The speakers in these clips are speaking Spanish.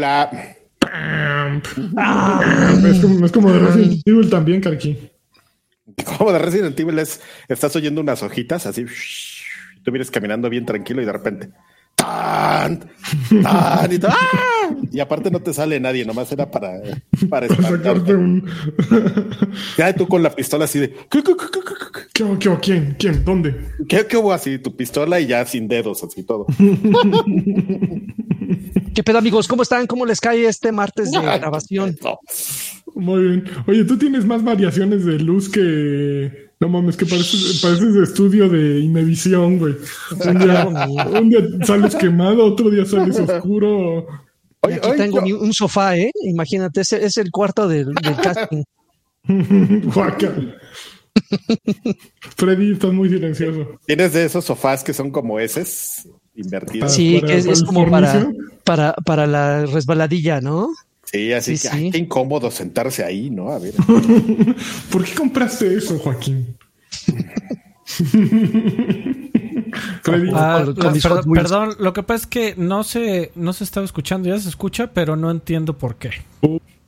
Hola. Es como, es como de Resident Evil también, Karki. Como de Resident Evil es, estás oyendo unas hojitas así, tú vienes caminando bien tranquilo y de repente, ¡tan! ¡tan! Y, ¡ah! Y aparte no te sale nadie, nomás era para, para Para sacarte un. Ya tú con la pistola así de, ¿qué, qué, qué, qué, qué, ¿Qué, hubo, qué, hubo? ¿Quién? ¿Quién? ¿Dónde? qué, qué hubo así? Tu pistola y ya sin dedos, así todo. ¿Qué pedo, amigos? ¿Cómo están? ¿Cómo les cae este martes de grabación? No. Muy bien. Oye, tú tienes más variaciones de luz que. No mames, que pareces, pareces de estudio de Inevisión, güey. Un día, un día sales quemado, otro día sales oscuro. Y aquí oye, tengo yo- un sofá, ¿eh? Imagínate, ese es el cuarto del, del casting. Freddy, estás muy silencioso. tienes de esos sofás que son como esos invertidos. Sí, para- que es, para es como para, para, para la resbaladilla, ¿no? Sí, así Sí, que ay, qué incómodo sentarse ahí, ¿no? A ver. ¿Por qué compraste eso, Joaquín? Freddy, Ah, mis perdón, lo que pasa es que no se, no se estaba escuchando, ya se escucha, pero no entiendo por qué.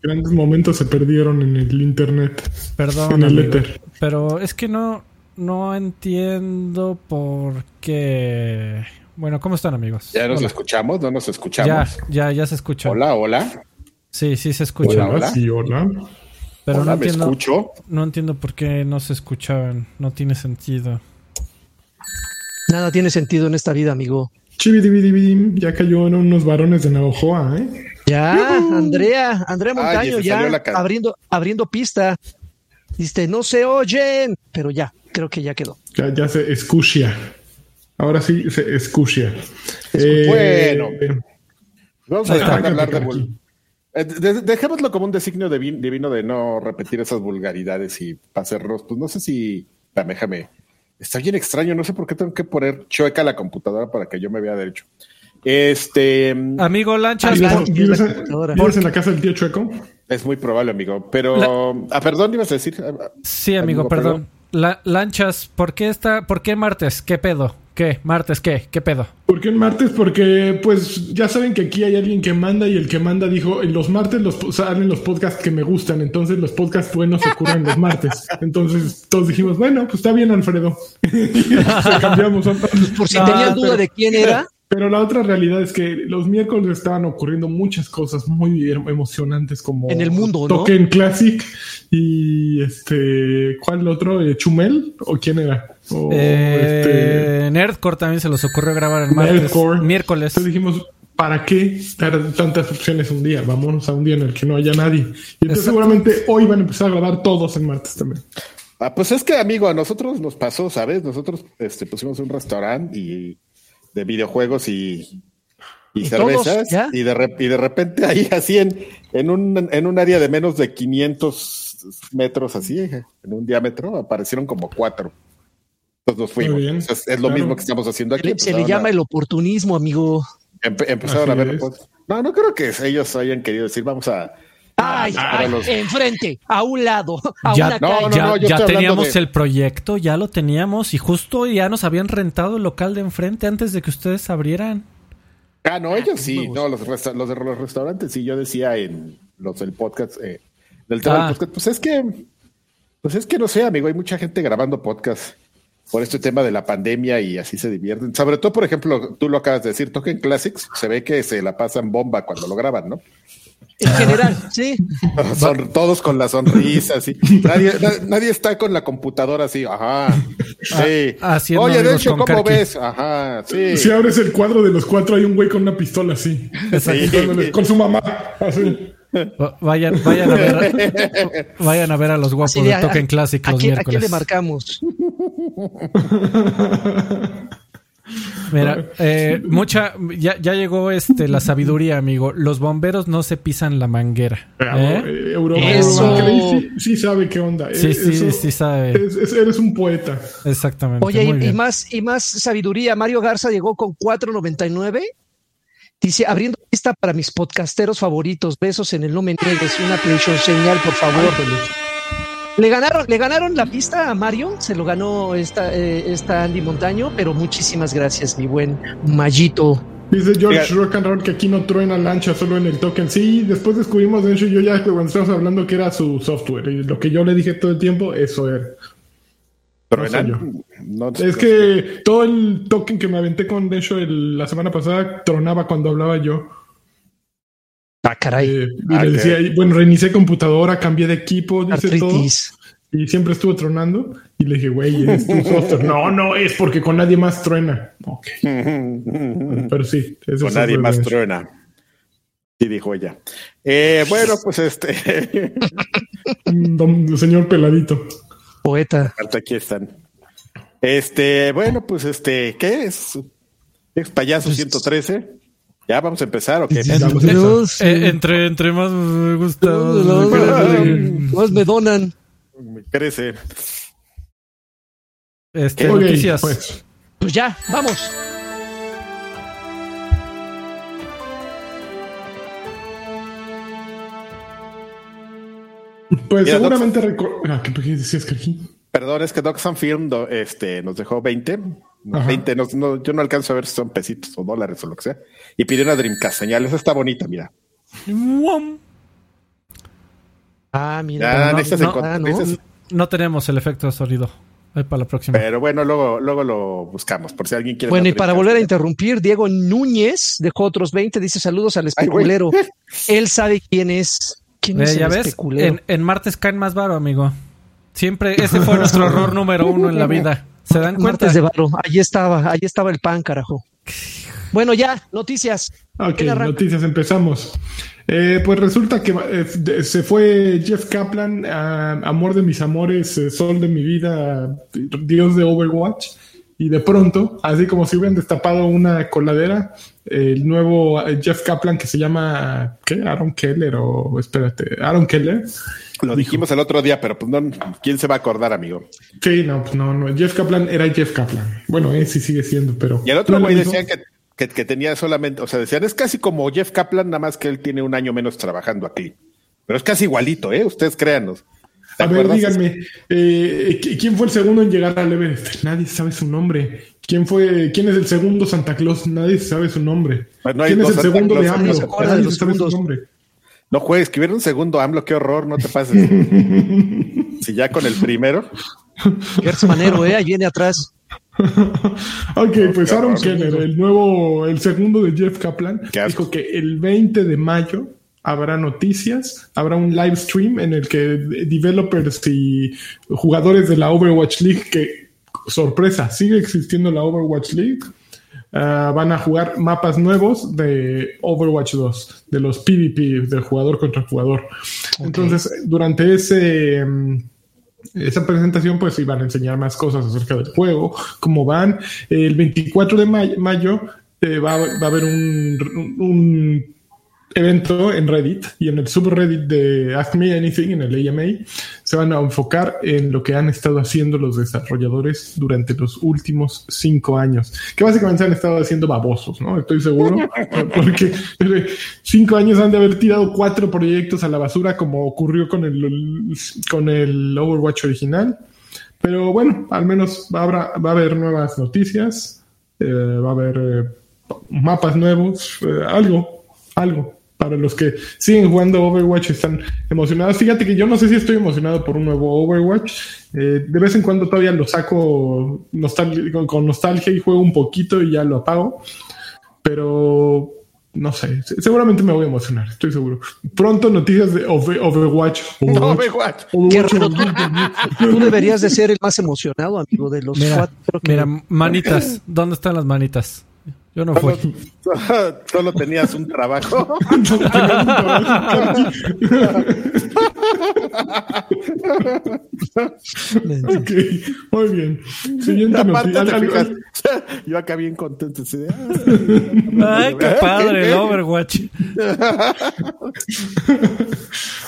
grandes momentos se perdieron en el internet. Perdón, En el amigo, éter. pero es que no, no entiendo por qué. Bueno, ¿cómo están, amigos? Ya nos Hola. escuchamos, no nos ya, escuchamos. ya, ya se escucha. Hola, hola. Sí, sí se escucha, hola. sí, hola. Pero hola, no me entiendo, escucho. no entiendo por qué no se escuchaban. No tiene sentido. Nada tiene sentido en esta vida, amigo. Chibidibidibidim, ya cayó en unos varones de Navajoa, ¿eh? Ya, Andrea, Andrea Ay, Montaño, ya abriendo, abriendo pista. Dice, no se oyen, pero ya, creo que ya quedó. Ya, ya se escucha. Ahora sí se escucha. Bueno. Vamos a dejar de hablar de Dejémoslo como un designio de vin- divino de no repetir esas vulgaridades y hacernos, pues no sé si, Dame, déjame, está bien extraño, no sé por qué tengo que poner chueca la computadora para que yo me vea derecho. Este Amigo Lanchas, Ah. ¿Vives, la en- computadora. vives en la casa del tío Chueco? es muy probable, amigo, pero ah, perdón, ibas a decir. Ah, sí, amigo, Amigo, perdón. La- Lanchas, ¿por qué está, por qué martes? ¿Qué pedo? ¿Qué? ¿Martes qué? ¿Qué pedo? ¿Por qué en martes? Porque, pues, ya saben que aquí hay alguien que manda y el que manda dijo, en los martes los, salen los podcasts que me gustan, entonces los podcasts buenos ocurren los martes. Entonces todos dijimos, bueno, pues está bien, Alfredo. se cambiamos. Por si No, tenían duda pero- de quién era, Pero la otra realidad es que los miércoles estaban ocurriendo muchas cosas muy em- emocionantes como En el mundo, ¿no? Token Classic y este ¿cuál otro? Eh, ¿Chumel? ¿O quién era? O este Eh, Nerdcore también se les ocurrió grabar el martes. Nerdcore. Miércoles. Entonces dijimos, ¿para qué dar tantas opciones un día? Vámonos a un día en el que no haya nadie. Y entonces Exacto. seguramente hoy van a empezar a grabar todos en martes también. Ah, pues es que, amigo, a nosotros nos pasó, ¿sabes? Nosotros este, pusimos un restaurante y de videojuegos y, y, ¿Y cervezas. Y, de re- y de repente ahí, así en, en, un, en un área de menos de 500 metros, así, en un diámetro, aparecieron como cuatro. Entonces nos fuimos. Muy bien, Entonces, es lo claro. mismo que estamos haciendo aquí. se le, Empezaron llama a- el oportunismo, amigo. empe- empezaron a ver. pues, no, no creo que ellos hayan querido decir, vamos a. Ay, Ah, ay, los- enfrente, a un lado, a Ya- una no, calle. no, ya no, teníamos de- el proyecto, ya lo teníamos y justo ya nos habían rentado el local de enfrente antes de que ustedes abrieran. Ah, no, ellos sí, no, los, resta- los de los restaurantes, sí, yo decía en los del podcast, eh, del tema Ah. del podcast, pues es que, pues es que no sé, amigo, hay mucha gente grabando podcast por este tema de la pandemia y así se divierten. Sobre todo, por ejemplo, tú lo acabas de decir, Token Classics, se ve que se la pasan bomba cuando lo graban, ¿no? En general, sí. Son todos con la sonrisa, así. Nadie, na- nadie está con la computadora así, ajá. Sí. Ah, haciendo Oye, de hecho, ¿cómo Karki. ves? Ajá, sí. Si abres el cuadro de los cuatro, hay un güey con una pistola así. Sí. Con su mamá. Así. Va- Vayan, vayan a ver, vayan a ver a los guapos de, de ¿a- Token Classic ¿a quién, a quién miércoles. le marcamos? Mira, eh, mucha, ya, ya llegó este la sabiduría, amigo. Los bomberos no se pisan la manguera. ¿eh? Eh, Europa Eso. Sí, sí sabe qué onda. Sí, Eh, sí, eso- sí sabe. es- es- eres un poeta. Exactamente. Oye, y, más, y más sabiduría. Mario Garza llegó con 4.99. Dice, abriendo lista para mis podcasteros favoritos. Besos en el no me niegues. Una PlayStation señal, por favor. Le ganaron, le ganaron la pista a Mario, se lo ganó esta, eh, esta Andy Montaño, pero muchísimas gracias, mi buen Mayito. Dice George Fíjate. Rock and Roll que aquí no truena lancha, solo en el token. Sí, después descubrimos, de hecho, yo ya cuando estábamos hablando que era su software. Y lo que yo le dije todo el tiempo, eso era. Pero No sé yo. no, Es que todo el token que me aventé con Densho el- la semana pasada tronaba cuando hablaba yo. Ah, caray. Eh, y Ah, decía, y, bueno, reinicié computadora, cambié de equipo, dice todo. Y siempre estuvo tronando. Y le dije, güey, es tu software. no, no, es porque con nadie más truena. Ok. Pero sí, Con nadie más truena. Sí, dijo ella. Eh, bueno, pues este. Don- señor peladito. Poeta. Hasta aquí están. Este, bueno, pues este, ¿qué es? ¿Es payaso Pues- 113? ¿Ya vamos a empezar o qué? Sí, eh, entre, entre más me gusta. No, no, no, Más me donan. Me crece. Este, Ok, noticias. pues. Pues ya, vamos. Pues Mira, seguramente reco- ah, ¿qué, qué decías? Perdón, es que Doc Film do- este, nos dejó 20. No, Ajá. 20 no, no, yo no alcanzo a ver si son pesitos o dólares o lo que sea. Y pidió una Dreamcast señal. Esa está bonita, mira. Ah, Ya, mira. no, ah, no. No tenemos el efecto de sonido. Ahí para la próxima. Pero bueno, luego, luego lo buscamos por si alguien quiere. Bueno, y para volver a interrumpir, Diego Núñez dejó otros 20, dice saludos al Ay, especulero. Él sabe quién es. ¿Quién es ya el ves, especulero? en, en martes caen más varo, amigo. Siempre, ese fue nuestro error número uno en la vida. ¿Se dan cuenta? Martes de Varo. Allí estaba, allí estaba el pan, carajo. Bueno, ya, noticias. Ok, noticias, empezamos. Eh, pues resulta que eh, se fue Jeff Kaplan, ah, amor de mis amores, eh, sol de mi vida, dios de Overwatch. Y de pronto, así como si hubieran destapado una coladera, el nuevo eh, Jeff Kaplan que se llama, ¿qué? Aaron Keller o, espérate, Aaron Keller. Lo dijimos el otro día, pero pues no, ¿quién se va a acordar, amigo? Sí, no, pues no, no, Jeff Kaplan era Jeff Kaplan. Bueno, ese sí sigue siendo, pero... Y el otro ¿No güey decían que, que, que tenía solamente, o sea, decían, es casi como Jeff Kaplan, nada más que él tiene un año menos trabajando aquí. Pero es casi igualito, ¿eh? Ustedes créanos. ¿Te A ver, díganme, eh, ¿qui- ¿quién fue el segundo en llegar al Everest? Nadie sabe su nombre. ¿Quién fue, quién es el segundo Santa Claus? Nadie sabe su nombre. No hay ¿Quién es el Santa segundo de AMLO? no de Nadie los sabe su nombre. No juegues, que hubiera un segundo AMLO, qué horror, no te pases. si ya con el primero. Gertz Manero, ¿eh? Ahí viene atrás. ok, pues Aaron. Keller, el nuevo, el segundo de Jeff Kaplan, dijo que el 20 de mayo habrá noticias, habrá un live stream en el que developers y jugadores de la Overwatch League, que sorpresa, sigue existiendo la Overwatch League, ah, van a jugar mapas nuevos de Overwatch 2, de los PvP, del jugador contra jugador. Entonces, durante ese... mm, esa presentación pues iban a enseñar más cosas acerca del juego, cómo van. El 24 de may- mayo eh, va, va a haber un, un evento en Reddit y en el subreddit de Ask Me Anything, en el AMA, se van a enfocar en lo que han estado haciendo los desarrolladores durante los últimos cinco años, que básicamente se han estado haciendo babosos, ¿no? Estoy seguro, porque cinco años han de haber tirado cuatro proyectos a la basura como ocurrió con el, con el Overwatch original. Pero bueno, al menos habrá, va a haber nuevas noticias, eh, va a haber eh, mapas nuevos, eh, algo, algo. Para los que siguen jugando Overwatch y están emocionados. Fíjate que yo no sé si estoy emocionado por un nuevo Overwatch. Eh, de vez en cuando todavía lo saco nostal- con, con nostalgia y juego un poquito y ya lo apago. Pero no sé, se- seguramente me voy a emocionar, estoy seguro. Pronto noticias de Over- Overwatch. No, Overwatch. Overwatch. Qué Overwatch. raro. Tú deberías de ser el más emocionado, amigo, de los Mira, cuatro. que- mira, manitas. ¿Dónde están las manitas? Yo no fui. Solo, solo tenías un trabajo. ok, muy bien. Siguiente Aparte, noticia. te fijas, yo acá bien contento. ah, Ay, qué padre el Overwatch.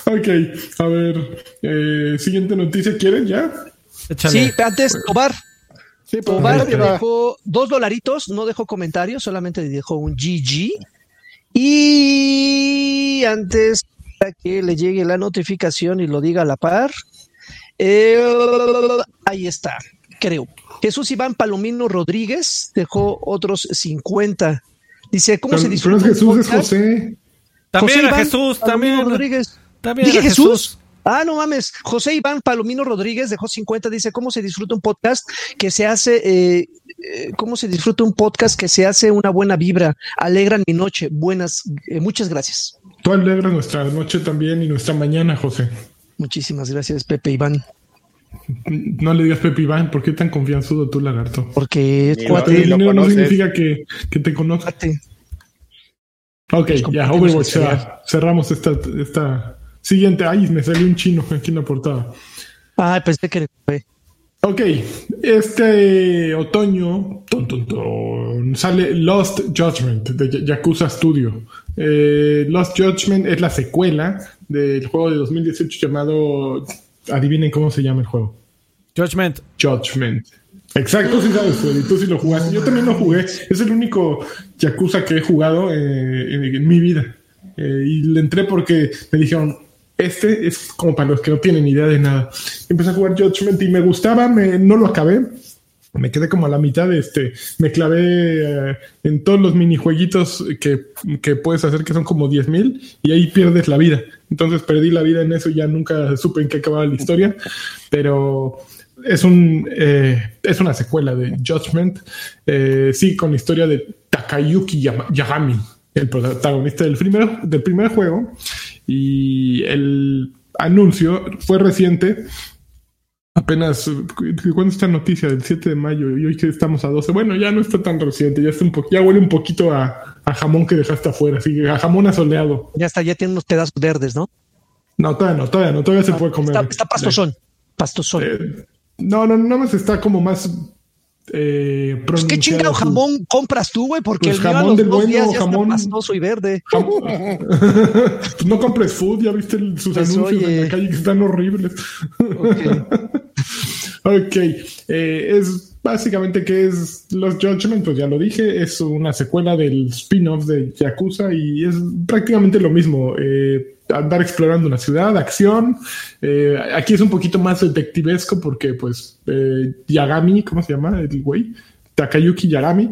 Ok, a ver. eh, siguiente noticia, ¿quieren ya? Échale. Sí, antes, Tobar. Sí, pues, ahí va. dejó dos dolaritos, no dejó comentarios, solamente dejó un GG. Y antes que le llegue la notificación y lo diga a la par, eh, ahí está, creo. Jesús Iván Palomino Rodríguez dejó otros 50. Dice, ¿cómo se Pero, disfruta? Jesús, es? José. También José a Iván Jesús, Palomino también. Rodríguez. También ¿Dije a Jesús? Ah, no mames. José Iván Palomino Rodríguez dejó 50. Dice, ¿cómo se disfruta un podcast que se hace, eh, eh, cómo se disfruta un podcast que se hace una buena vibra? Alegran mi noche. Buenas, eh, muchas gracias. Tú alegras nuestra noche también y nuestra mañana, José. Muchísimas gracias, Pepe Iván. No le digas Pepe Iván, ¿por qué tan confianzudo tú, lagarto? Porque es Cuate, no conoces. significa que, que te conozca. Ok, Pues, Overwatch, ya, cerramos esta, esta siguiente. Ay, me salió un chino aquí en la portada. Ah, pensé que fue. Ok, este otoño ton, ton, ton, sale Lost Judgment de Yakuza Studio. Eh, Lost Judgment es la secuela del juego de 2018 llamado. Adivinen cómo se llama el juego. Judgment. Judgment. Exacto, sí sabes, Freddy, tú sí lo jugaste. Yo también lo jugué. Es el único Yakuza que he jugado eh, en, en mi vida. Eh, y le entré porque me dijeron, este es como para los que no tienen idea de nada. Empecé a jugar Judgment y me gustaba, me, no lo acabé. Me quedé como a la mitad, este, me clavé eh, en todos los minijueguitos que, que puedes hacer, que son como 10.000 mil, y ahí pierdes la vida. Entonces perdí la vida en eso y ya nunca supe en qué acababa la historia. Pero es un eh, es una secuela de Judgment, eh, sí, con la historia de Takayuki Yagami, el protagonista del primer, del primer juego. Y el anuncio fue reciente. Apenas, ¿cuándo está noticia? Del 7 de mayo y hoy que estamos a 12. Bueno, ya no está tan reciente, ya, está un po- ya huele un poquito a, a jamón que dejaste afuera, así a jamón asoleado. Ya está, ya tiene unos pedazos verdes, ¿no? No, todavía no, todavía no, todavía se puede comer. Está, está pastosón. Pastosón. Eh, no, no, no más está como más eh, Pues, ¿Qué chingado jamón compras tú, güey? Porque Pues el mío a jamón los del dos bueno, días ya jamón- está pastoso y verde. Jamón. Pues no compres food, ya viste el- sus Pues, anuncios en la calle que están horribles. ok, eh, es básicamente que es Los Judgment, pues ya lo dije, es una secuela del spin-off de Yakuza y es prácticamente lo mismo. eh, andar explorando una ciudad, acción. eh, aquí es un poquito más detectivesco porque, pues, eh, Yagami, ¿cómo se llama el güey? Takayuki Yagami,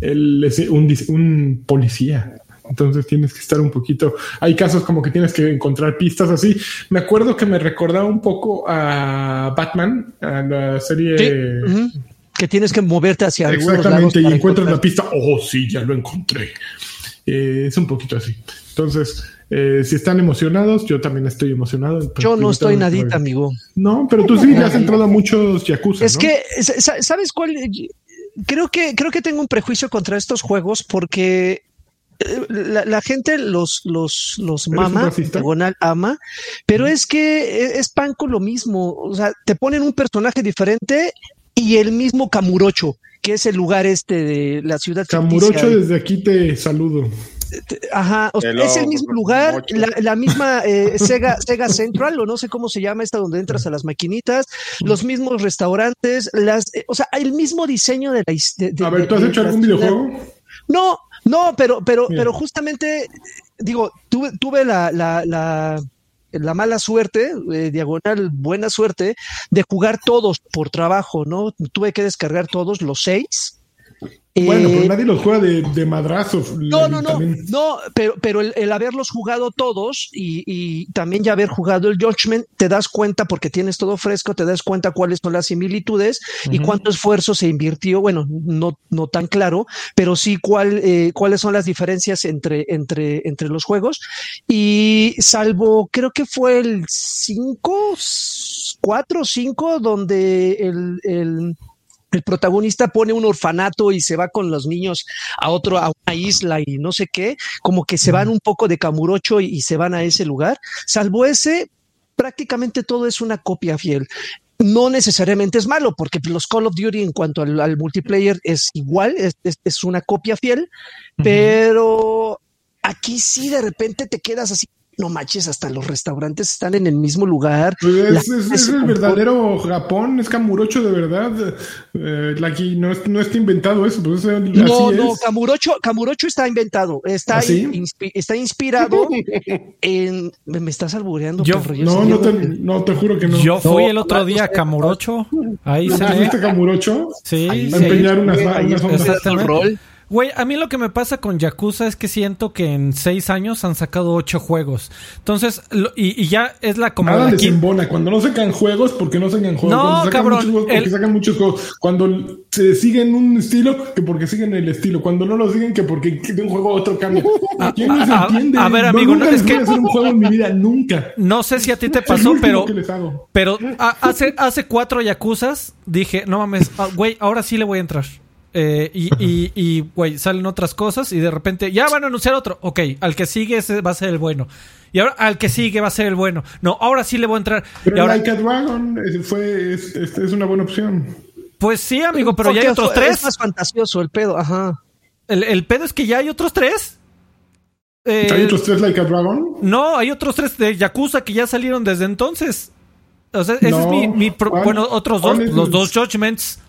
él es un, un policía. Entonces tienes que estar un poquito. Hay casos como que tienes que encontrar pistas así. Me acuerdo que me recordaba un poco a Batman, a la serie. Sí. Que tienes que moverte hacia Exactamente, y encuentras la pista. Oh, sí, ya lo encontré. Eh, es un poquito así. Entonces, eh, si están emocionados, yo también estoy emocionado. Yo no estoy nadita, amigo. No, pero tú sí le has entrado a muchos Yakuza. Es ¿no? que, sa- ¿sabes cuál? Creo que, creo que tengo un prejuicio contra estos juegos porque eh, la, la gente los, los, los mama, diagonal ama, pero es que e- es pan con lo mismo. O sea, te ponen un personaje diferente y el mismo Camurocho, que es el lugar este de la ciudad. Camurocho, ficticia. desde aquí te saludo. Ajá, o sea, es el mismo lugar, la, la misma eh, Sega, Sega Central, o no sé cómo se llama esta donde entras a las maquinitas, los mismos restaurantes, las, eh, o sea, el mismo diseño de la de- de- A ver, ¿tú has de- hecho algún ciudad. videojuego? No, no, pero, pero, Mira. pero justamente, digo, tuve, tuve la, la, la, la mala suerte, eh, diagonal, buena suerte, de jugar todos por trabajo, ¿no? Tuve que descargar todos los seis. Bueno, Eh, pero nadie los juega de, de madrazos. no, no, no, no, pero, pero el, el haberlos jugado todos y, y también ya haber jugado el Judgment, te das cuenta porque tienes todo fresco, te das cuenta cuáles son las similitudes y cuánto esfuerzo se invirtió, bueno, no, no tan claro, pero sí cuál, eh, cuáles son las diferencias entre, entre, entre los juegos. Y salvo, creo que fue el 5, 4 o 5, donde el, el, el protagonista pone un orfanato y se va con los niños a otro, a una isla y no sé qué, como que se van un poco de Camurocho y, y se van a ese lugar. Salvo ese, prácticamente todo es una copia fiel. No necesariamente es malo, porque los Call of Duty en cuanto al, al multiplayer es igual, es, es- es una copia fiel, pero aquí sí de repente te quedas así, no manches, hasta los restaurantes están en el mismo lugar. Pues es, el verdadero Japón, es Camurocho de verdad. Eh, aquí no, es- no está inventado eso, pues es- No, así no, es. Camurocho, Camurocho está inventado, está, ¿Ah, sí? inspi- está inspirado en... Me, me estás albureando, Yo- perro, yo No, no te, no, te juro que no. Yo fui el otro día a Camurocho. Ahí ¿No se fuiste Camurocho? Sí, Ahí A sí. empeñar unas, Ahí unas ondas. Güey, a mí lo que me pasa con Yakuza es que siento que en seis años han sacado ocho juegos. Entonces, lo- y, y ya es la como Nada la les quin- embona. Cuando no sacan juegos, porque no sacan juegos. No, Cuando sacan cabrón, muchos juegos, porque el- sacan muchos juegos. Cuando se siguen un estilo, que porque siguen el estilo. Cuando no lo siguen, que porque de un juego a otro cambia. ¿Quién les a- entiende? a ver, No, amigo, no, les es que- a hacer un juego en mi vida. Nunca. No sé si a ti te pasó, pero... Pero a- hace, hace cuatro Yakuzas dije, no mames, ah, güey, ahora sí le voy a entrar. Eh, y, y, y, güey, salen otras cosas y de repente ya van a anunciar otro. Ok, al que sigue ese va a ser el bueno. Y ahora al que sigue va a ser el bueno. No, ahora sí le voy a entrar. Pero y ahora, Like a Dragon eh, fue, es, es- es una buena opción. pues sí, amigo, pero ya hay otros tres. Es más fantasioso el pedo, ajá. El, el pedo es que ya hay otros tres. Eh, ¿Hay otros tres Like a Dragon? No, hay otros tres de Yakuza que ya salieron desde entonces. O sea, ese No, es mi, mi bueno, otros dos, ¿Cuál es los dos Judgments.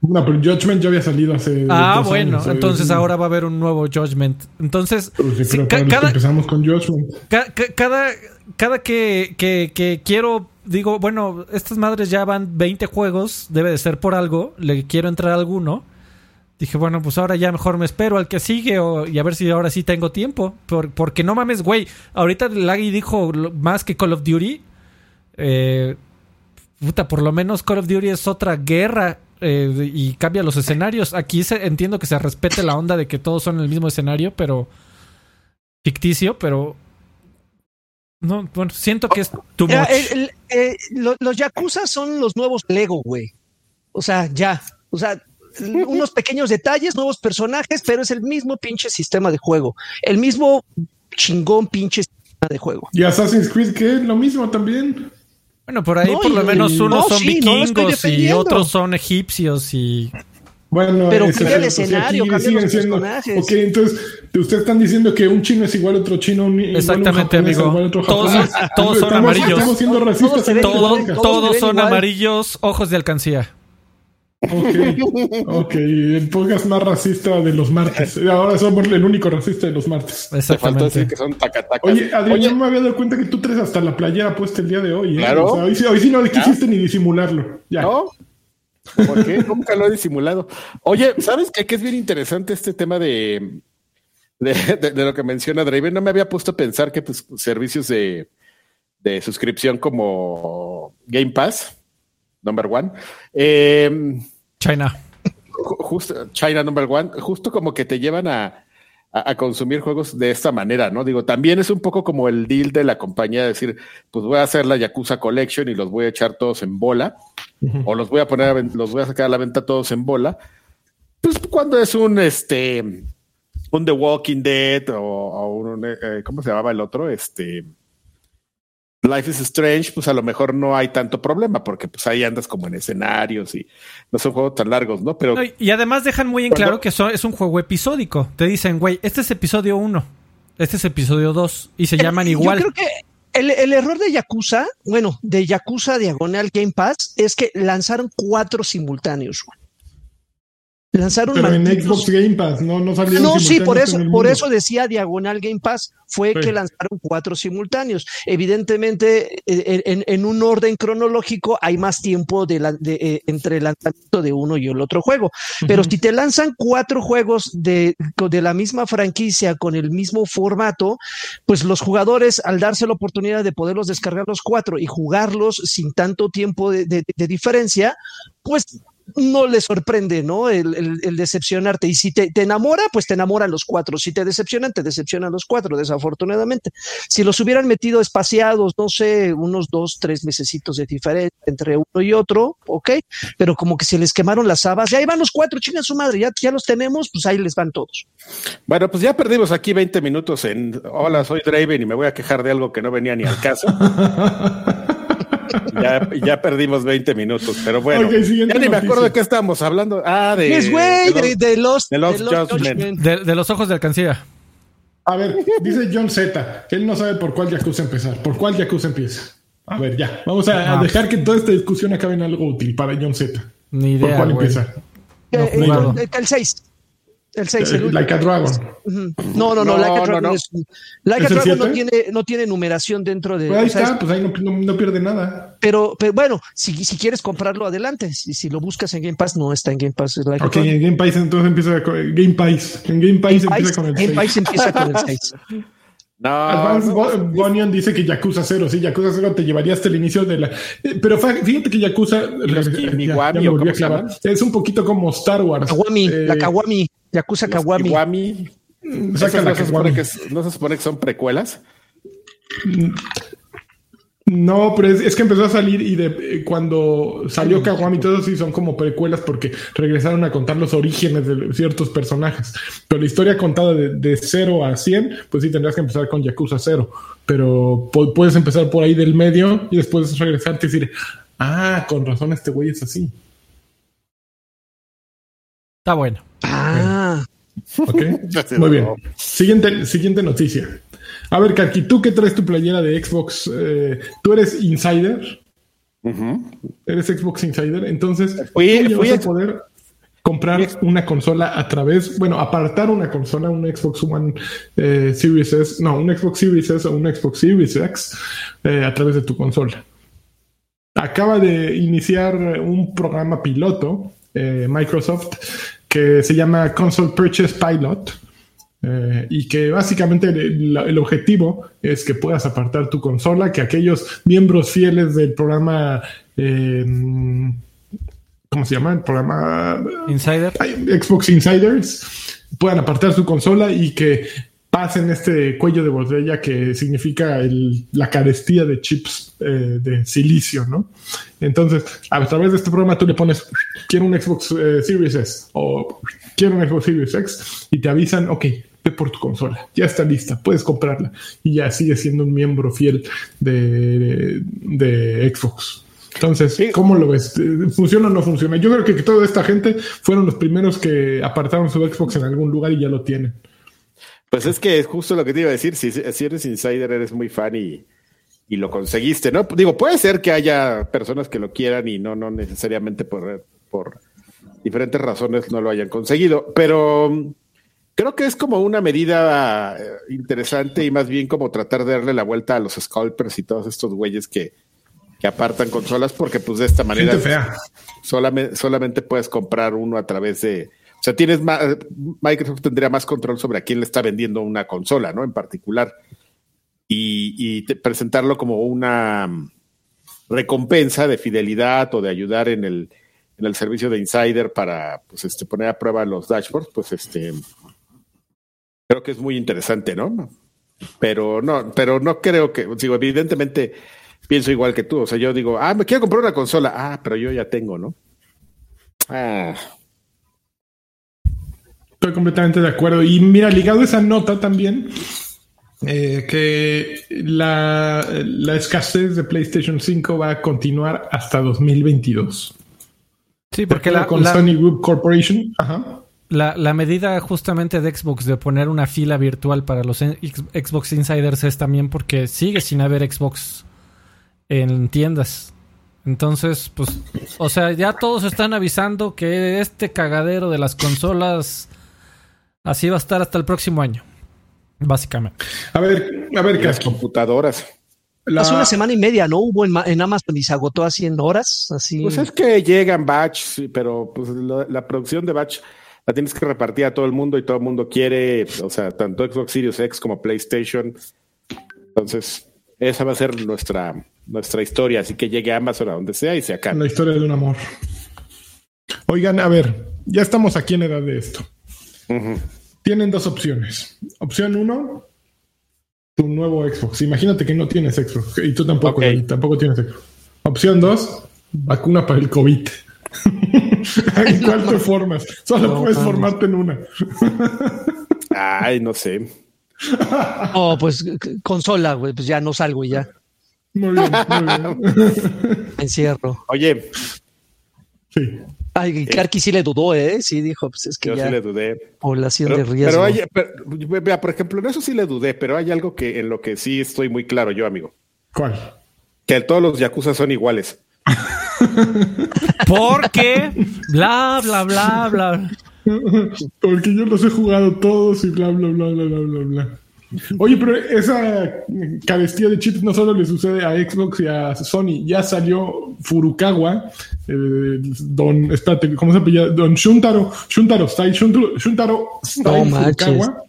No, pero Judgment ya había salido hace. Ah, bueno, entonces ahora va a haber un nuevo Judgment. Entonces, sí, ca- cada, empezamos con Judgment. ca- ca- cada, cada que, que, que quiero, digo, bueno, estas madres ya van 20 juegos, debe de ser por algo, le quiero entrar a alguno. Dije, bueno, pues ahora ya mejor me espero al que sigue o, y a ver si ahora sí tengo tiempo. Por- porque no mames, güey. Ahorita Lagui dijo más que Call of Duty. Eh, puta, por lo menos Call of Duty es otra guerra eh, y cambia los escenarios. Aquí se, entiendo que se respete la onda de que todos son el mismo escenario, pero ficticio, pero no, bueno, siento que es too Mira, much. el- el- eh, lo- los Yakuza son los nuevos Lego, güey. O sea, ya. O sea, unos pequeños detalles, nuevos personajes, pero es el mismo pinche sistema de juego. El mismo chingón pinche sistema de juego. Y Assassin's Creed, que es lo mismo también. Bueno, por ahí No, por y- lo menos y- unos no, son sí, no vikingos y defendiendo. otros son egipcios y Bueno, Pero cambia el escenario, cambia los siendo- personajes. Ok, entonces, ustedes están diciendo que un chino es igual a otro chino, un, igual un Exactamente, japonés, amigo. igual a otro Todos todos son Estamos- amarillos. Estamos siendo Todos racistas. en ven este todos todos son igual. amarillos, ojos de alcancía. Ok, ok, el podcast más racista de los martes. Ahora somos el único racista de los martes. Te faltó Exactamente. decir que son tacatacas. Oye, Adrián, yo me había dado cuenta que tú traes hasta la playera puesta el día de hoy. ¿eh? Claro. O sea, hoy, sí, hoy sí no quisiste ni disimularlo. Ya. ¿No? ¿Por qué? Nunca lo he disimulado. Oye, ¿sabes qué? Que es bien interesante este tema de, de, de- de lo que menciona Draven. No me había puesto a pensar que pues, servicios de, de suscripción como Game Pass, number one, eh, China. ju- justo China number one, justo como que te llevan a, a, a consumir juegos de esta manera, ¿no? Digo, también es un poco como el deal de la compañía, decir, pues voy a hacer la Yakuza Collection y los voy a echar todos en bola, o los voy a poner, a los voy a sacar a la venta todos en bola. Pues cuando es un, este, un The Walking Dead o, o un, eh, ¿cómo se llamaba el otro? Este, Life is Strange, pues a lo mejor no hay tanto problema, porque pues ahí andas como en escenarios y no son juegos tan largos, ¿no? Pero No, y- además dejan muy en Cuando- claro que es un juego episódico. Te dicen, güey, este es episodio 1, este es episodio 2 y se llaman igual. Yo creo que el, el error de Yakuza, bueno, de Yakuza Diagonal Game Pass, es que lanzaron cuatro simultáneos. güey. Lanzaron Pero en Xbox Game Pass, no, no salieron No, sí, por eso, por eso decía Diagonal Game Pass, fue Sí. que lanzaron cuatro simultáneos. Evidentemente, eh, en, en un orden cronológico hay más tiempo de la- de, eh, entre el lanzamiento de uno y el otro juego. Pero si te lanzan cuatro juegos de, de la misma franquicia con el mismo formato, pues los jugadores, al darse la oportunidad de poderlos descargar los cuatro y jugarlos sin tanto tiempo de, de- de diferencia, pues no le sorprende, ¿no? El, el- el decepcionarte. Y si te, te enamora, pues te enamoran los cuatro. Si te decepcionan, te decepcionan los cuatro, desafortunadamente. Si los hubieran metido espaciados, no sé, unos dos, tres mesecitos de diferencia entre uno y otro, ok, pero como que se les quemaron las habas, ya ahí van los cuatro, chingan su madre, ya, ya los tenemos, pues ahí les van todos. Bueno, pues ya perdimos aquí 20 minutos en Hola, soy Draven y me voy a quejar de algo que no venía ni al caso. ya, ya perdimos 20 minutos, pero bueno. Ok, siguiente ya ni me noticia. acuerdo de qué estábamos hablando. Ah, de. Es güey, de de, los- de los, de los de los Judgment. Judgment. De, de los ojos de alcancía. A ver, dice John Z, que él no sabe por cuál Yakuza empezar. ¿Por cuál Yakuza empieza? A ver, ya. Vamos a, a Ah. dejar que toda esta discusión acabe en algo útil para John Z. Ni ¿Por idea, cuál güey. empieza? No, Eh, eh, jugado. el 6. El 6, el Eh, Like a Dragon. No, no, no, No, Like a no, Dragon no. es. Like a ¿Es el Dragon no tiene, no tiene numeración dentro de. Pues ahí o sea, está, es- pues ahí no, no- no pierde nada. pero, pero bueno, si, si quieres comprarlo adelante, si, si lo buscas en Game Pass, no está en Game Pass. Es Like a Ok, Dragon. en Game Pass entonces empieza con Game Pass. En Game Pass empieza País- con el Game 6. Pass empieza con el 6. No, Advance no, Bo- Bonion dice que Yakuza 0, sí, Yakuza 0 te llevaría hasta el inicio de la... eh, Pero fíjate que Yakuza... los ya- ya me ¿o volví a clavar. Es un poquito como Star Wars. Kawami, Eh, la Kawami, Yakuza los Kawami. Kiwami. Saca ¿Esas la no, se supone Kawami. que, es- no se supone que son precuelas. No, pero es, es que empezó a salir y de eh, cuando salió Kawami y todo sí son como precuelas porque regresaron a contar los orígenes de ciertos personajes. Pero la historia contada de, de 0 a 100, pues sí tendrías que empezar con Yakuza 0. Pero pu- puedes empezar por ahí del medio y después regresarte y decir, ah, con razón este güey es así. Está bueno. Ah, ¿Ok? Muy bien. Siguiente, siguiente noticia. A ver, Karki, ¿tú qué traes tu playera de Xbox? Eh, ¿Tú eres insider? ¿Eres Xbox Insider? Entonces, Fui- tú ya fui vas a poder comprar una consola a través, bueno, apartar una consola, un Xbox One eh, Series S, no, un Xbox Series S o un Xbox Series X eh, a través de tu consola. Acaba de iniciar un programa piloto, eh, Microsoft, que se llama Console Purchase Pilot. eh, y que básicamente el, el objetivo es que puedas apartar tu consola, que aquellos miembros fieles del programa, eh, ¿cómo se llama? El programa Insider. Xbox Insiders puedan apartar su consola y que pasen este cuello de botella que significa el- la carestía de chips eh, de silicio, ¿no? Entonces, a través de este programa tú le pones, quiero un Xbox eh, Series S o quiero un Xbox Series X y te avisan, ok, ve por tu consola, ya está lista, puedes comprarla y ya sigue siendo un miembro fiel de, de Xbox. Entonces. ¿cómo lo ves? ¿Funciona o no funciona? Yo creo que toda esta gente fueron los primeros que apartaron su Xbox en algún lugar y ya lo tienen. Pues es que es justo lo que te iba a decir. Si, si eres insider, eres muy fan y, y lo conseguiste, ¿no? Digo, puede ser que haya personas que lo quieran y no, no necesariamente por, por diferentes razones no lo hayan conseguido, pero mm, creo que es como una medida eh, interesante y más bien como tratar de darle la vuelta a los scalpers y todos estos güeyes que, que apartan consolas porque pues de esta manera solamente, solamente puedes comprar uno a través de. O sea, tienes más. Microsoft tendría más control sobre a quién le está vendiendo una consola, ¿no? En particular. Y, presentarlo como una mm, recompensa de fidelidad o de ayudar en el, en el servicio de Insider para pues, este, poner a prueba los dashboards, pues este. Creo que es muy interesante, ¿no? Pero no, pero no creo que. Digo, evidentemente pienso igual que tú. O sea, yo digo, ah, me quiero comprar una consola. Ah, pero yo ya tengo, ¿no? Ah, Estoy completamente de acuerdo. Y mira, ligado a esa nota también, eh, que la, la escasez de PlayStation 5 va a continuar hasta 2022. Sí, porque la, con la- Sony Group Corporation. Ajá. la- la medida justamente de Xbox de poner una fila virtual para los Xbox Insiders es también porque sigue sin haber Xbox en tiendas. Entonces, pues, o sea, ya todos están avisando que este cagadero de las consolas así va a estar hasta el próximo año. Básicamente. A ver, a ver, y las computadoras. La- hace una semana y media, ¿no? Hubo en, Ma- en Amazon y se agotó así en horas, así. Pues es que llegan batch, sí, pero pues la, la producción de batch la tienes que repartir a todo el mundo y todo el mundo quiere, o sea, tanto Xbox Series X como PlayStation. Entonces, esa va a ser nuestra, nuestra historia, así que llegue a Amazon a donde sea y se acabe. la historia de un amor. Oigan, a ver, ya estamos aquí en edad de esto. Tienen dos opciones. Opción uno, tu nuevo Xbox. Imagínate que no tienes Xbox y tú tampoco, Ok. David, tampoco tienes Xbox. Opción dos, vacuna para el COVID. ¿En cuál te formas? Solo No, puedes vamos. formarte en una. Ay, no sé. Oh, pues consola, güey, pues ya no salgo y ya. Muy bien, muy bien. Me encierro. Oye, Sí. Ay, Karki sí le dudó, ¿eh? Sí, dijo, pues es que yo ya sí le dudé. población Pero, de riesgo. pero hay, pero, vea, por ejemplo, en eso sí le dudé, pero hay algo que en lo que sí estoy muy claro yo, amigo. ¿Cuál? Que todos los Yakuza son iguales. Porque, bla, bla, bla, bla. Porque yo los he jugado todos y bla, bla, bla, bla, bla, bla, bla. Oye, pero esa carestía de chips no solo le sucede a Xbox y a Sony. Ya salió Furukawa, eh, don, espérate, ¿cómo se llama? Don Shuntaro, Shuntaro Style, Shuntaro, Shuntaro Style No Furukawa,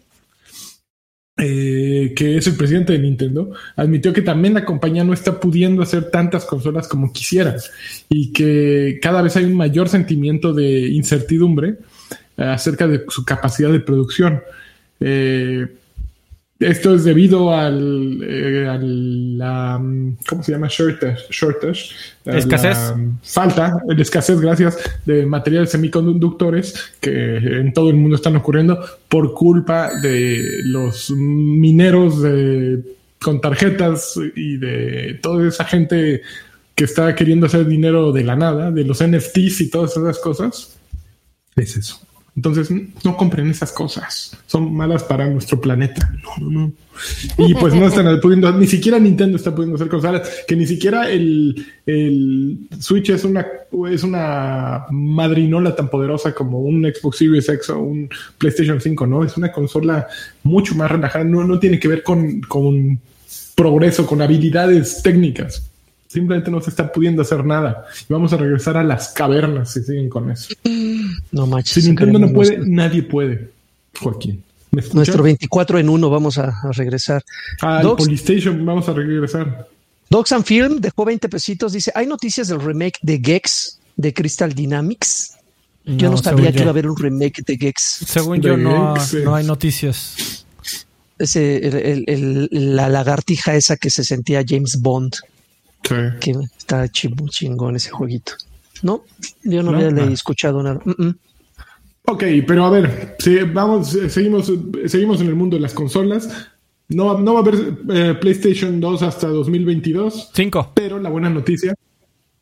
eh, que es el presidente de Nintendo, admitió que también la compañía no está pudiendo hacer tantas consolas como quisiera y que cada vez hay un mayor sentimiento de incertidumbre acerca de su capacidad de producción. Eh, esto es debido al, eh, a la, mm, ¿cómo se llama? Shortage. Escasez. falta, la escasez, gracias, de materiales semiconductores que en todo el mundo están ocurriendo por culpa de los mineros de- con tarjetas y de toda esa gente que está queriendo hacer dinero de la nada, de los NFTs y todas esas cosas. Es eso. Entonces, no compren esas cosas. Son malas para nuestro planeta. No, no, no. Y pues no están pudiendo, ni siquiera Nintendo está pudiendo hacer consolas, que ni siquiera el, el Switch es una, es una madrinola tan poderosa como un Xbox Series X o un PlayStation 5, ¿no? Es una consola mucho más relajada. No, no tiene que ver con, con progreso, con habilidades técnicas. Simplemente no se está pudiendo hacer nada. Y vamos a regresar a las cavernas si siguen con eso. No manches. Si Nintendo no puede, nuestro- nadie puede. Joaquín. Nuestro 24 en 1 vamos a, a regresar. Al Docs- Polystation vamos a regresar. Docs and Film dejó 20 pesitos. Dice: ¿Hay noticias del remake de Gex de Crystal Dynamics? Yo no, No, sabía que yo. iba a haber un remake de Gex. Según De yo, no, Gex, no hay es- noticias. Ese, el- el- el- la lagartija esa que se sentía James Bond, Sí. que está chingón ese jueguito. No, yo no, No, había no. escuchado nada. Mm, mm. Ok, pero a ver, vamos, eh, seguimos, eh, seguimos en el mundo de las consolas. No, no va a haber eh, PlayStation 2 hasta 2022, Cinco. pero la buena noticia.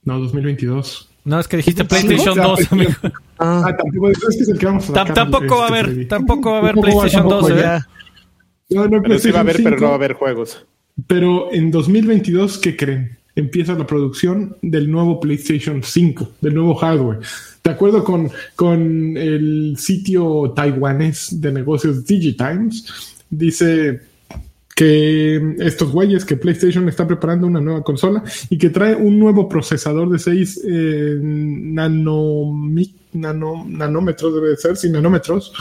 No, 2022. No, es que dijiste. PlayStation Ah, 2, amigo. Ah, Ah, tampoco es que es el que vamos a Tam- sacar, tampoco va a haber, tampoco va a haber PlayStation tampoco 2, ¿eh? ya. No, no, Pero sí va a haber, pero no va a 5. haber juegos. Pero en 2022, ¿qué creen? Empieza la producción del nuevo PlayStation 5, del nuevo hardware. De acuerdo con, el sitio taiwanés de negocios Digitimes, dice que estos güeyes, que PlayStation está preparando una nueva consola y que trae un nuevo procesador de 6 nanomi- nano- nanómetros, debe de ser, sí, nanómetros.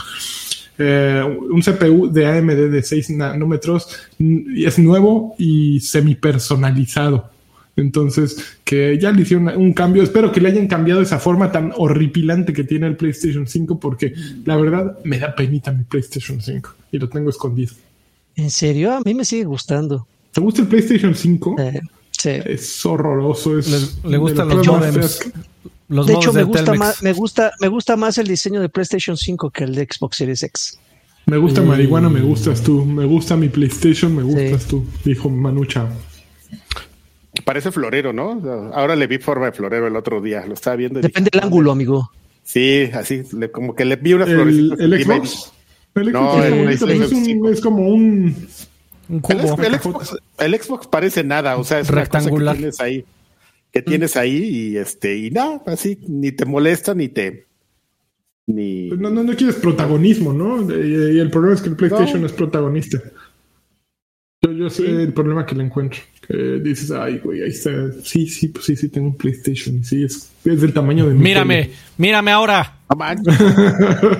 Eh, un CPU de AMD de 6 nanómetros es nuevo y semi-personalizado. Entonces, que ya le hicieron un cambio. Espero que le hayan cambiado esa forma tan horripilante que tiene el PlayStation 5, porque la verdad me da penita mi PlayStation 5 y lo tengo escondido. ¿En serio? A mí me sigue gustando. ¿Te gusta el PlayStation 5? Eh, sí. Es horroroso. Es Le- le gustan los modems. Los De hecho, me de gusta, Telmex. más, me, gusta, me gusta más el diseño de PlayStation 5 que el de Xbox Series X. Me gusta marihuana, me gustas tú. Me gusta mi PlayStation, me gustas Sí. tú. Dijo Manucha. Parece florero, ¿no? Ahora le vi forma de florero el otro día. Lo estaba viendo. Depende del ángulo, amigo. Sí, así, le- como que le vi unas ¿El, florecitas. el y Xbox? El No, Xbox está el es, un- es como un... Un El, cubo. el Xbox, el Xbox parece nada, o sea, es una cosa Rectangular. que tienes ahí, que tienes ahí y este y nada, así ni te molesta ni te ni No, no, no quieres protagonismo, ¿no? Y, y el problema es que el PlayStation No. es protagonista. Yo, yo sé el problema que le encuentro. Que dices, ay, güey, ahí está. Sí, sí, pues sí, sí, tengo un PlayStation. Y sí, es, es del tamaño de mi Mírame, tele. mírame ahora. no manches,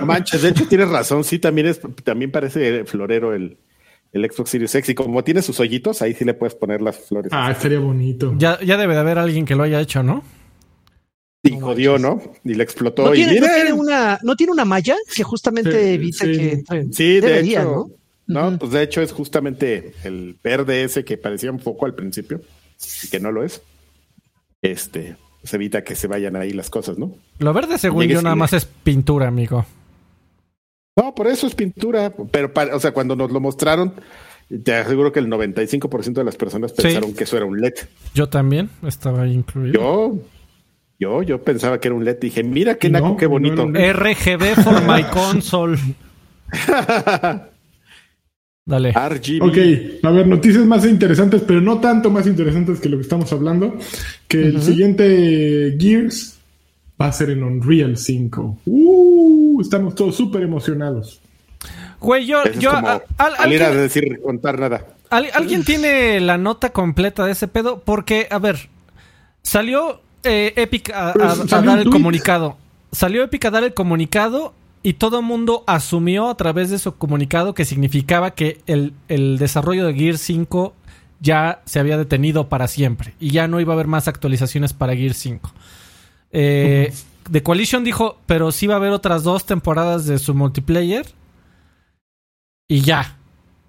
no manches, de hecho tienes razón, sí también es también parece florero el el Xbox Series X y como tiene sus hoyitos, ahí sí le puedes poner las flores. Ah, estaría bonito. Ya, ya debe de haber alguien que lo haya hecho, ¿no? y jodió, ¿no? Y le explotó ¿No y tiene, no miren. tiene una, ¿No tiene una malla que justamente Sí, evita sí. que? Sí, de Debería, hecho, ¿no? ¿No? Pues de hecho es justamente el verde ese que parecía un poco al principio y que no lo es. Este, pues evita que se vayan ahí las cosas, ¿no? Lo verde, según Llegues yo, nada más es pintura, amigo. No, por eso es pintura, pero o sea, cuando nos lo mostraron, te aseguro que el 95% de las personas Sí. pensaron que eso era un LED. Yo también estaba ahí incluido. Yo, yo, yo pensaba que era un LED. Dije, mira qué No, naco, qué bonito. RGB for my console. Dale. RGB. Ok, a ver, noticias más interesantes, pero no tanto más interesantes que lo que estamos hablando. Que el siguiente Gears va a ser en Unreal 5. Uh, estamos todos súper emocionados. Güey, yo, Eso yo, a- al- salir a alguien, decir, contar nada. al- alguien tiene la nota completa de ese pedo, porque, a ver, salió eh, Epic a, Pues, a- a salió dar el comunicado. Salió Epic a dar el comunicado y todo el mundo asumió a través de su comunicado que significaba que el, el desarrollo de Gear 5 ya se había detenido para siempre y ya no iba a haber más actualizaciones para Gear 5. Eh, The Coalition dijo, pero sí va a haber otras dos temporadas de su multiplayer y ya.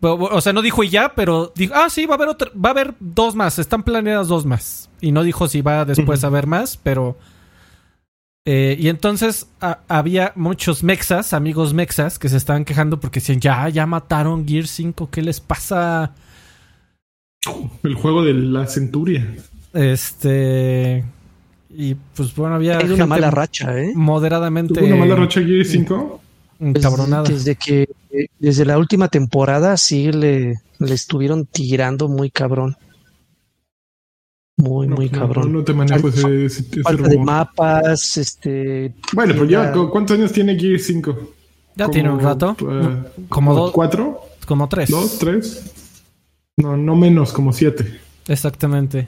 O sea, no dijo y ya, pero dijo, ah, sí, va a haber otra, va a haber dos más, están planeadas dos más. Y no dijo si va después a haber más, pero... eh, y entonces a- había muchos mexas, amigos mexas, que se estaban quejando porque decían, ya, ya mataron Gear 5, ¿qué les pasa? El juego de la centuria. Este... Y pues bueno, había Hay una mala racha, ¿eh? moderadamente ¿Tuvo una mala racha Gear 5? encabronada. Desde que eh, desde la última temporada sí le, le estuvieron tirando muy cabrón. Muy, No, muy no, cabrón. No, te manejo ese, ese- de mapas, este. Bueno, pero ya, ya- ¿cu- ¿cuántos años tiene Gear 5? Ya tiene un rato. eh, Como dos, ¿Cuatro? como tres. ¿Dos? ¿Tres? No, no menos, como siete. Exactamente.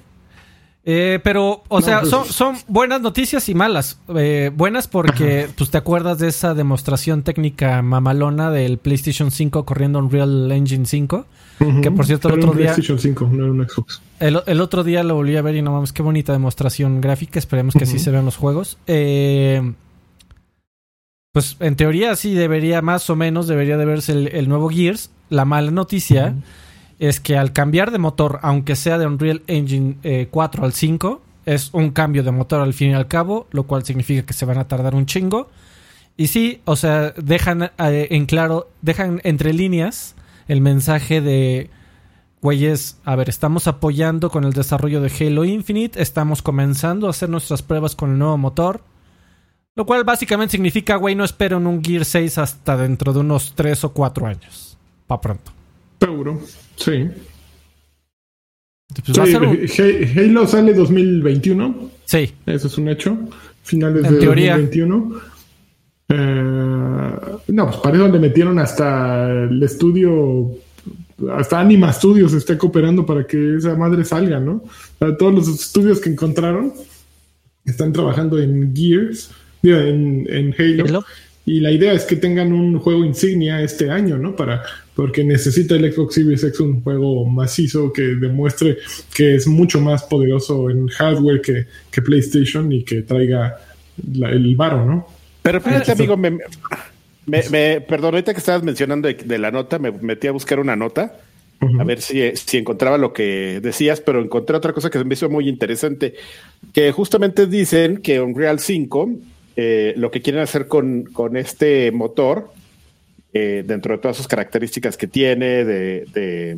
Eh, pero, o No, sea, pues- son, son buenas noticias y malas. Eh, buenas porque, pues, te acuerdas de esa demostración técnica mamalona del PlayStation 5 corriendo Unreal Engine 5. Que, por cierto, el otro un día- PlayStation 5, no era un Xbox. El, el otro día lo volví a ver y no mames, qué bonita demostración gráfica. Esperemos que así se vean los juegos. Eh, pues en teoría sí debería, más o menos, debería de verse el, el nuevo Gears. La mala noticia es que al cambiar de motor, aunque sea de Unreal Engine eh, 4 al 5, es un cambio de motor al fin y al cabo, lo cual significa que se van a tardar un chingo. Y sí, o sea, dejan eh, en claro, dejan entre líneas el mensaje de, güeyes, a ver, estamos apoyando con el desarrollo de Halo Infinite, estamos comenzando a hacer nuestras pruebas con el nuevo motor. Lo cual básicamente significa, güey, no espero en un Gear 6 hasta dentro de unos 3 o 4 años. Pa' pronto. Seguro, sí. Pues Sí, un- Halo sale 2021, Sí, eso es un hecho. Finales En de teoría. 2021. Eh, no, pues para eso le metieron hasta el estudio, hasta Anima Studios está cooperando para que esa madre salga, ¿no? Todos los estudios que encontraron están trabajando en Gears, en, en Halo. Halo. Y la idea es que tengan un juego insignia este año, ¿no? Para, porque necesita el Xbox Series X un juego macizo que demuestre que es mucho más poderoso en hardware que, que PlayStation y que traiga la- el varo, ¿no? Pero fíjate, amigo, me, me, me- perdón, ahorita que estabas mencionando de, de la nota, me metí a buscar una nota a ver si, si encontraba lo que decías, pero encontré otra cosa que me hizo muy interesante, que justamente dicen que Unreal 5, eh, lo que quieren hacer con, con este motor, eh, dentro de todas sus características que tiene, de, de-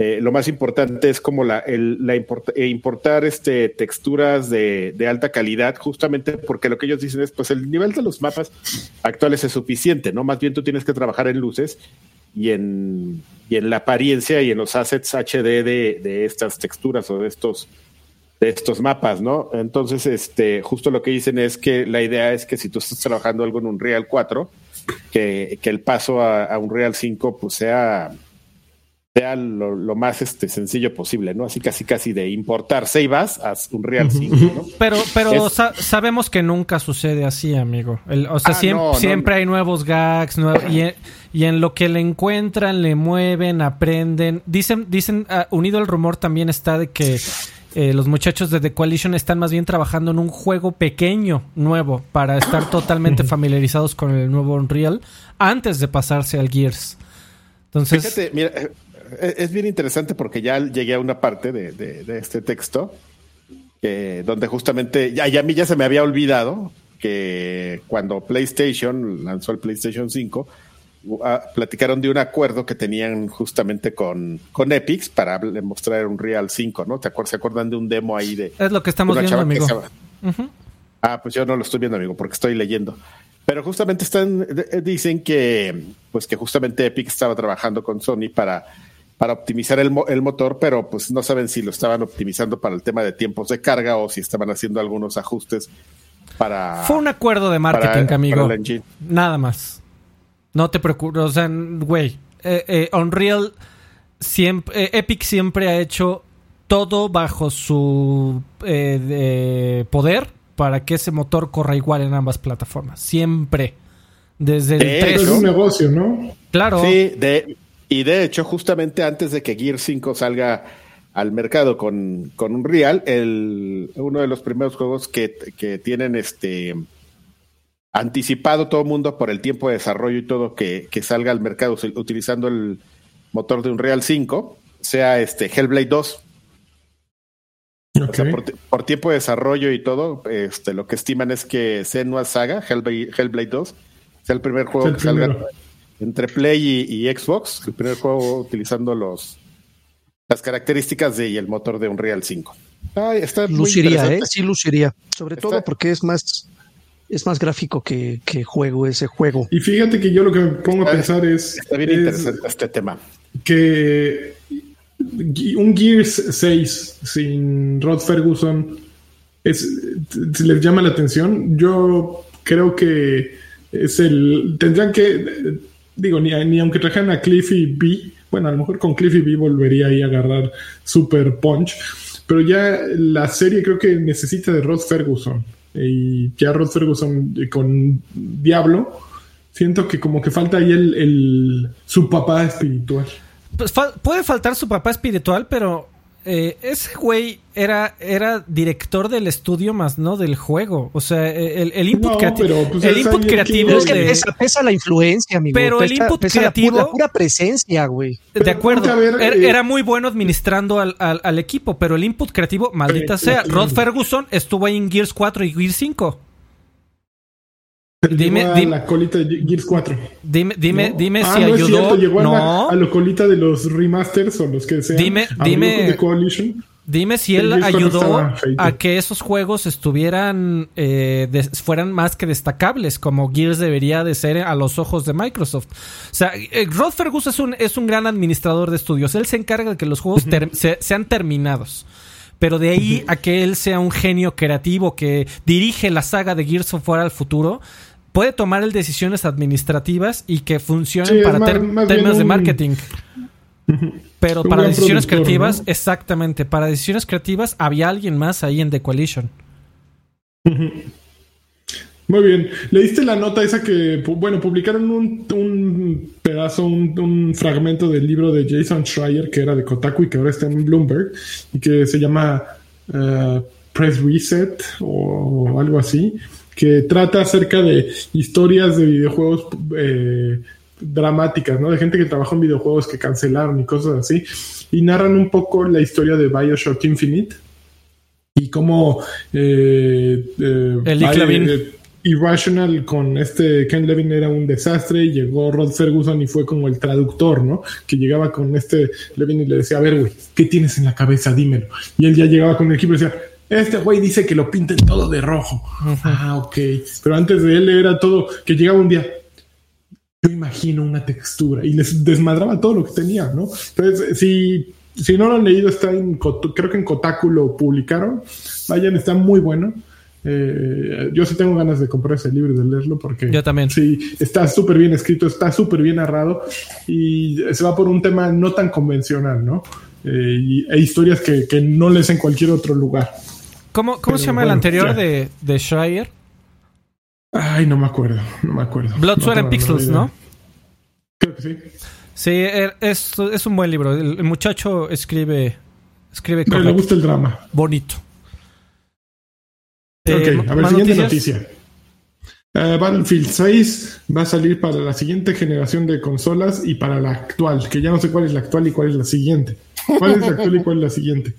eh, lo más importante es como la, el- la eh, importar este, texturas de, alta calidad, justamente porque lo que ellos dicen es, pues el nivel de los mapas actuales es suficiente, ¿no? Más bien tú tienes que trabajar en luces y en, y en la apariencia y en los assets HD de, estas texturas o de estos de estos mapas, ¿no? Entonces, este, justo lo que dicen es que la idea es que si tú estás trabajando algo en Unreal 4, que, que el paso a, a Unreal 5 pues sea, sea lo, lo más este, sencillo posible, ¿no? Así casi casi de importar Seibas a Unreal 5, ¿no? Pero, pero Es- sa- sabemos que nunca sucede así, amigo. El- o sea, Ah, siem- no, no, siempre no. hay nuevos gags nue- y, en, y en lo que le encuentran, le mueven, aprenden. Dicen, dicen ah, unido al rumor también está de que eh, los muchachos de The Coalition están más bien trabajando en un juego pequeño, nuevo, para estar totalmente familiarizados con el nuevo Unreal antes de pasarse al Gears. Entonces, Fíjate, mira, eh, es bien interesante porque ya llegué a una parte de, de- de este texto que, donde justamente, ya, ya a mí ya se me había olvidado que cuando PlayStation lanzó el PlayStation 5, u- ah, platicaron de un acuerdo que tenían justamente con, con Epic para mostrar un Real 5, ¿no? ¿Te acuerdas? ¿Se acuerdan de un demo ahí de, es lo que estamos viendo, amigo. se-. Ah, pues yo no lo estoy viendo, amigo, porque estoy leyendo. Pero justamente están, de- dicen que, pues que justamente Epic estaba trabajando con Sony para, para optimizar el, mo- el motor, pero pues no saben si lo estaban optimizando para el tema de tiempos de carga o si estaban haciendo algunos ajustes para. Fue un acuerdo de marketing, para- amigo. para el engine. Nada más. No te preocupes. O sea, güey. eh, eh, Unreal siempre. eh, Epic siempre ha hecho todo bajo su eh, de poder para que ese motor corra igual en ambas plataformas. Siempre. Desde el De 3. Pero es un negocio, ¿no? Claro. Sí, de, y de hecho, justamente antes de que Gear 5 salga al mercado con, con Unreal, el, uno de los primeros juegos que, que tienen este anticipado todo el mundo por el tiempo de desarrollo y todo que, que salga al mercado utilizando el motor de Unreal 5, sea este Hellblade 2. O sea, por, ti- por tiempo de desarrollo y todo, este, lo que estiman es que Senua Saga, Hellblade, Hellblade 2, sea el primer juego el que salga primero. Entre Play y, y Xbox, el primer juego utilizando los las características de, y el motor de Unreal 5. Ay, está muy Luciría, ¿eh? interesante. Sí, luciría. Sobre Está- todo porque es más, es más gráfico que, que juego ese juego. Y fíjate que yo lo que me pongo a pensar es, Está bien es interesante este tema. que un Gears 6 sin Rod Ferguson es, les llama la atención. Yo creo que es el. Tendrían que. Digo, ni, ni aunque trajeran a Cliffy B. Bueno, a lo mejor con Cliffy B volvería ahí a agarrar Super Punch. Pero ya la serie creo que necesita de Rod Ferguson. Y ya Rod Ferguson eh, con Diablo. Siento que como que falta ahí el, el su papá espiritual. Pues puede faltar su papá espiritual, pero eh, ese güey era, era director del estudio más no del juego. O sea, el, el input, No, creati- pero, pues, el input creativo Pero es que de- pesa, pesa la influencia, amigo. Pero el input pesa la pu- creativo- La, pura presencia, güey. De acuerdo, ver, era, eh, era muy bueno administrando al, al- al equipo, pero el input creativo, maldita Eh, sea. Rod. Ferguson estuvo ahí en Gears 4 y Gears 5. Dime, a dime- la colita de Gears 4. Dime, dime, ¿no? dime Ah, si no es ayudó. cierto, llegó a, la, no, a la colita de los remasters o los que sean. Dime- dime- con The Coalition. dime si él Gears 4 ayudó a que esos juegos estuvieran, eh, fueran más que destacables, como Gears debería de ser a los ojos de Microsoft. O sea, eh, Rod Ferguson es un, es un gran administrador de estudios. Él se encarga de que los juegos ter- se- sean terminados. Pero de ahí a que él sea un genio creativo que dirige la saga de Gears of War al futuro, puede tomar el decisiones administrativas y que funcionen Sí, para más- términos de marketing. Pero para decisiones creativas, ¿no? exactamente, para decisiones creativas había alguien más ahí en The Coalition. Muy bien. ¿Leíste la nota esa que, bueno, publicaron un, un pedazo, un, un fragmento del libro de Jason Schreier, que era de Kotaku y que ahora está en Bloomberg, y que se llama eh, Press Reset o algo así, que trata acerca de historias de videojuegos eh, dramáticas, ¿no? De gente que trabajó en videojuegos que cancelaron y cosas así, y narran un poco la historia de Bioshock Infinite y cómo eh, eh, El eh, Irrational con este Ken Levin era un desastre y llegó Rod Ferguson y fue como el traductor, ¿no? Que llegaba con este Levin y le decía, a ver, güey, ¿qué tienes en la cabeza? Dímelo. Y él ya llegaba con el equipo y decía, este güey dice que lo pinten todo de rojo. Ah, ok. Pero antes de él era todo, que llegaba un día, yo imagino una textura y les desmadraba todo lo que tenía, ¿no? Entonces, si, si no lo han leído, está en, creo que en Kotaku lo publicaron. Vayan, está muy bueno. Eh, yo sí tengo ganas de comprar ese libro y de leerlo porque Yo también. sí está súper bien escrito, está súper bien narrado y se va por un tema no tan convencional, ¿no? Eh, y, e historias que, que no lees en cualquier otro lugar. ¿Cómo, cómo Pero se llama el anterior de, de Schreier? Ay, no me acuerdo, no me acuerdo. Blood, No Sweat and Pixels. ¿no? Creo que sí. Sí, er- es, es un buen libro. El, el muchacho escribe, escribe Pero le gusta el drama. bonito. Ok, Eh, a ver, ¿más siguiente noticias? noticia. Eh, Battlefield 6 va a salir para la siguiente generación de consolas y para la actual, que ya no sé cuál es la actual y cuál es la siguiente. ¿Cuál es la actual y cuál es la siguiente?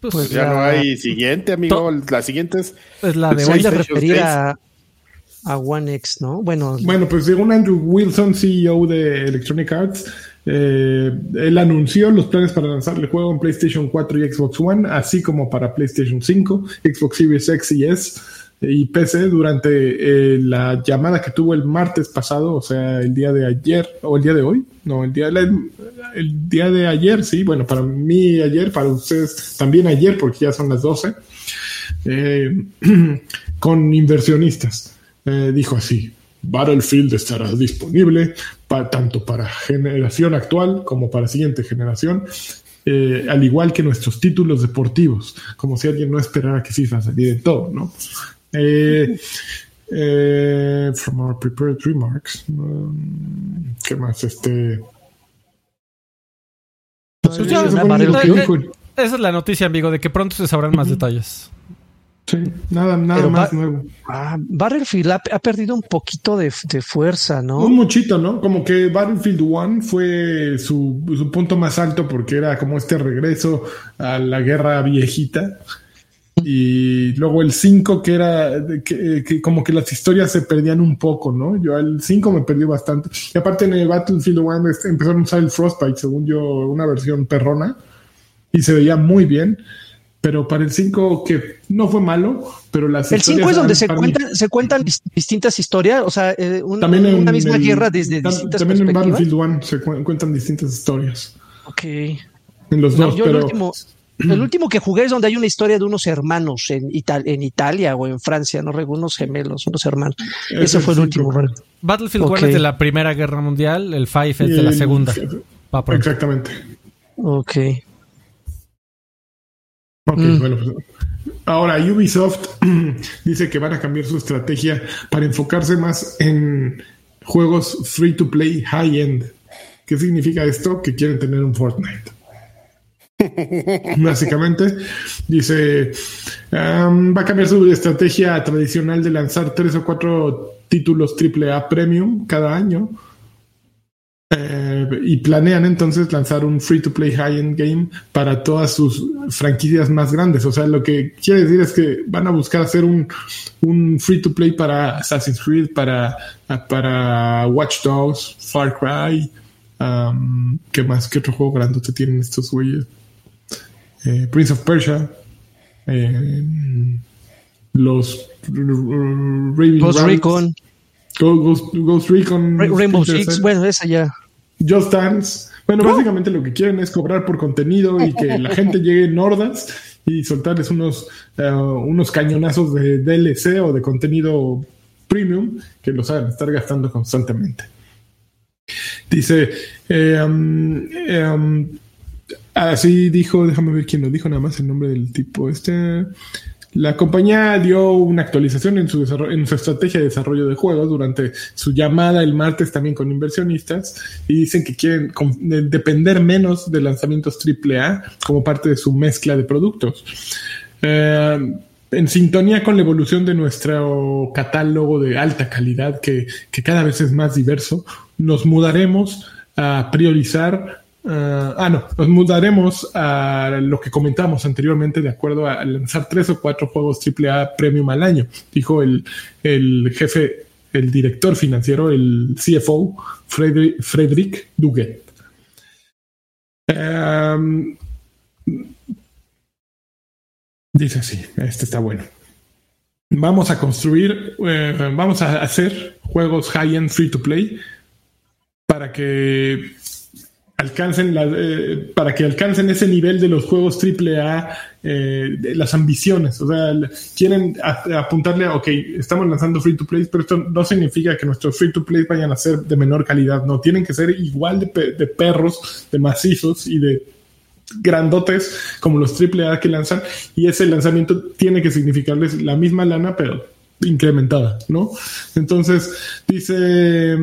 Pues, Pues Ya la- no hay siguiente, amigo. To- La siguiente es es la de hoy. Referir a, a One X, ¿no? Bueno, Bueno, pues según Andrew Wilson, CEO de Electronic Arts, eh, él anunció los planes para lanzar el juego en PlayStation 4 y Xbox One, así como para PlayStation 5, Xbox Series X y S y PC durante eh, la llamada que tuvo el martes pasado, o sea, el día de ayer, o el día de hoy, no, el día, el día de ayer, sí, bueno, para mí ayer, para ustedes también ayer, porque ya son las 12. eh, con inversionistas. Eh, dijo así, Battlefield estará disponible para, tanto para generación actual como para siguiente generación, eh, al igual que nuestros títulos deportivos, como si alguien no esperara que FIFA saliera en todo, ¿no? Eh, eh, from our prepared remarks, um, ¿qué más? Este... Pues ya, Eso dijo. Esa es la noticia, amigo, de que pronto se sabrán más detalles. Sí, nada, nada Pero más nuevo. Ah, Battlefield ha, ha perdido un poquito de, de fuerza, ¿no? Un muchito, ¿no? Como que Battlefield 1 fue su, su punto más alto porque era como este regreso a la guerra viejita. Y luego el 5 que era que, que como que las historias se perdían un poco, ¿no? Yo al 5 me perdí bastante. Y aparte en el Battlefield 1 este, empezaron a usar el Frostbite, según yo, una versión perrona. Y se veía muy bien. Pero para el 5 que no fue malo, pero las El 5 historias es donde se cuentan, se cuentan dis- distintas historias, o sea, eh, un- también en una misma el- guerra desde tam- distintas También en. Battlefield 1 se cu- cuentan distintas historias. Ok. En los No, dos, yo pero el último, el último que jugué es donde hay una historia de unos hermanos en, Ital- en Italia o en Francia, no recuerdo, unos gemelos, unos hermanos. Es Ese fue el último. Battlefield Ok. 1 es de la Primera Guerra Mundial, el 5 es de la Segunda. Exactamente. Ok. Ok, Mm. bueno, pues, ahora Ubisoft dice que van a cambiar su estrategia para enfocarse más en juegos free to play high end. ¿Qué significa esto? Que quieren tener un Fortnite. Básicamente, dice, va a cambiar su estrategia tradicional de lanzar tres o cuatro títulos AAA Premium cada año. Eh, y planean entonces lanzar un free to play high-end game para todas sus franquicias más grandes. O sea, lo que quiere decir es que van a buscar hacer un, free to play para Assassin's Creed, para, para Watch Dogs, Far Cry. ¿Qué más? ¿Qué otro juego grandote tienen estos güeyes? Eh, Prince of Persia. eh, los Raven Ghost Recon, Ghost, Ghost Recon. Ra- Rainbow Six, bueno, esa ya. Just Dance. Bueno, básicamente lo que quieren es cobrar por contenido y que la gente llegue en hordas y soltarles unos, eh, unos cañonazos de DLC o de contenido premium que los hagan estar gastando constantemente. Dice, eh, um, eh, um, así dijo, déjame ver quién lo dijo, nada más el nombre del tipo este. La compañía dio una actualización en su, en su estrategia de desarrollo de juegos durante su llamada el martes también con inversionistas y dicen que quieren depender menos de lanzamientos AAA como parte de su mezcla de productos. Eh, en sintonía con la evolución de nuestro catálogo de alta calidad que, que cada vez es más diverso, nos mudaremos a priorizar Ah, ah, no, nos mudaremos a lo que comentamos anteriormente de acuerdo a lanzar tres o cuatro juegos AAA premium al año, dijo el, el jefe, el director financiero, el CFO, Frederick, Frederick Duguet. Em, dice así, este está bueno. Vamos a construir, eh, vamos a hacer juegos high-end free to play para que alcancen la, eh, para que alcancen ese nivel de los juegos AAA, eh, las ambiciones. O sea, quieren apuntarle a, ok, estamos lanzando free to play, pero esto no significa que nuestros free to play vayan a ser de menor calidad. No, tienen que ser igual de, de perros, de macizos y de grandotes como los AAA que lanzan. Y ese lanzamiento tiene que significarles la misma lana, pero incrementada, ¿no? Entonces, dice.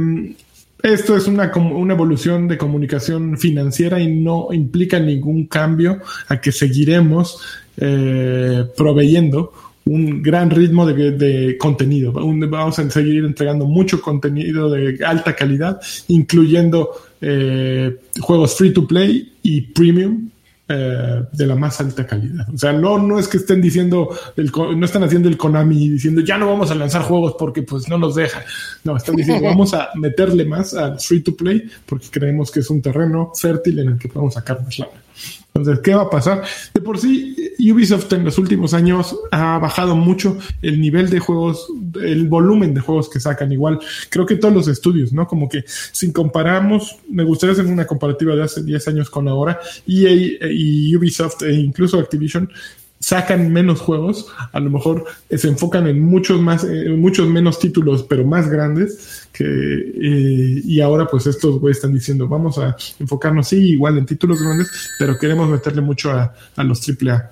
Esto es una, una evolución de comunicación financiera y no implica ningún cambio a que seguiremos eh, proveyendo un gran ritmo de, de contenido. Un- vamos a seguir entregando mucho contenido de alta calidad, incluyendo eh, juegos free to play y premium eh, de la más alta calidad. O sea, no, no es que estén diciendo, el, no están haciendo el Konami diciendo ya no vamos a lanzar juegos porque pues no nos deja. No, están diciendo vamos a meterle más al free to play porque creemos que es un terreno fértil en el que podemos sacar más lana. Entonces, ¿qué va a pasar? De por sí, Ubisoft en los últimos años ha bajado mucho el nivel de juegos, el volumen de juegos que sacan. Igual, creo que todos los estudios, ¿no? Como que si comparamos, me gustaría hacer una comparativa de hace 10 años con ahora, EA y Ubisoft e incluso Activision sacan menos juegos, a lo mejor se enfocan en muchos más, en muchos menos títulos, pero más grandes, que, eh, y ahora pues estos güeyes están diciendo, vamos a enfocarnos, sí, igual en títulos grandes, pero queremos meterle mucho a, a los AAA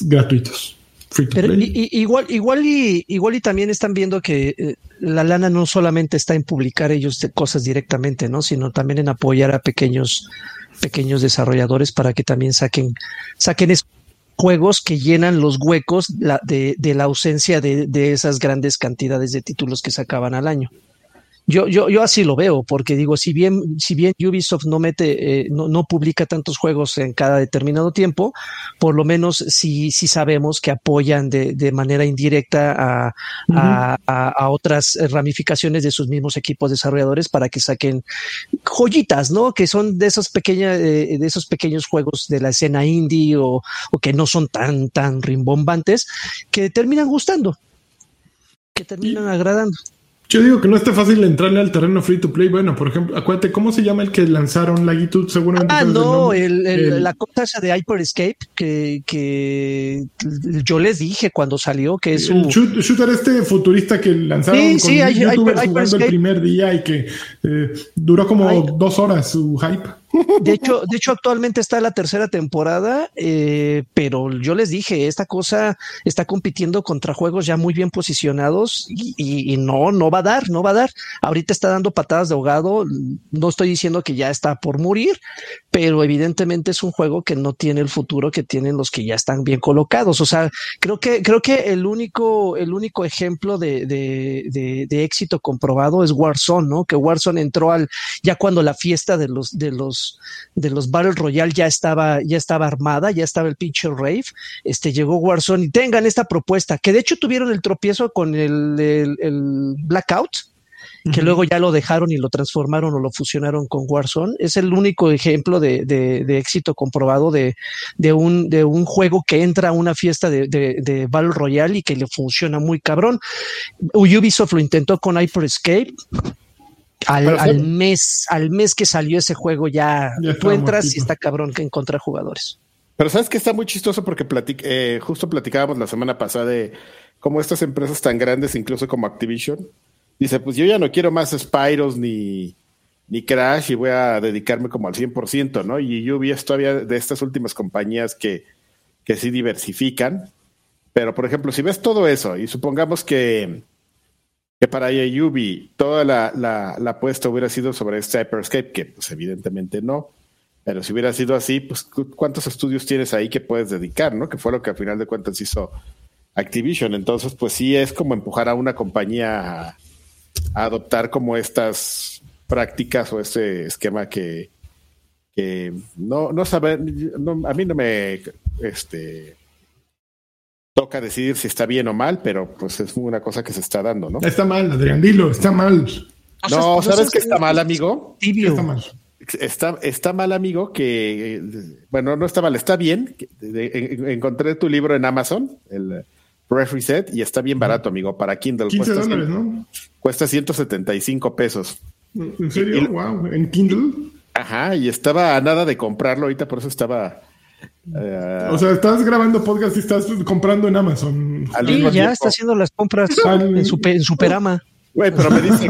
gratuitos. Pero igual, igual y igual y también están viendo que eh, la lana no solamente está en publicar ellos cosas directamente, ¿no? Sino también en apoyar a pequeños, pequeños desarrolladores para que también saquen, saquen juegos que llenan los huecos de, de, la ausencia de, de, esas grandes cantidades de títulos que sacaban al año. Yo, yo, yo así lo veo, porque digo, si bien, si bien Ubisoft no mete, eh, no, no, publica tantos juegos en cada determinado tiempo, por lo menos sí, sí sabemos que apoyan de, de manera indirecta a, a, a, otras ramificaciones de sus mismos equipos desarrolladores para que saquen joyitas, ¿no? Que son de esos pequeñas, eh, de esos pequeños juegos de la escena indie o, o que no son tan, tan rimbombantes, que terminan gustando, que terminan agradando. Yo digo que no está fácil entrarle al terreno free to play. Bueno, por ejemplo, acuérdate, ¿cómo se llama el que lanzaron Lagitude? Seguramente. Ah, no, el, el, la cosa de Hyper Escape que, que yo les dije cuando salió que es un. shooter este futurista que lanzaron sí, con sí, hay, youtubers jugando el primer día y que eh, duró como dos horas su hype. De hecho, de hecho, actualmente está la tercera temporada, eh, pero yo les dije, esta cosa está compitiendo contra juegos ya muy bien posicionados y, y, no, no va a dar, no va a dar. Ahorita está dando patadas de ahogado. No estoy diciendo que ya está por morir, pero evidentemente es un juego que no tiene el futuro que tienen los que ya están bien colocados. O sea, creo que, creo que el único, el único ejemplo de, de, de, de éxito comprobado es Warzone, ¿no? Que Warzone entró al, ya cuando la fiesta de los, de los de los Battle Royale ya estaba, ya estaba armada, ya estaba el pinche Rave, este llegó Warzone y tengan esta propuesta, que de hecho tuvieron el tropiezo con el, el, el Blackout, que luego ya lo dejaron y lo transformaron o lo fusionaron con Warzone. Es el único ejemplo de, de, de éxito comprobado de, de, un, de un juego que entra a una fiesta de, de, Battle Royale y que le funciona muy cabrón. Ubisoft lo intentó con Hyper Escape, al, al, mes, al mes que salió ese juego ya, ya tú entras y está cabrón que encontrar jugadores. Pero sabes que está muy chistoso porque platic eh, justo platicábamos la semana pasada de cómo estas empresas tan grandes, incluso como Activision, dice, pues yo ya no quiero más Spyros ni, ni Crash y voy a dedicarme como al 100%, ¿no? Y Ubi es todavía de estas últimas compañías que, que sí diversifican. Pero, por ejemplo, si ves todo eso y supongamos que que para Yubi toda la, la, la, apuesta hubiera sido sobre este Hyperscape, que pues evidentemente no. Pero si hubiera sido así, pues cuántos estudios tienes ahí que puedes dedicar, ¿no? Que fue lo que al final de cuentas hizo Activision. Entonces, pues sí es como empujar a una compañía a, adoptar como estas prácticas o este esquema que, que no, no sabe, no, a mí no me este toca decidir si está bien o mal, pero pues es una cosa que se está dando, ¿no? Está mal, Adrián, dilo, está mal. No, ¿sabes qué está mal, amigo? Tibio. Está mal. Está, está mal, amigo, que, bueno, no está mal, está bien. Encontré tu libro en Amazon, el Refree Set, y está bien barato, amigo, para Kindle. 15 cuesta, dólares, ¿no? Cuesta 175 pesos. ¿En serio? Y, wow, ¿en Kindle? Ajá, y estaba a nada de comprarlo ahorita, por eso estaba Uh, o sea, estás grabando podcast y estás comprando en Amazon. Sí, ya tiempo. está haciendo las compras Al... en, super, en Superama. Güey, pero me dice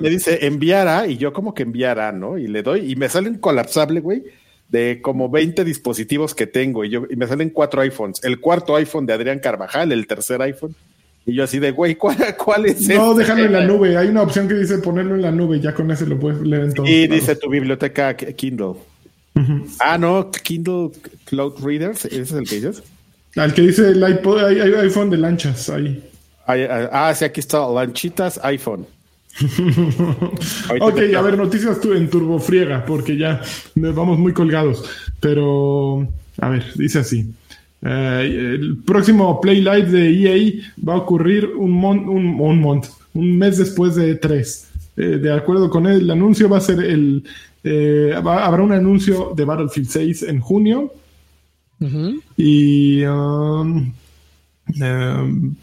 me dice enviará y yo como que enviará, ¿no? Y le doy y me sale un colapsable, güey, de como 20 dispositivos que tengo y yo y me salen cuatro iPhones. El cuarto iPhone de Adrián Carvajal, el tercer iPhone. Y yo así de, güey, ¿cuál, ¿cuál, es No, este? déjalo en la nube. Hay una opción que dice ponerlo en la nube. Ya con ese lo puedes leer en todo. Y dice tu biblioteca Kindle. Uh -huh. Ah, no, Kindle Cloud Readers, ese es el que dices. Al que dice el iPod, iPhone de lanchas ahí. Ah, sí, aquí está, lanchitas iPhone. ok, a ver, noticias tú en Turbo Friega, porque ya nos vamos muy colgados. Pero, a ver, dice así. Eh, el próximo Play Live de EA va a ocurrir un, mon un, un, mont un mes después de tres. Eh, de acuerdo con él, el anuncio va a ser el eh, va, habrá un anuncio de Battlefield 6 en junio. Uh -huh. Y um, um,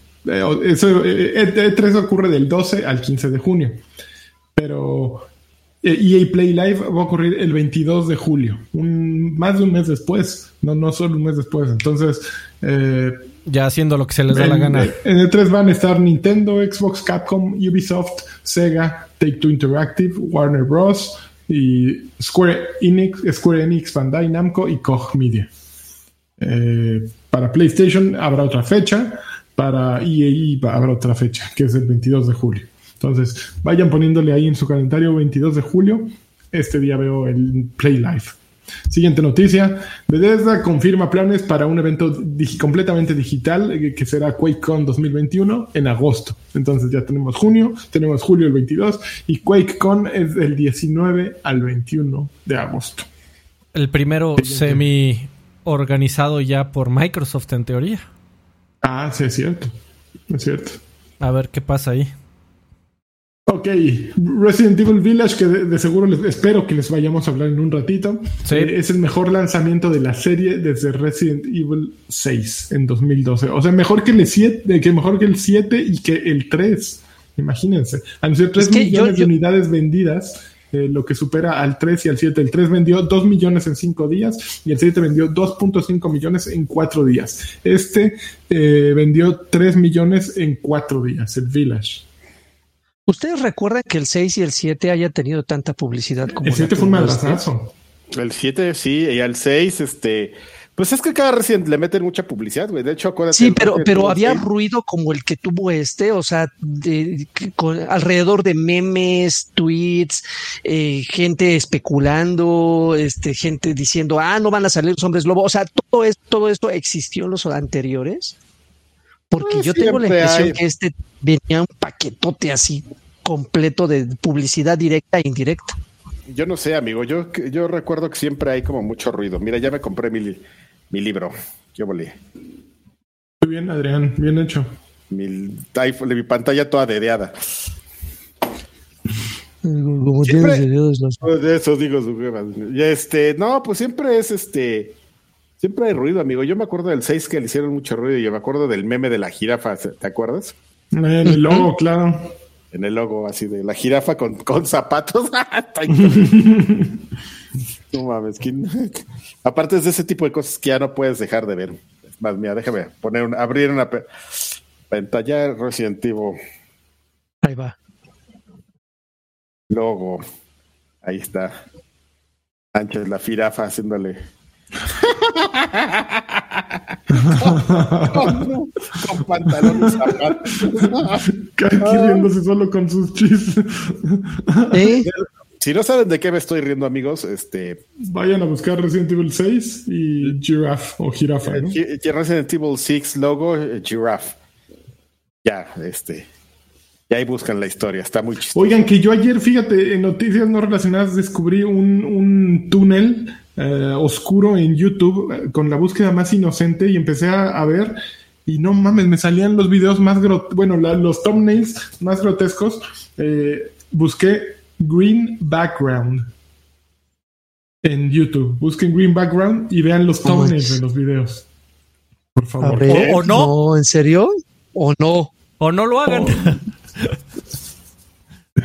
eso, E3 ocurre del 12 al 15 de junio. Pero EA Play Live va a ocurrir el 22 de julio, un, más de un mes después, no, no solo un mes después. Entonces, Eh, Ya haciendo lo que se les da la gana. en el 3 van a estar Nintendo, Xbox, Capcom, Ubisoft, Sega, Take Two Interactive, Warner Bros. y Square Enix, Square Enix, Bandai Namco y Koch Media. Eh, para PlayStation habrá otra fecha, para EA habrá otra fecha, que es el 22 de julio. Entonces, vayan poniéndole ahí en su calendario 22 de julio. Este día veo el Play Live. Siguiente noticia. Bethesda confirma planes para un evento completamente digital eh, que será QuakeCon 2021 en agosto. Entonces ya tenemos junio, tenemos julio el 22 y QuakeCon es del 19 al 21 de agosto. El primero semi organizado ya por Microsoft en teoría. Ah, sí, es cierto. Es cierto. A ver qué pasa ahí. Ok, Resident Evil Village, que de, de seguro les, espero que les vayamos a hablar en un ratito. Sí. Eh, es el mejor lanzamiento de la serie desde Resident Evil 6 en 2012. O sea, mejor que el 7, que mejor que el 7 y que el 3. Imagínense. Anunció 3 que yo- millones yo- de unidades vendidas, eh, lo que supera al 3 y al 7. El 3 vendió 2 millones en 5 días y el 7 vendió 2.5 millones en 4 días. Este eh, vendió 3 millones en 4 días, el Village. ¿Ustedes recuerdan que el 6 y el 7 haya tenido tanta publicidad como El la 7 fue un madrazo. El 7, sí, y al 6, este. Pues es que cada Resident le meten mucha publicidad, güey. De hecho, acuérdate. Sí, pero, pero había 6, ruido como el que tuvo este, o sea, de- con- alrededor de memes, tweets, eh, gente especulando, este, gente diciendo, ah, no van a salir los hombres lobo. O sea, todo esto, todo esto existió en los anteriores. Porque Pues yo tengo la impresión hay. que este venía un paquetote así completo de publicidad directa e indirecta. Yo no sé, amigo. Yo, yo recuerdo que siempre hay como mucho ruido. Mira, ya me compré mi, mi libro. Yo volé. Muy bien, Adrián, bien hecho. Mi, iPhone, mi pantalla toda dedeada. Como Siempre- tienes videos, los- De eso digo su este, no, pues siempre es este. Siempre hay ruido, amigo. Yo me acuerdo del 6 que le hicieron mucho ruido. Y yo me acuerdo del meme de la jirafa. ¿Te acuerdas? En el logo, claro. En el logo así de la jirafa con, con zapatos. No mames. ¿quién- Aparte es de ese tipo de cosas que ya no puedes dejar de ver. Es más, mira, déjame poner un- abrir una pe- pantalla Resident Evil Ahí va. logo. Ahí está. Sánchez, la jirafa haciéndole. Con, y zapatos. Aquí riéndose solo con sus chistes. ¿Eh? Si no saben de qué me estoy riendo, amigos, este Vayan a buscar Resident Evil 6 y Giraffe o Jirafa, ¿no? Gi- Resident Evil 6 logo eh, giraffe. Ya, este. Y ahí buscan la historia, está muy chistoso. Oigan, que yo ayer, fíjate, en noticias no relacionadas descubrí un, un túnel eh, oscuro en YouTube eh, con la búsqueda más inocente y empecé a, a ver y no mames, me salían los videos más grot bueno, la- los thumbnails más grotescos. Eh, busqué Green Background en YouTube. Busquen Green Background y vean los thumbnails de los videos. Por favor. ver, ¿O- o no? ¿En serio? ¿O no? O no lo hagan.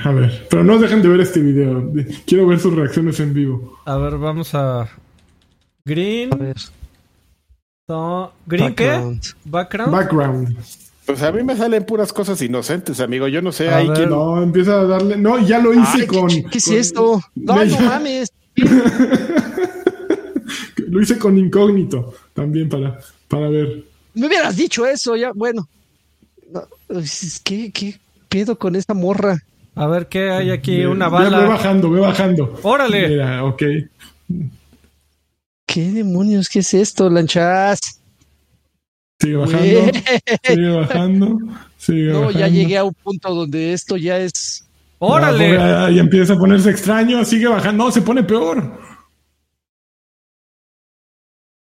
A ver, pero no dejen de ver este video. Quiero ver sus reacciones en vivo. A ver, vamos a. Green. A ver. no, ¿Green qué? Background. Background. Background. Pues a mí me salen puras cosas inocentes, amigo. Yo no sé, A ahí ver. quién. No, empieza a darle. No, ya lo hice Ay, con. ¿qué, qué es con- esto? No, Me- no mames. Lo hice con incógnito también para, para ver. Me hubieras dicho eso, ya, bueno. No, es- ¿Qué, qué pedo con esta morra? A ver qué hay aquí. Una bala. bajando, ve bajando. Órale. Mira, ok. ¿Qué demonios? ¿Qué es esto, lanchas? Sigue bajando. Sigue bajando. Sigue No, ya bajando. llegué a un punto donde esto ya es. Órale. Ya, ya empieza a ponerse extraño. Sigue bajando. No, se pone peor.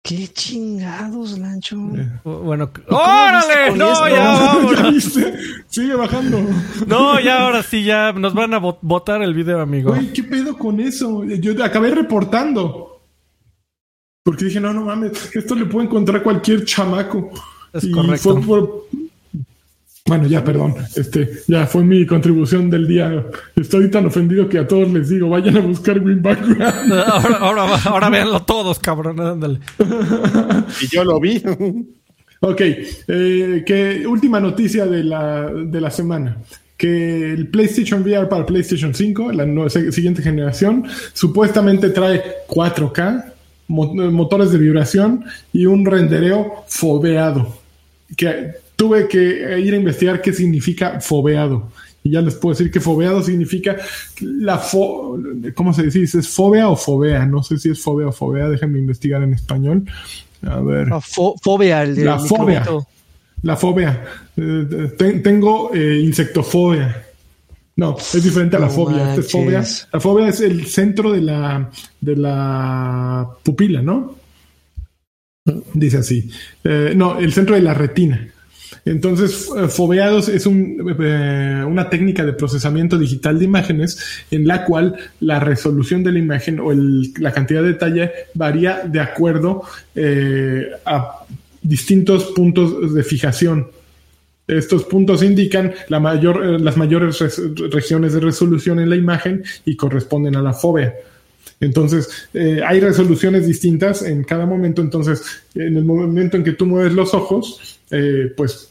¿Qué chingados, Lancho? Bueno. cómo ¡Órale! No, esto? ya vámonos. ¿Ya viste? Sigue bajando. No, ya ahora sí, ya nos van a bot- botar el video, amigo. Güey, ¿qué pedo con eso? Yo acabé reportando. Porque dije, no, no mames, esto le puede encontrar cualquier chamaco. Es Y correcto. fue por- Bueno, ya, perdón. Este, ya fue mi contribución del día. Estoy tan ofendido que a todos les digo, vayan a buscar Green Background. Ahora, ahora, ahora véanlo todos, cabrón. Ándale. Y yo lo vi. Ok, eh, que última noticia de la, de la semana que el PlayStation VR para PlayStation 5, la nueva, siguiente generación, supuestamente trae 4K, motores de vibración y un rendereo fobeado. Que tuve que ir a investigar qué significa fobeado. Y ya les puedo decir que fobeado significa la fo ¿cómo se dice? ¿Es fobia o fobea? No sé si es fobia o fobea, déjenme investigar en español. A ver. La fobia, el La fobia. La fobia. Eh, tengo eh, insectofobia. No, es diferente a la fobia. fobia. La fobia es el centro de la, de la pupila, ¿no? Dice así. Eh, no, el centro de la retina. Entonces, fobeados es una técnica de procesamiento digital de imágenes en la cual la resolución de la imagen o la cantidad de detalle varía de acuerdo a distintos puntos de fijación. Estos puntos indican eh, las mayores regiones de resolución en la imagen y corresponden a la fobia. Entonces, eh, hay resoluciones distintas en cada momento. Entonces, en el momento en que tú mueves los ojos, eh, pues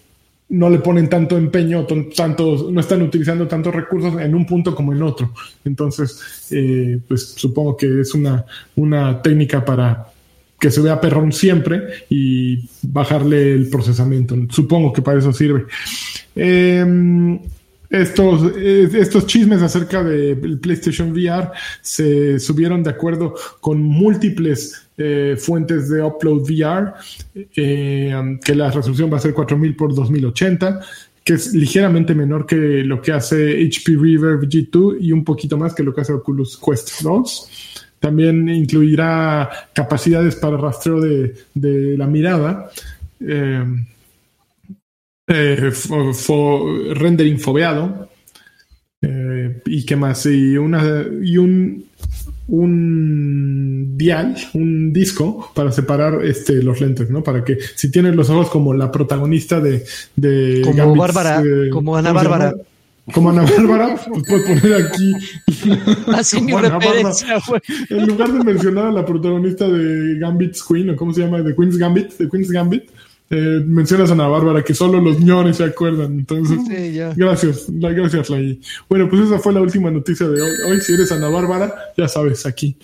no le ponen tanto empeño, tanto, no están utilizando tantos recursos en un punto como en otro. Entonces, pues supongo que es una, una técnica para que se vea perrón siempre y bajarle el procesamiento. Supongo que para eso sirve. Em, estos, eh, estos chismes acerca del PlayStation VR se subieron de acuerdo con múltiples eh, fuentes de upload VR, eh, que la resolución va a ser 4000 por 2080 que es ligeramente menor que lo que hace HP Reverb G2 y un poquito más que lo que hace Oculus Quest 2. También incluirá capacidades para rastreo de, la mirada. Eh, rendering fobeado. Y qué más. Y, una, y un, un dial, un disco para separar este, los lentes, ¿no? Para que si tienes los ojos como la protagonista de. de como Bárbara, como Ana Bárbara. Como Ana Bárbara, pues puedes poner aquí. Así mi referencia, En lugar de mencionar a la protagonista de Gambit's Queen, o cómo se llama, de Queen's Gambit, de Queen's Gambit, eh, mencionas a Ana Bárbara, que solo los ñores se acuerdan. Entonces, gracias, gracias, Lai. Bueno, pues esa fue la última noticia de hoy. Hoy, si eres Ana Bárbara, ya sabes, aquí.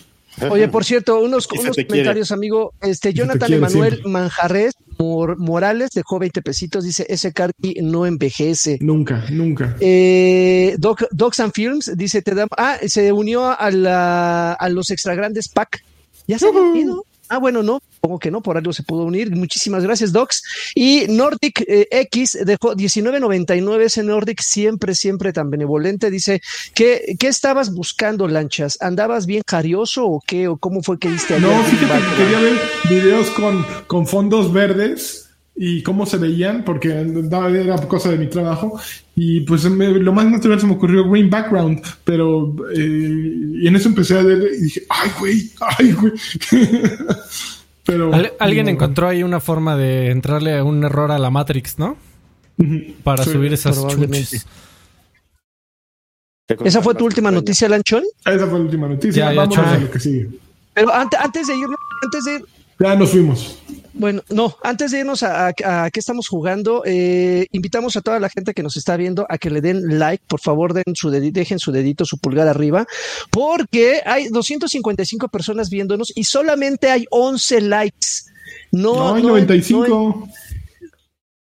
Oye, por cierto, unos, comentarios, amigo. Este, Jonathan Emanuel Manjarres Morales dejó 20 pesitos, dice, ese Carti no envejece. Nunca, nunca. Eh, Doc, Docs and Films dice, te da, ah, se unió a, la, a los extra grandes pack. Ya se ha ido. Ah, bueno, no, supongo que no, por algo se pudo unir. Muchísimas gracias, Docs. Y Nordic eh, X dejó 19.99. Ese Nordic siempre, siempre tan benevolente. Dice, ¿qué, ¿qué estabas buscando, Lanchas? ¿Andabas bien jarioso o qué? ¿O cómo fue que diste No, fíjate que quería ver videos con, con fondos verdes y cómo se veían, porque era cosa de mi trabajo. Y pues lo más natural se me ocurrió Green Background, pero eh, y en eso empecé a ver y dije, ay, güey, ay, güey. pero alguien encontró ahí una forma de entrarle a un error a la Matrix, ¿no? Para subir esas chuches. ¿Esa fue tu última noticia, Lanchón? Esa fue la última noticia. Vamos a lo que sigue. Pero antes, antes de ir, antes de Ya nos fuimos. Bueno, no, antes de irnos a, qué estamos jugando, eh, invitamos a toda la gente que nos está viendo a que le den like, por favor, den su dejen su dedito, su pulgar arriba, porque hay 255 personas viéndonos y solamente hay 11 likes. No, no hay 95.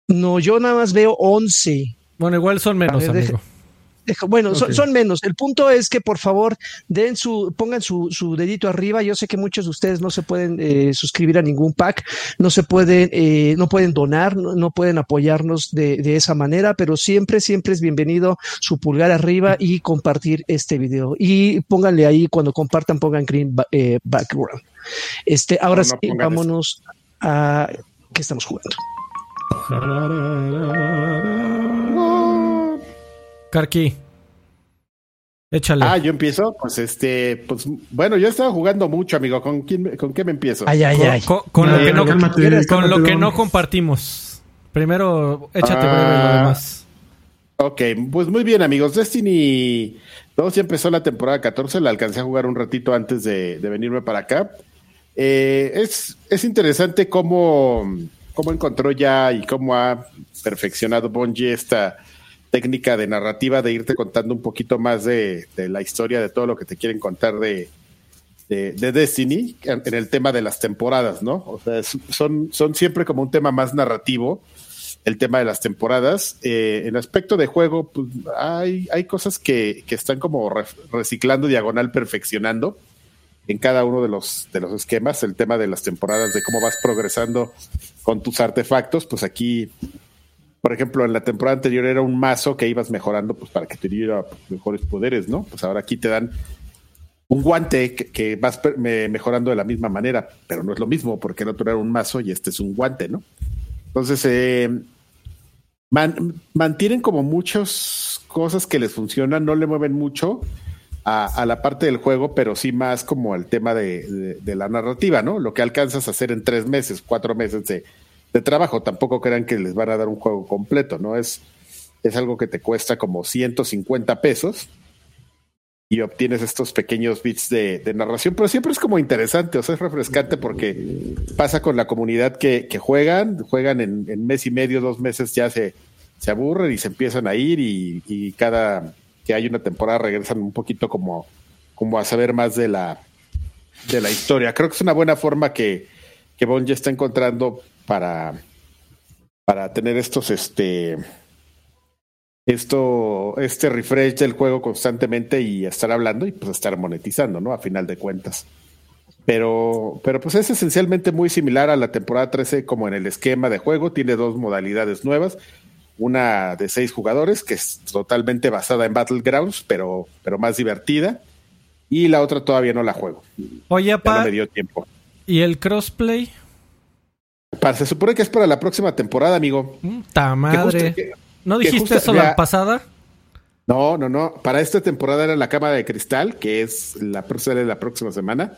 No, yo nada más veo 11. Bueno, igual son menos, amigo. Bueno, son, menos. El punto es que por favor den su, pongan su, dedito arriba. Yo sé que muchos de ustedes no se pueden eh, suscribir a ningún pack, no se pueden, eh, no pueden donar, no, pueden apoyarnos de, esa manera, pero siempre, siempre es bienvenido su pulgar arriba y compartir este video. Y pónganle ahí cuando compartan, pongan green eh, background. Este, ahora sí, vámonos a qué estamos jugando. Karki. Échale. Ah, yo empiezo. Pues este, pues bueno, yo estaba jugando mucho, amigo. ¿Con quién, con qué me empiezo? Ay, ay, ay. Con, lo, que, no, con lo que no compartimos. Primero, échate breve lo ah, demás. Ok, pues muy bien, amigos. Destiny 2 ya empezó la temporada 14. La alcancé a jugar un ratito antes de, venirme para acá. Eh, es, es interesante cómo cómo encontró ya y cómo ha perfeccionado Bungie esta técnica de narrativa de irte contando un poquito más de, la historia de todo lo que te quieren contar de, de, Destiny en, el tema de las temporadas, ¿no? O sea, son, son siempre como un tema más narrativo el tema de las temporadas. Eh, en aspecto de juego, pues, hay, hay cosas que, que están como reciclando diagonal, perfeccionando en cada uno de los, de los esquemas. El tema de las temporadas, de cómo vas progresando con tus artefactos, pues aquí, por ejemplo, en la temporada anterior era un mazo que ibas mejorando pues para que te diera mejores poderes, ¿no? Pues ahora aquí te dan un guante que, vas mejorando de la misma manera, pero no es lo mismo porque el otro era un mazo y este es un guante, ¿no? Entonces, eh, mantienen como muchas cosas que les funcionan, no le mueven mucho a, la parte del juego, pero sí más como al tema de, la narrativa, ¿no? Lo que alcanzas a hacer en tres meses, cuatro meses de, trabajo. Tampoco crean que les van a dar un juego completo, ¿no? Es, es algo que te cuesta como 150 pesos y obtienes estos pequeños bits de, narración, pero siempre es como interesante, o sea, es refrescante porque pasa con la comunidad que, juegan, juegan en, mes y medio, dos meses ya se, se aburren y se empiezan a ir y, cada que hay una temporada regresan un poquito como, como a saber más de la, de la historia. Creo que es una buena forma que, que ya está encontrando para, para tener estos, este, esto, este refresh del juego constantemente y estar hablando y pues estar monetizando, ¿no? A final de cuentas. Pero, pero pues es esencialmente muy similar a la temporada 13 como en el esquema de juego. Tiene dos modalidades nuevas. Una de seis jugadores, que es totalmente basada en Battlegrounds, pero, pero más divertida. Y la otra todavía no la juego. Oye, pa, no me dio tiempo. ¿Y el crossplay? Se supone que es para la próxima temporada, amigo. ¡Ta madre! ¿No dijiste eso la pasada? No, no, no. Para esta temporada era la Cámara de Cristal, que es la próxima de la próxima semana,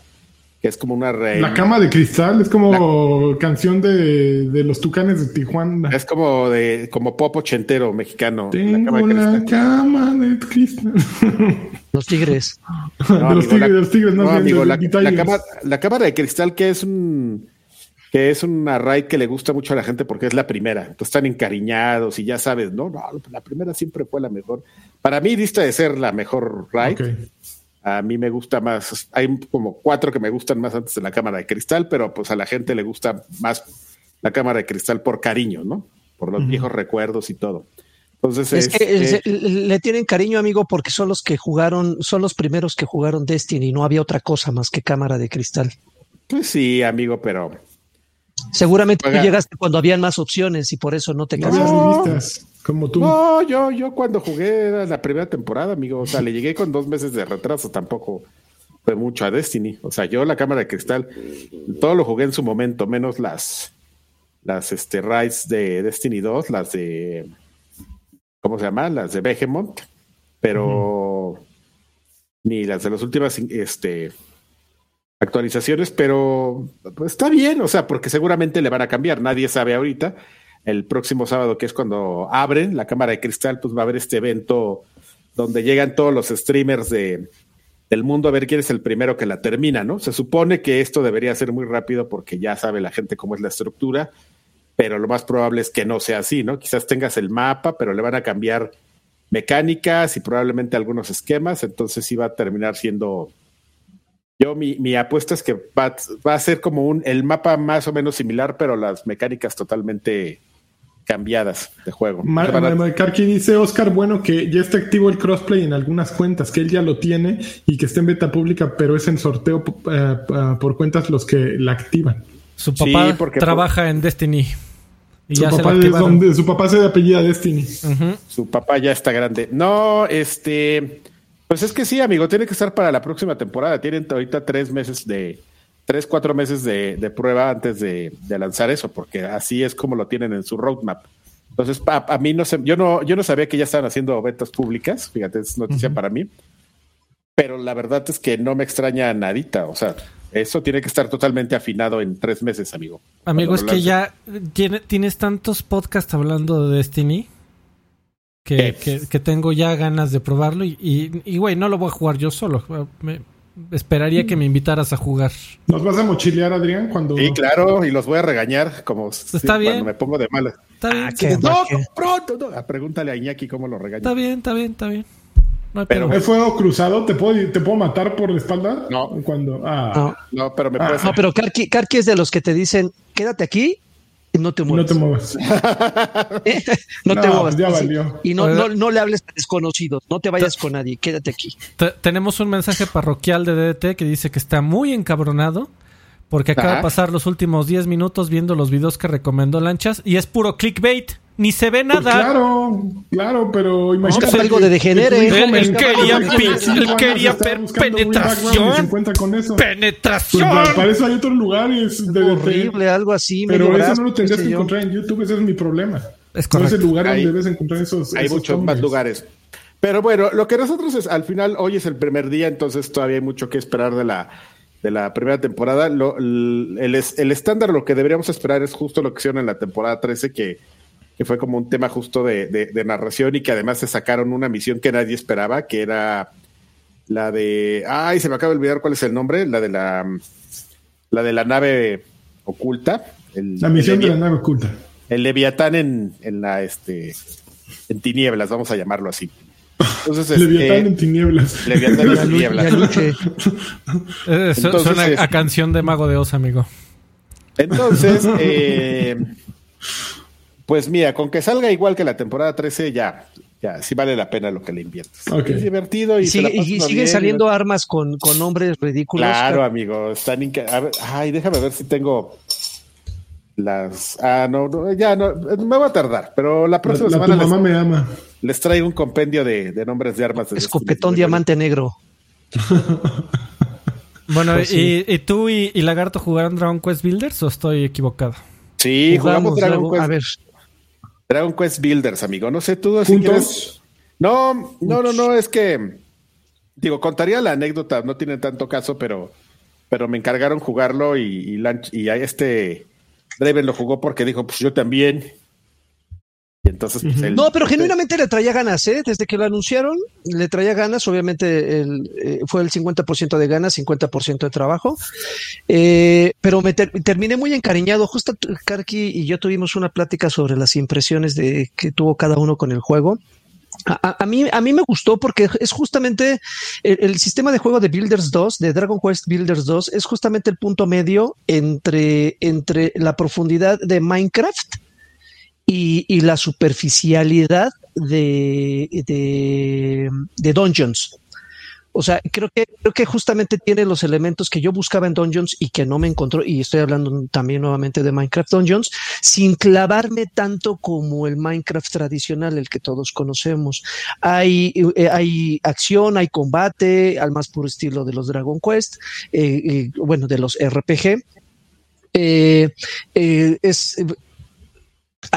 que es como una La Cama de Cristal es como canción de, de, los Tucanes de Tijuana. Es como de como pop ochentero mexicano. Tengo la Cama de, Cristal. Los Tigres. de los tigres, los tigres, no, amigo, la, la Cámara de Cristal, que es un que es una raid que le gusta mucho a la gente porque es la primera. Entonces están encariñados y ya sabes, no, no, la primera siempre fue la mejor. Para mí, vista de ser la mejor raid. A mí me gusta más, hay como cuatro que me gustan más antes de la cámara de cristal, pero pues a la gente le gusta más la cámara de cristal por cariño, ¿no? Por los viejos recuerdos y todo. Entonces es, que le tienen cariño, amigo, porque son los que jugaron, son los primeros que jugaron Destiny, no había otra cosa más que cámara de cristal. Pues sí, amigo, pero Seguramente tú llegaste cuando habían más opciones y por eso no te casaste. No, como tú. No, yo, yo cuando jugué la primera temporada, amigo, o sea, le llegué con dos meses de retraso, tampoco fue mucho a Destiny. O sea, yo la cámara de cristal, todo lo jugué en su momento, menos las, las este, raids de Destiny 2, las de, ¿cómo se llama? Las de Behemoth, pero ni las de las últimas, este, actualizaciones, pero pues, está bien, o sea, porque seguramente le van a cambiar, nadie sabe ahorita. El próximo sábado, que es cuando abren la cámara de cristal, pues va a haber este evento donde llegan todos los streamers de, del mundo a ver quién es el primero que la termina, ¿no? Se supone que esto debería ser muy rápido porque ya sabe la gente cómo es la estructura, pero lo más probable es que no sea así, ¿no? Quizás tengas el mapa, pero le van a cambiar mecánicas y probablemente algunos esquemas, entonces sí va a terminar siendo yo mi, mi apuesta es que va, a ser como un el mapa más o menos similar, pero las mecánicas totalmente cambiadas de juego. Carqui dice Oscar, bueno, que ya está activo el crossplay en algunas cuentas, que él ya lo tiene y que está en beta pública, pero es en sorteo eh, por cuentas los que la activan. Su papá trabaja en Destiny. su, papá es donde, su papá se de apellida Destiny. Su papá ya está grande. No, este pues es que sí, amigo, tiene que estar para la próxima temporada. Tienen ahorita tres meses de, tres, cuatro meses de, prueba antes de, lanzar eso, porque así es como lo tienen en su roadmap. Entonces, a, mí no sé, yo no, yo no sabía que ya estaban haciendo ventas públicas, fíjate, es noticia para mí. Pero la verdad es que no me extraña nadita. O sea, eso tiene que estar totalmente afinado en tres meses, amigo. Amigo, es que ya tienes tantos podcasts hablando de Destiny que, que, tengo ya ganas de probarlo y, y, güey, no lo voy a jugar yo solo. Me, esperaría que me invitaras a jugar. ¿Nos vas a mochilear, Adrián, cuando... Sí, claro, y los voy a regañar como Está sí, bien. cuando me pongo de malas. Está bien, Ah, sí, qué- No, qué- pronto, no. Ah, Pregúntale a Iñaki cómo lo regaña. está bien, está bien, está bien. No hay Pero-. ¿Es fuego cruzado? ¿Te puedo, ¿Te puedo matar por la espalda? No. Cuando... Ah, No, No, pero me Ah, puedes. no, pero Karki, Karki es de los que te dicen, quédate aquí y no te no muevas. te muevas. no te No, muevas. pues ya valió. Y no, no, no le hables a desconocidos, no te vayas con nadie, quédate aquí. Te- tenemos un mensaje parroquial de DDT que dice que está muy encabronado porque acaba Ajá. de pasar los últimos 10 minutos viendo los videos que recomendó Lanchas y es puro clickbait. Ni se ve Pues nada. claro, claro, pero imagínate. pues algo que- de degenere. Él- él de quería 25 pin- años él quería penetración. background y se encuentra con eso. Pues ¡Penetración! para, para eso hay otros lugares. de- de- Horrible, algo así. Pero medio eso no lo tendrías que yo. encontrar en YouTube, ese es mi problema. Es no es correcto. el lugar Hay- donde debes encontrar esos. Hay esos muchos más lugares. Pero bueno, lo que nosotros es, al final, hoy es el primer día, entonces todavía hay mucho que esperar de la, de la primera temporada. Lo- el, el el estándar, lo que deberíamos esperar es justo lo que hicieron en la temporada 13, que, que fue como un tema justo de, de- de narración y que además se sacaron una misión que nadie esperaba, que era la de... Ay, se me acaba de olvidar cuál es el nombre, la de la, la, de la nave oculta. El, La misión el de la nave oculta. el Leviatán en, en la este en tinieblas, vamos a llamarlo así. Entonces, este, Leviatán en tinieblas. Leviatán en tinieblas. Eh, Entonces, suena es- a canción de Mago de Oz, amigo. Entonces, eh, pues mira, con que salga igual que la temporada 13, ya, ya, sí vale la pena lo que le inviertes. Es divertido y, Y, la siguen bien, saliendo ¿no? armas con, con nombres ridículos. Claro, amigo, están inca- a ver, ay, déjame ver si tengo las ah no, no, ya no me va a tardar, pero la La, próxima la tu semana les, mamá me ama. les traigo un compendio de, de nombres de armas de Escopetón diamante negro. Bueno, Pues y, y tú y, y Lagarto jugaron Dragon Quest Builders o estoy equivocado? Sí, jugamos, Jugamos Dragon luego, Quest A ver, Dragon Quest Builders, amigo. No sé, tú si quieres. No, no, no, no, es que. Digo, contaría la anécdota, no tiene tanto caso, pero, pero me encargaron jugarlo y, y, y a este Draven lo jugó porque dijo, pues yo también. Y entonces, pues él. No, pero genuinamente le traía ganas, ¿eh? Desde que lo anunciaron, le traía ganas. Obviamente el, eh, fue el 50% de ganas, 50% de trabajo. Eh, pero me ter- terminé muy encariñado. Justo Karki y yo tuvimos una plática sobre las impresiones de que tuvo cada uno con el juego. A, mí, a mí me gustó porque es justamente el, el sistema de juego de Builders 2, de Dragon Quest Builders 2, es justamente el punto medio entre, entre la profundidad de Minecraft y, la superficialidad de, de, de Dungeons. O sea, creo que, creo que justamente tiene los elementos que yo buscaba en Dungeons y que no me encontró, y estoy hablando también nuevamente de Minecraft Dungeons, sin clavarme tanto como el Minecraft tradicional, el que todos conocemos. Hay, eh, hay acción, hay combate, al más puro estilo de los Dragon Quest, eh, eh, bueno, de los RPG. Es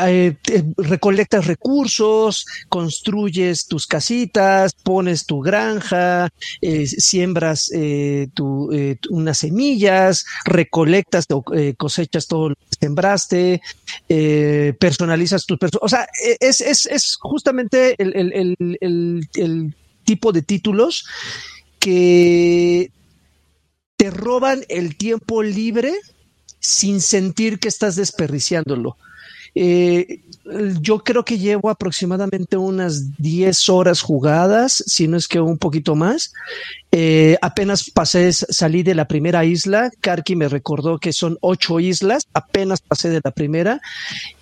eh, recolectas recursos, construyes tus casitas, pones tu granja, eh, siembras eh, unas semillas, recolectas cosechas todo lo que sembraste, personalizas tus personas. O sea, eh, es, es, es justamente el- el- el tipo de títulos que te roban el tiempo libre sin sentir que estás desperdiciándolo. Eh, yo creo que llevo aproximadamente unas 10 horas jugadas, si no es que un poquito más. Eh, apenas pasé, salí de la primera isla. Karki me recordó que son ocho islas. Apenas pasé de la primera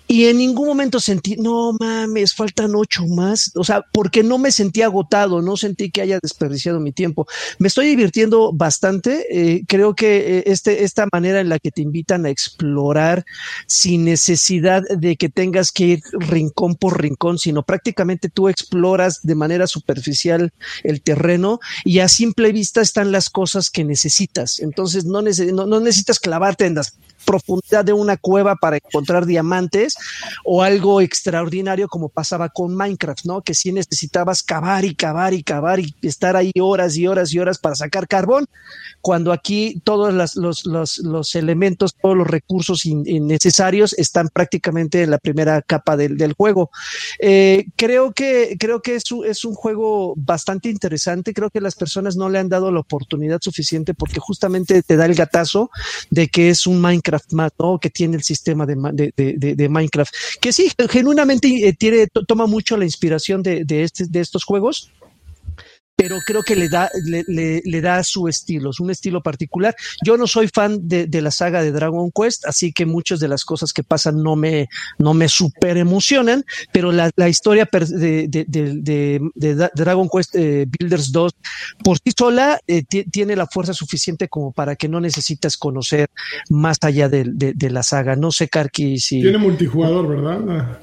y en ningún momento sentí, no mames, faltan ocho más. O sea, porque no me sentí agotado, no sentí que haya desperdiciado mi tiempo. Me estoy divirtiendo bastante. eh, creo que eh, este, esta manera en la que te invitan a explorar sin necesidad de que tengas que ir rincón por rincón, sino prácticamente tú exploras de manera superficial el terreno y a simple vista están las cosas que necesitas. Entonces no, nece- no, necesitas clavarte en profundidad de una cueva para encontrar diamantes o algo extraordinario como pasaba con Minecraft, ¿no? Que si necesitabas cavar y cavar y cavar y estar ahí horas y horas y horas para sacar carbón, cuando aquí todos los, elementos, todos los recursos innecesarios están prácticamente en la primera capa del, juego. Eh, creo que, creo que es, es un juego bastante interesante, creo que las personas no le han dado la oportunidad suficiente porque justamente te da el gatazo de que es un Minecraft más, ¿no? Que tiene el sistema de, de, Minecraft. Que sí, genuinamente eh, tiene, toma mucho la inspiración de, este, de estos juegos pero creo que le da, le, le, da su estilo, es un estilo particular. Yo no soy fan de, de, la saga de Dragon Quest, así que muchas de las cosas que pasan no me, no me super emocionan, pero la, la historia de, de, Dragon Quest eh, Builders 2 por sí sola eh, tiene la fuerza suficiente como para que no necesitas conocer más allá de, la saga. No sé, Karki, si... Tiene multijugador, ¿verdad?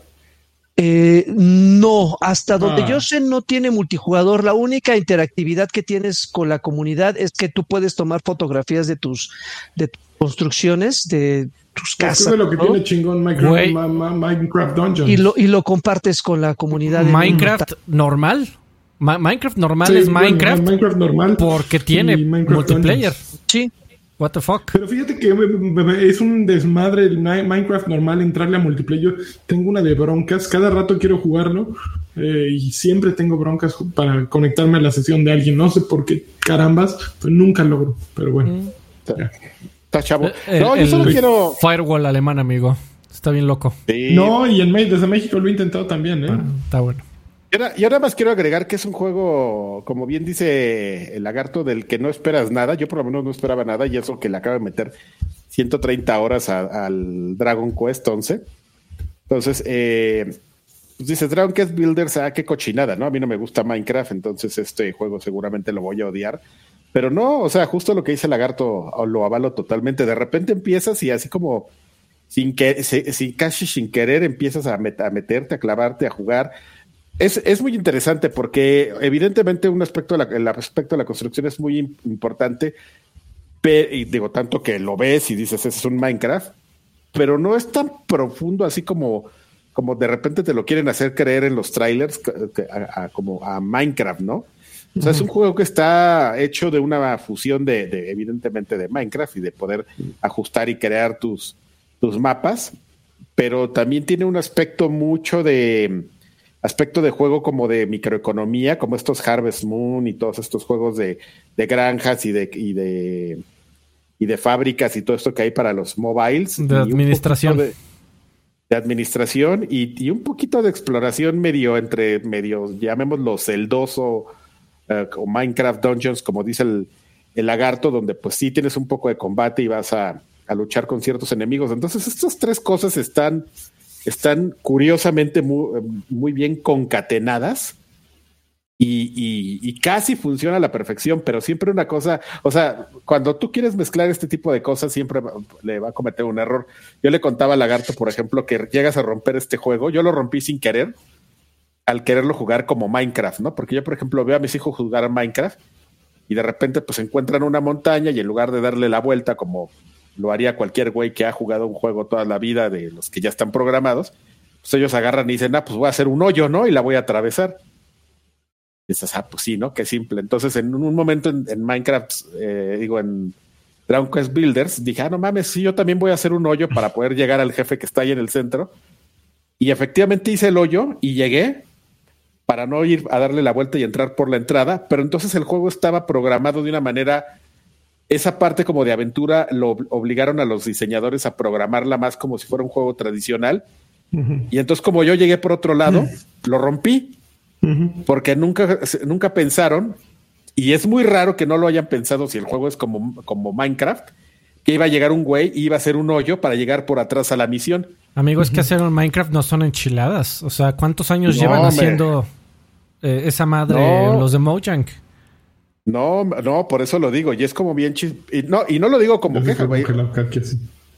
Eh, no, hasta donde yo ah. sé no tiene multijugador. La única interactividad que tienes con la comunidad es que tú puedes tomar fotografías de tus, de construcciones, de tus casas. es lo que tiene chingón Minecraft, Dungeons. Y lo, y lo compartes con la comunidad. Minecraft normal. Minecraft normal es Minecraft, Minecraft normal porque tiene multiplayer. Sí. What the fuck? Pero fíjate que es un desmadre el Minecraft normal entrarle a multiplayer. tengo una de broncas, cada rato quiero jugarlo eh, y siempre tengo broncas para conectarme a la sesión de alguien. No sé por qué carambas, pues nunca logro. Pero bueno. Mm. Está chavo. Eh, no, yo solo quiero. Firewall alemán, amigo. Está bien loco. No, y en desde México lo he intentado también, ¿eh? Ah, está bueno. Y ahora, más quiero agregar que es un juego, como bien dice el lagarto, del que no esperas nada. Yo por lo menos no esperaba nada y eso que le acaba de meter 130 horas al Dragon Quest 11. Entonces, eh, pues dices, Dragon Quest Builders, ah, qué cochinada, ¿no? A mí no me gusta Minecraft, entonces este juego seguramente lo voy a odiar. Pero no, o sea, justo lo que dice lagarto lo avalo totalmente. De repente empiezas y así como sin que, sin, casi sin querer empiezas a meterte, a clavarte, a jugar es, es, muy interesante porque evidentemente un aspecto de la, el aspecto de la construcción es muy importante, y digo, tanto que lo ves y dices, es un Minecraft, pero no es tan profundo así como, como de repente te lo quieren hacer creer en los trailers, como a Minecraft, ¿no? O sea, es un juego que está hecho de una fusión de, de, evidentemente, de Minecraft y de poder ajustar y crear tus, tus mapas, pero también tiene un aspecto mucho de, aspecto de juego como de microeconomía, como estos Harvest Moon y todos estos juegos de, granjas y de, y de y de fábricas y todo esto que hay para los mobiles. De administración. De, administración y, un poquito de exploración medio entre medio, llamémoslo celdoso uh, o Minecraft Dungeons, como dice el, el, lagarto, donde pues sí tienes un poco de combate y vas a, a luchar con ciertos enemigos. Entonces estas tres cosas están están curiosamente muy, bien concatenadas y, casi funciona a la perfección, pero siempre una cosa, o sea, cuando tú quieres mezclar este tipo de cosas, siempre le va a cometer un error. Yo le contaba a Lagarto, por ejemplo, que llegas a romper este juego, yo lo rompí sin querer, al quererlo jugar como Minecraft, ¿no? Porque yo, por ejemplo, veo a mis hijos jugar a Minecraft y de repente pues encuentran una montaña y en lugar de darle la vuelta como lo haría cualquier güey que ha jugado un juego toda la vida de los que ya están programados, pues ellos agarran y dicen, ah, pues voy a hacer un hoyo, ¿no? Y la voy a atravesar. Y dices, ah, pues sí, ¿no? Qué simple. Entonces, en un momento en, Minecraft, eh, digo, en Dragon Quest Builders, dije, ah, no mames, sí, yo también voy a hacer un hoyo para poder llegar al jefe que está ahí en el centro. Y efectivamente hice el hoyo y llegué para no ir a darle la vuelta y entrar por la entrada, pero entonces el juego estaba programado de una manera esa parte como de aventura lo obligaron a los diseñadores a programarla más como si fuera un juego tradicional. Y entonces como yo llegué por otro lado, lo rompí. Porque nunca, nunca pensaron, y es muy raro que no lo hayan pensado si el juego es como, como Minecraft, que iba a llegar un güey y iba a hacer un hoyo para llegar por atrás a la misión. Amigo, es que hacer un Minecraft no son enchiladas. O sea, ¿cuántos años llevan haciendo eh, esa madre los de Mojang? No, no, por eso lo digo. Y es como bien chis... y no, y no lo digo como queja, güey.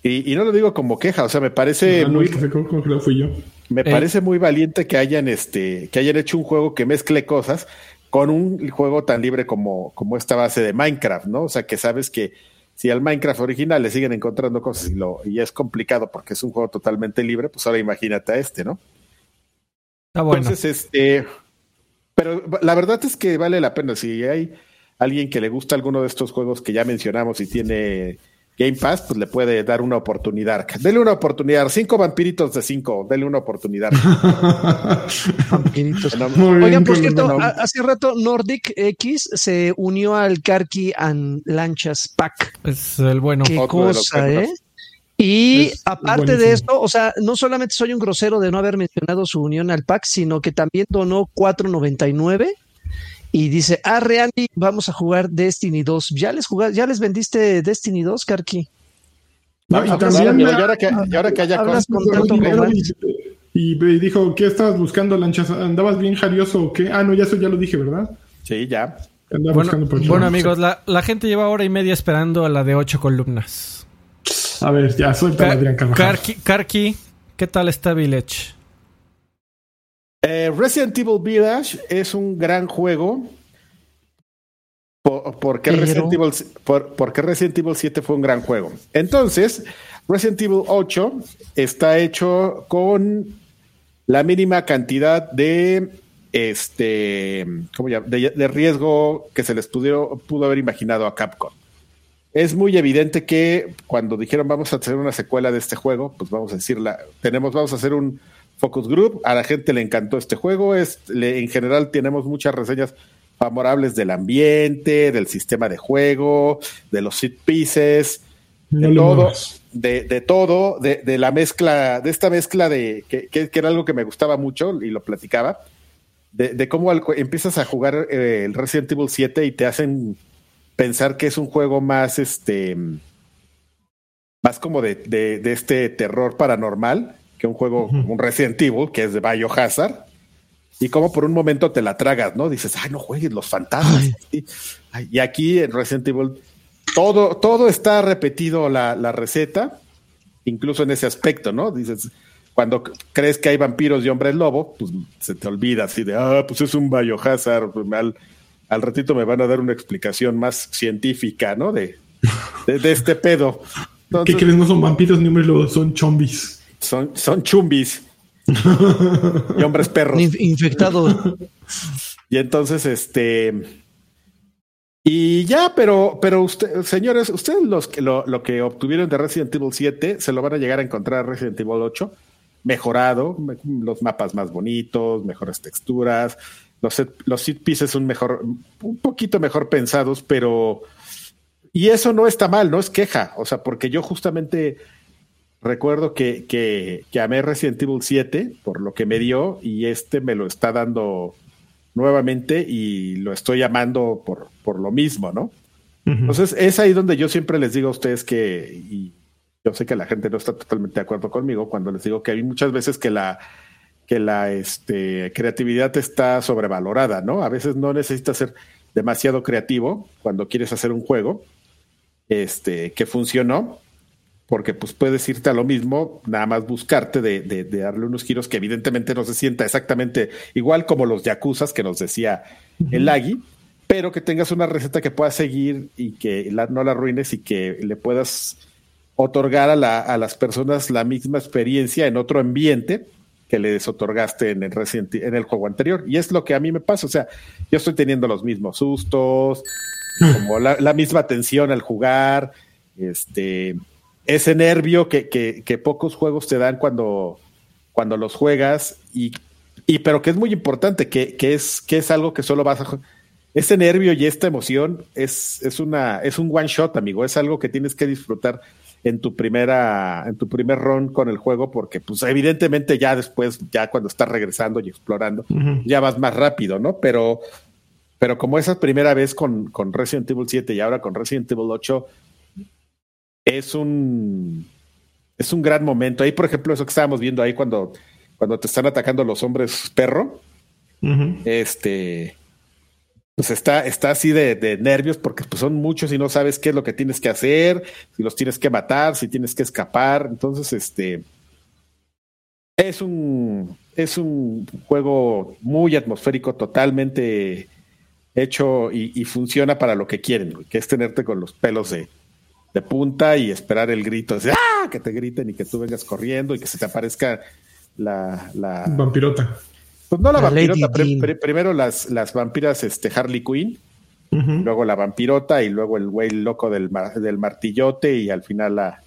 Y, y, no lo digo como queja, o sea, me parece muy. fui yo. Me eh. parece muy valiente que hayan este, que hayan hecho un juego que mezcle cosas con un juego tan libre como, como esta base de Minecraft, ¿no? O sea, que sabes que, si al Minecraft original le siguen encontrando cosas y, lo, y es complicado porque es un juego totalmente libre, pues ahora imagínate a este, ¿no? Está bueno. Entonces, este, pero la verdad es que vale la pena. Si hay alguien que le gusta alguno de estos juegos que ya mencionamos y tiene Game Pass, pues le puede dar una oportunidad. Dele una oportunidad. Cinco vampiritos de cinco. Dele una oportunidad. Vampiritos. Oigan, bien, por cierto, no. hace rato Nordic X se unió al Karki and Lanchas Pack. Es el bueno. Qué Otro cosa. ¿eh? Y Es aparte de esto, o sea, no solamente soy un grosero de no haber mencionado su unión al pack, sino que también donó 4.99 y dice, ah, Randy, vamos a jugar Destiny 2. ¿Ya les jugaste, ya les vendiste Destiny 2, Karki? No, y también- amigo, y ahora que, y ahora que haya Hablas cosas- con tanto dinero romance. y, y dijo, ¿qué estabas buscando, lanchas? ¿Andabas bien jarioso o qué? Ah, no, ya eso ya lo dije, ¿verdad? Sí, ya. Andaba Bueno, buscando por bueno, amigos, la, la gente lleva hora y media esperando a la de ocho columnas. A ver, ya, suelta Ca- Adrián Carvajal. Karki, Karki, ¿qué tal está Village? Eh, Resident Evil Village es un gran juego. Por, porque, Pero- Resident Evil, por- Resident Evil 7 fue un gran juego. Entonces, Resident Evil 8 está hecho con la mínima cantidad de este ¿cómo de, de riesgo que se les pudo, pudo haber imaginado a Capcom. Es muy evidente que cuando dijeron vamos a hacer una secuela de este juego, pues vamos a decirla, tenemos, vamos a hacer un focus group, a la gente le encantó este juego, es, le- en general tenemos muchas reseñas favorables del ambiente, del sistema de juego, de los set pieces, No de todo, de, de todo, de, de la mezcla, de esta mezcla de que, que- que era algo que me gustaba mucho y lo platicaba, de, de cómo al- empiezas a jugar eh, el Resident Evil 7 y te hacen pensar que es un juego más este más como de- de este terror paranormal que un juego un Resident Evil que es de Biohazard y como por un momento te la tragas, ¿no? Dices, ay, no juegues los fantasmas. Y, ay, y aquí en Resident Evil todo, todo está repetido la, la receta, incluso en ese aspecto, ¿no? Dices, cuando crees que hay vampiros y hombres lobo, pues se te olvida así de, ah, pues es un Biohazard, pues, al, al ratito me van a dar una explicación más científica, ¿no? De, de, de este pedo. ¿Qué Entonces, crees? No son vampiros ni hombres lobos, son chombis. Son, son chumbis y hombres perros. Inf- Infectado. Y entonces, este. Y ya, pero, pero usted, señores, ustedes los que lo, lo que obtuvieron de Resident Evil 7 se lo van a llegar a encontrar en Resident Evil 8, mejorado, me- los mapas más bonitos, mejores texturas, los los set pieces son mejor, un poquito mejor pensados, pero. Y eso no está mal, no es queja. O sea, porque yo justamente recuerdo que, que, que amé Resident Evil 7 por lo que me dio y este me lo está dando nuevamente y lo estoy amando por, por lo mismo, ¿no? Entonces es ahí donde yo siempre les digo a ustedes que, y yo sé que la gente no está totalmente de acuerdo conmigo cuando les digo que hay muchas veces que la, que la este, creatividad está sobrevalorada, ¿no? A veces no necesitas ser demasiado creativo cuando quieres hacer un juego este, que funcionó, porque pues puedes irte a lo mismo, nada más buscarte de, de- de darle unos giros que evidentemente no se sienta exactamente igual como los Yakuzas que nos decía el Lagui, pero que tengas una receta que puedas seguir y que la- no la arruines y que le puedas otorgar a, la- a las personas la misma experiencia en otro ambiente que les otorgaste en el, Resident- en el juego anterior. Y es lo que a mí me pasa, o sea, yo estoy teniendo los mismos sustos, como la, la misma tensión al jugar, este, ese nervio que, que- que pocos juegos te dan cuando, cuando los juegas, y, y pero que es muy importante, que, que es, que es algo que solo vas a... Ese nervio y esta emoción es, es, una, es un one shot, amigo, es algo que tienes que disfrutar en tu primera, en tu primer run con el juego, porque pues evidentemente ya después, ya cuando estás regresando y explorando, ya vas más rápido, ¿no? Pero, pero como esa primera vez con, con Resident Evil 7 y ahora con Resident Evil 8, es un, es un gran momento. Ahí, por ejemplo, eso que estábamos viendo ahí cuando, cuando te están atacando los hombres perro, este, pues está, está así de, de nervios porque pues, son muchos y no sabes qué es lo que tienes que hacer, si los tienes que matar, si tienes que escapar. Entonces, este, es un, es un juego muy atmosférico, totalmente hecho y, y funciona para lo que quieren, que es tenerte con los pelos de, de punta y esperar el grito, así, ¡ah! que te griten y que tú vengas corriendo y que se te aparezca la, la Vampirota. pues no la, vampirota, primero las, las vampiras este, Harley Quinn, luego la vampirota y luego el güey loco del, mar- del martillote y al final la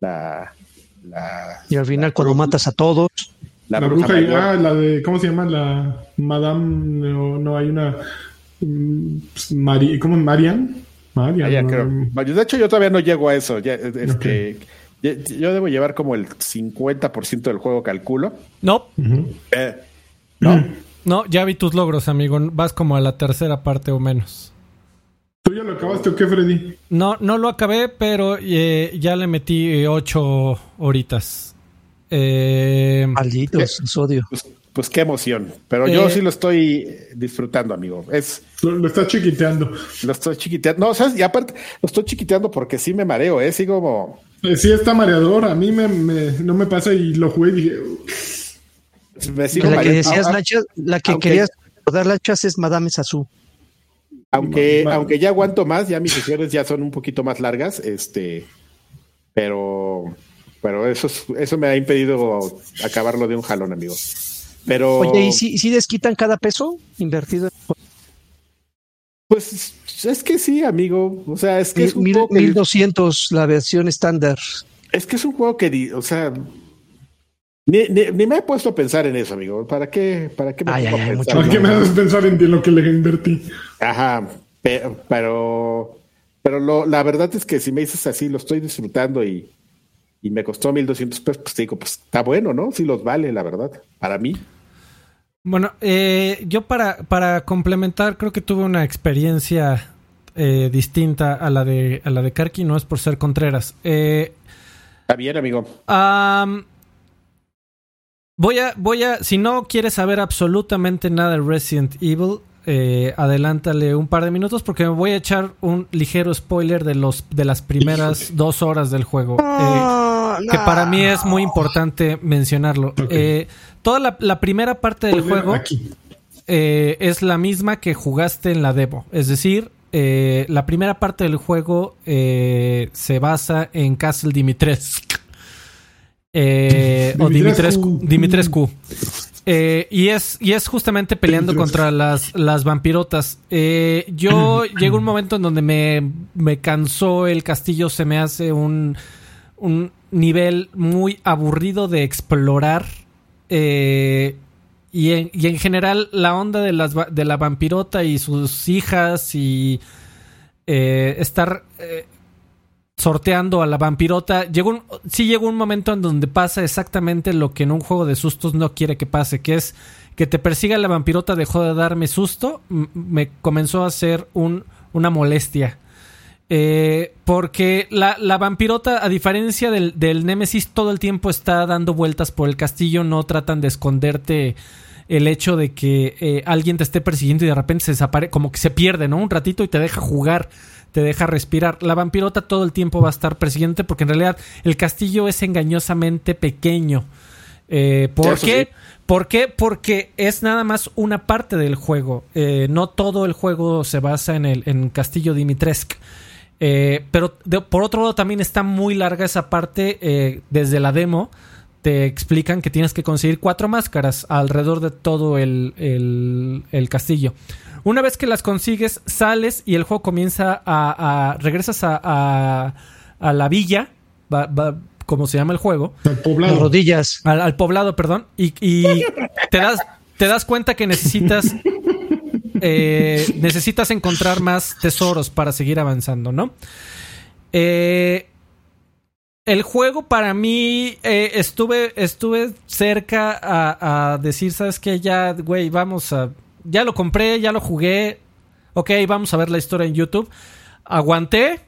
la la, Y al final, la cuando matas a todos, la La, bruja bruja, y- ah, la de, ¿cómo se llama? La Madame, no, no hay una, mm, pues, Mari, ¿cómo? Marian. Marian. Ah, ya no, creo. no. Bueno, De hecho, yo todavía no llego a eso. Ya, este, ya- Yo debo llevar como el 50% del juego, calculo. No. Eh, ¿No? no, ya vi tus logros, amigo. Vas como a la tercera parte o menos. ¿Tú ya lo acabaste o qué, Freddy? No, no lo acabé, pero eh, ya le metí eh, ocho horitas. Eh, malditos, los odio. Pues, pues qué emoción. Pero Eh. yo sí lo estoy disfrutando, amigo. Es, Lo, lo estás chiquiteando. lo estoy chiquiteando. No, ¿sabes? Y aparte, lo estoy chiquiteando porque sí me mareo, ¿eh? Sigo como. Eh, Sí, está mareador. A mí me, me- no me pasa y lo jugué y dije, Me sigo La que mareando. decías, Ah, ah, la que aunque- querías recordar, Lanchas, es Madame Sassou. Aunque, aunque ya aguanto más, ya mis sesiones ya son un poquito más largas, este, pero, pero eso, es- eso me ha impedido acabarlo de un jalón, amigo. Pero, Oye, ¿y si, si desquitan cada peso invertido? pues, es que sí, amigo. O sea, es que es un Mil- juego que, 1200, la versión estándar. es que es un juego que, di- o sea, ni, ni- ni me he puesto a pensar en eso, amigo. ¿Para qué, para qué me Ay, pongo ay, a ay, pensar? ¿para qué me haces pensar en lo que le invertí? Ajá, pe- pero, pero lo, la verdad es que si me dices así, lo estoy disfrutando y, y me costó 1200 pesos, pues te digo, pues está bueno, ¿no? Sí los vale, la verdad, para mí. Bueno, eh, yo para, para complementar, creo que tuve una experiencia eh, distinta a la de a la de Karki, no es por ser Contreras. Eh, Está bien, amigo. am, voy a, voy a, si no quieres saber absolutamente nada de Resident Evil, eh, adelántale un par de minutos porque me voy a echar un ligero spoiler de los de las primeras dos horas del juego. Eh, que para mí es muy importante mencionarlo. Eh, toda la, la primera parte del Spoiler juego eh, es la misma que jugaste en la demo. Es decir, eh, la primera parte del juego eh, se basa en Castle Dimitrescu. Eh, o Dimitrescu. Dimitrescu. Eh, y, es, y es justamente peleando contra las, las vampirotas. Eh, yo llegó un momento en donde me, me cansó el castillo, se me hace un, un nivel muy aburrido de explorar. Eh, y, en, y en general la onda de, la vampirota y sus hijas y eh, estar eh, sorteando a la vampirota. Llegó un, sí llegó un momento en donde pasa exactamente lo que en un juego de sustos no quiere que pase, que es que te persiga la vampirota dejó de darme susto, me comenzó a hacer un, una molestia. Eh, porque la, la vampirota, a diferencia del, del Némesis, todo el tiempo está dando vueltas por el castillo, no tratan de esconderte el hecho de que eh, alguien te esté persiguiendo y de repente se desaparece, como que se pierde, ¿no? Un ratito y te deja jugar, te deja respirar. La vampirota todo el tiempo va a estar persiguiente porque en realidad el castillo es engañosamente pequeño. Eh, ¿Por qué? sí. ¿Por qué? Porque es nada más una parte del juego. Eh, no todo el juego se basa en el en Castillo Dimitrescu. Eh, pero de- por otro lado también está muy larga esa parte eh, desde la demo. Te explican que tienes que conseguir cuatro máscaras alrededor de todo el, el- el castillo. Una vez que las consigues, sales y el juego comienza a... a- regresas a, a- a la villa, va- va- como se llama el juego, Al poblado. rodillas. al, al poblado, perdón, y, y te das te das cuenta que necesitas eh, necesitas encontrar más tesoros para seguir avanzando, ¿no? Eh, el juego para mí eh, estuve estuve cerca a, decir, sabes qué, ya, güey, vamos a, ya lo compré, ya lo jugué, ok, vamos a ver la historia en YouTube. Aguanté.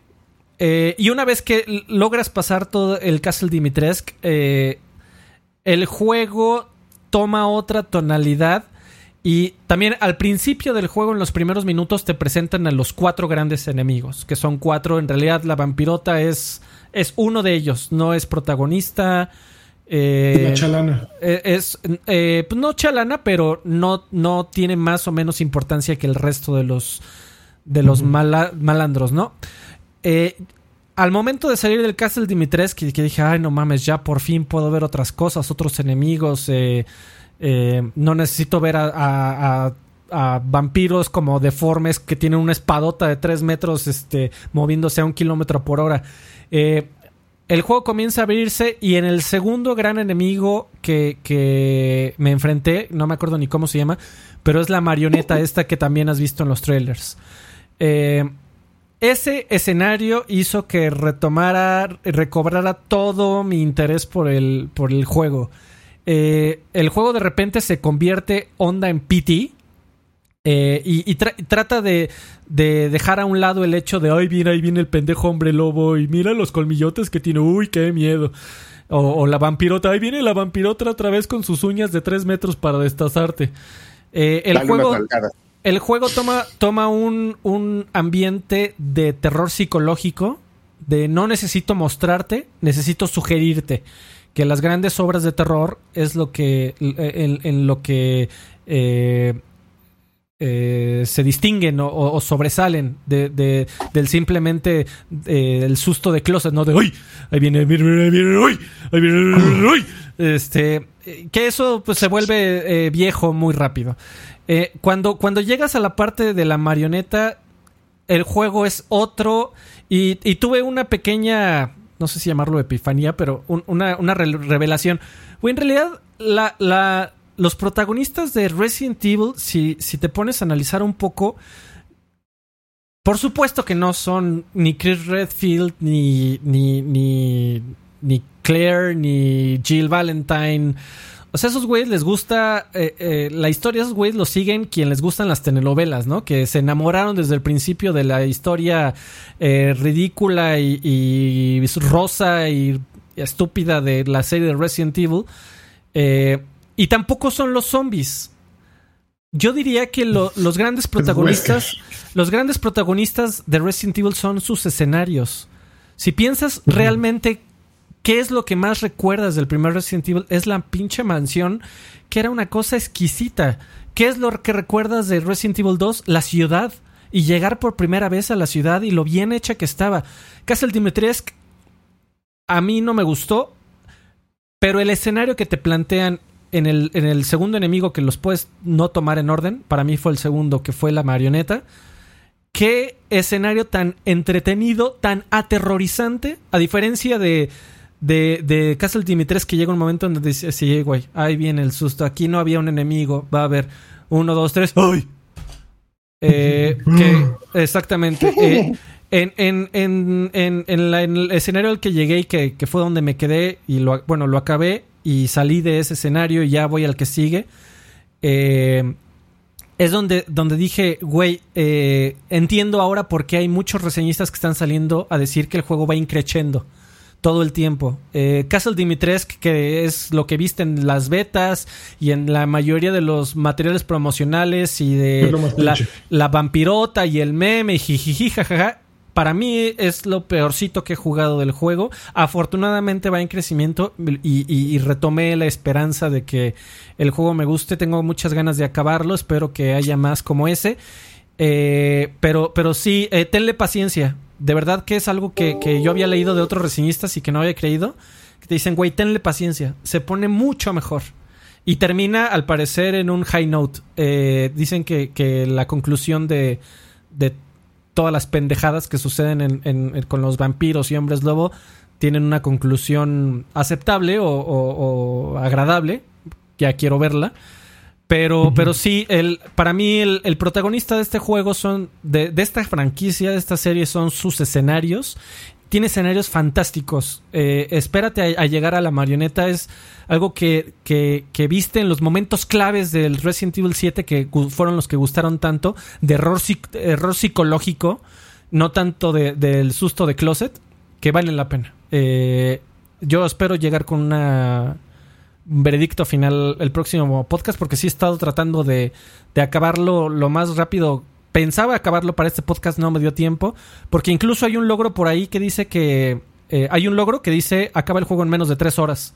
y una vez que logras pasar todo el Castle Dimitrescu, el juego toma otra tonalidad. Y también al principio del juego, en los primeros minutos, te presentan a los cuatro grandes enemigos, que son cuatro. En realidad, la vampirota es, es uno de ellos, no es protagonista. eh, La chalana. eh, es eh, pues no chalana, pero no, no tiene más o menos importancia que el resto de los de los mala- malandros, ¿no? Eh, al momento de salir del Castle Dimitrescu, que dije, ay, no mames, ya por fin puedo ver otras cosas, otros enemigos. Eh, eh, no necesito ver a, vampiros como deformes que tienen una espadota de 3 metros este, moviéndose a un kilómetro por hora. Eh, el juego comienza a abrirse y en el segundo gran enemigo que, que, me enfrenté, no me acuerdo ni cómo se llama, pero es la marioneta esta que también has visto en los trailers. Eh, ese escenario hizo que retomara, recobrara todo mi interés por el, por el juego. Eh, el juego de repente se convierte onda en PT. Eh, y, trata de, dejar a un lado el hecho de, ay, mira, ahí viene el pendejo hombre lobo y mira los colmillotes que tiene, uy, qué miedo. O, la vampirota, ahí viene la vampirota otra vez con sus uñas de tres metros para destazarte. Eh, el juego el juego toma, toma un, un ambiente de terror psicológico, de no necesito mostrarte, necesito sugerirte que las grandes obras de terror es lo que en, lo que eh, eh, se distinguen o, sobresalen de, del simplemente eh, el susto de closet, no de uy, ahí viene, ahí viene, uy, ahí viene, uy. Este, que eso pues se vuelve viejo muy rápido. Eh, cuando, cuando llegas a la parte de la marioneta, el juego es otro. Y, tuve una pequeña, no sé si llamarlo epifanía, pero una, revelación. O en realidad, la, la, los protagonistas de Resident Evil, si, si te pones a analizar un poco, por supuesto que no son ni Chris Redfield, ni, ni, ni, ni Claire, ni Jill Valentine. O sea, esos güeyes les gusta eh, eh, la historia, esos güeyes lo siguen quien les gustan las telenovelas, ¿no? Que se enamoraron desde el principio de la historia eh, ridícula y, rosa y, estúpida de la serie de Resident Evil. y tampoco son los zombies. Yo diría que los grandes protagonistas, los grandes protagonistas de Resident Evil son sus escenarios. Si piensas realmente ¿Qué es lo que más recuerdas del primer Resident Evil? Es la pinche mansión, que era una cosa exquisita. ¿Qué es lo que recuerdas de Resident Evil 2? La ciudad. Y llegar por primera vez a la ciudad y lo bien hecha que estaba. Castle Dimitrescu a mí no me gustó, pero el escenario que te plantean en el, en el segundo enemigo que los puedes no tomar en orden, para mí fue el segundo que fue la marioneta. Qué escenario tan entretenido, tan aterrorizante, a diferencia de de, de Castle Dimitrescu que llega un momento donde dice, sí, güey, ahí viene el susto, aquí no había un enemigo, va a haber uno, dos, tres, ¡ay! Eh, que, exactamente. Eh, en, en, en, en, el escenario al que llegué y que, que, fue donde me quedé y lo, bueno, lo acabé y salí de ese escenario y ya voy al que sigue. Eh, es donde, donde dije, güey, entiendo ahora por qué hay muchos reseñistas que están saliendo a decir que el juego va increchendo todo el tiempo. Eh, Castle Dimitrescu, que es lo que viste en las betas y en la mayoría de los materiales promocionales y de la, vampirota y el meme y jijiji, jajaja. Para mí es lo peorcito que he jugado del juego. Afortunadamente va en crecimiento y, retomé la esperanza de que el juego me guste. Tengo muchas ganas de acabarlo. Espero que haya más como ese. Eh, pero, pero sí, eh, tenle paciencia de verdad que es algo que, yo había leído de otros reseñistas y que no había creído. Que te dicen, güey, tenle paciencia. Se pone mucho mejor. Y termina, al parecer, en un high note. Eh, dicen que, la conclusión de, de, todas las pendejadas que suceden con los vampiros y hombres lobo tienen una conclusión aceptable o agradable. Ya quiero verla. Pero, pero sí, el, para mí el, protagonista de este juego son, de, esta franquicia, de esta serie, son sus escenarios. Tiene escenarios fantásticos. Eh, espérate a, llegar a la marioneta. Es algo que, que, que, viste en los momentos claves del Resident Evil 7 que fueron los que gustaron tanto. De error, error psicológico, no tanto del susto de closet, que valen la pena. Eh, yo espero llegar con una veredicto final el próximo podcast porque sí he estado tratando de, de acabarlo lo más rápido. Pensaba acabarlo para este podcast, no me dio tiempo, porque incluso hay un logro por ahí que dice que... Eh, hay un logro que dice acaba el juego en menos de tres horas.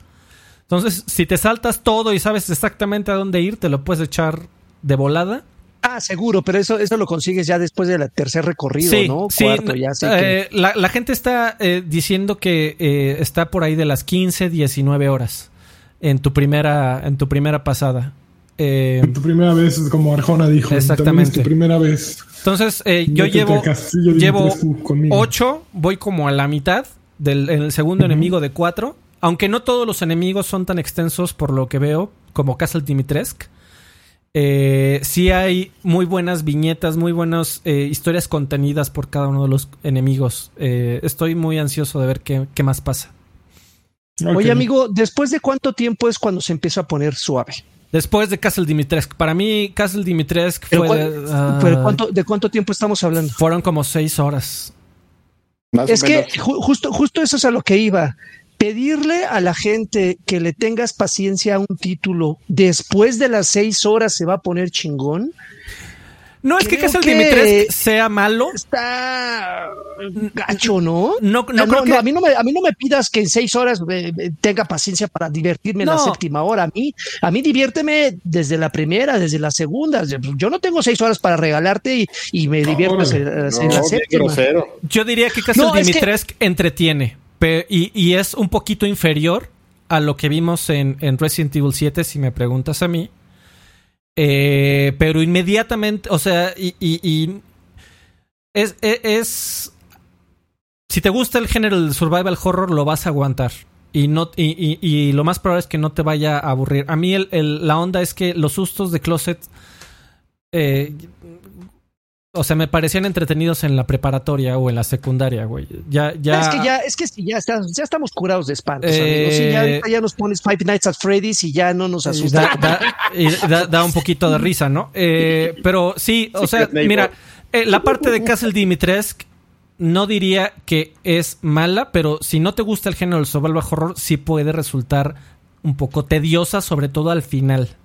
Entonces, si te saltas todo y sabes exactamente a dónde ir, te lo puedes echar de volada. Ah, seguro, pero eso, eso lo consigues ya después del tercer recorrido, Sí, ¿no? sí, Cuarto, ya que- eh, la, la gente está eh, diciendo que eh, está por ahí de las 15, 19 horas en tu primera, en tu primera pasada. Eh, Tu primera vez, como Arjona dijo. Exactamente. Es tu primera vez. entonces, eh, yo llevo, llevo Dimitrescu conmigo. 8, voy como a la mitad del en el segundo enemigo de 4. Aunque no todos los enemigos son tan extensos por lo que veo, como Castle Dimitrescu. Eh, sí hay muy buenas viñetas, muy buenas eh, historias contenidas por cada uno de los enemigos. Eh, estoy muy ansioso de ver qué, qué más pasa. Ok. Oye, amigo, ¿después de cuánto tiempo es cuando se empieza a poner suave? Después de Castle Dimitrescu. Para mí, Castle Dimitrescu Pero, fue... ¿cuán- ah, pero ¿cuánto, ¿de cuánto tiempo estamos hablando? Fueron como seis horas. Más Es que ju- justo, justo eso es a lo que iba. Pedirle a la gente que le tengas paciencia a un título después de las seis horas se va a poner chingón. No es que Castle que- Dimitrescu sea malo. Está gacho, ¿no? No, no No, creo no, que... a, mí no me, a mí no me pidas que en seis horas eh, eh, tenga paciencia para divertirme en la No. séptima hora. A mí, a mí diviérteme desde la primera, desde la segunda. Yo no tengo seis horas para regalarte y, y me divierto en, No, la séptima. grosero. Yo diría que Castle No, es que- Dimitrescu entretiene. y, y es un poquito inferior a lo que vimos en, en Resident Evil 7, si me preguntas a mí. Eh, pero inmediatamente, o sea, y, y es, Si te gusta el género del survival horror, lo vas a aguantar. Y, no, y, y- lo más probable es que no te vaya a aburrir. A mí el- la onda es que los sustos de Closet... eh, o sea, me parecían entretenidos en la preparatoria o en la secundaria, güey. Ya, ya. Es que ya, es que sí, ya, está- ya estamos curados de espantos, Eh, amigos. Sí, ya, ahorita ya nos pones Five Nights at Freddy's y ya no nos y asusta. da, da- y da- da un poquito de risa, ¿no? Eh, pero sí, o sea, mira, eh, la parte de Castle Dimitrescu no diría que es mala, pero si no te gusta el género del survival horror, sí puede resultar un poco tediosa, sobre todo al final.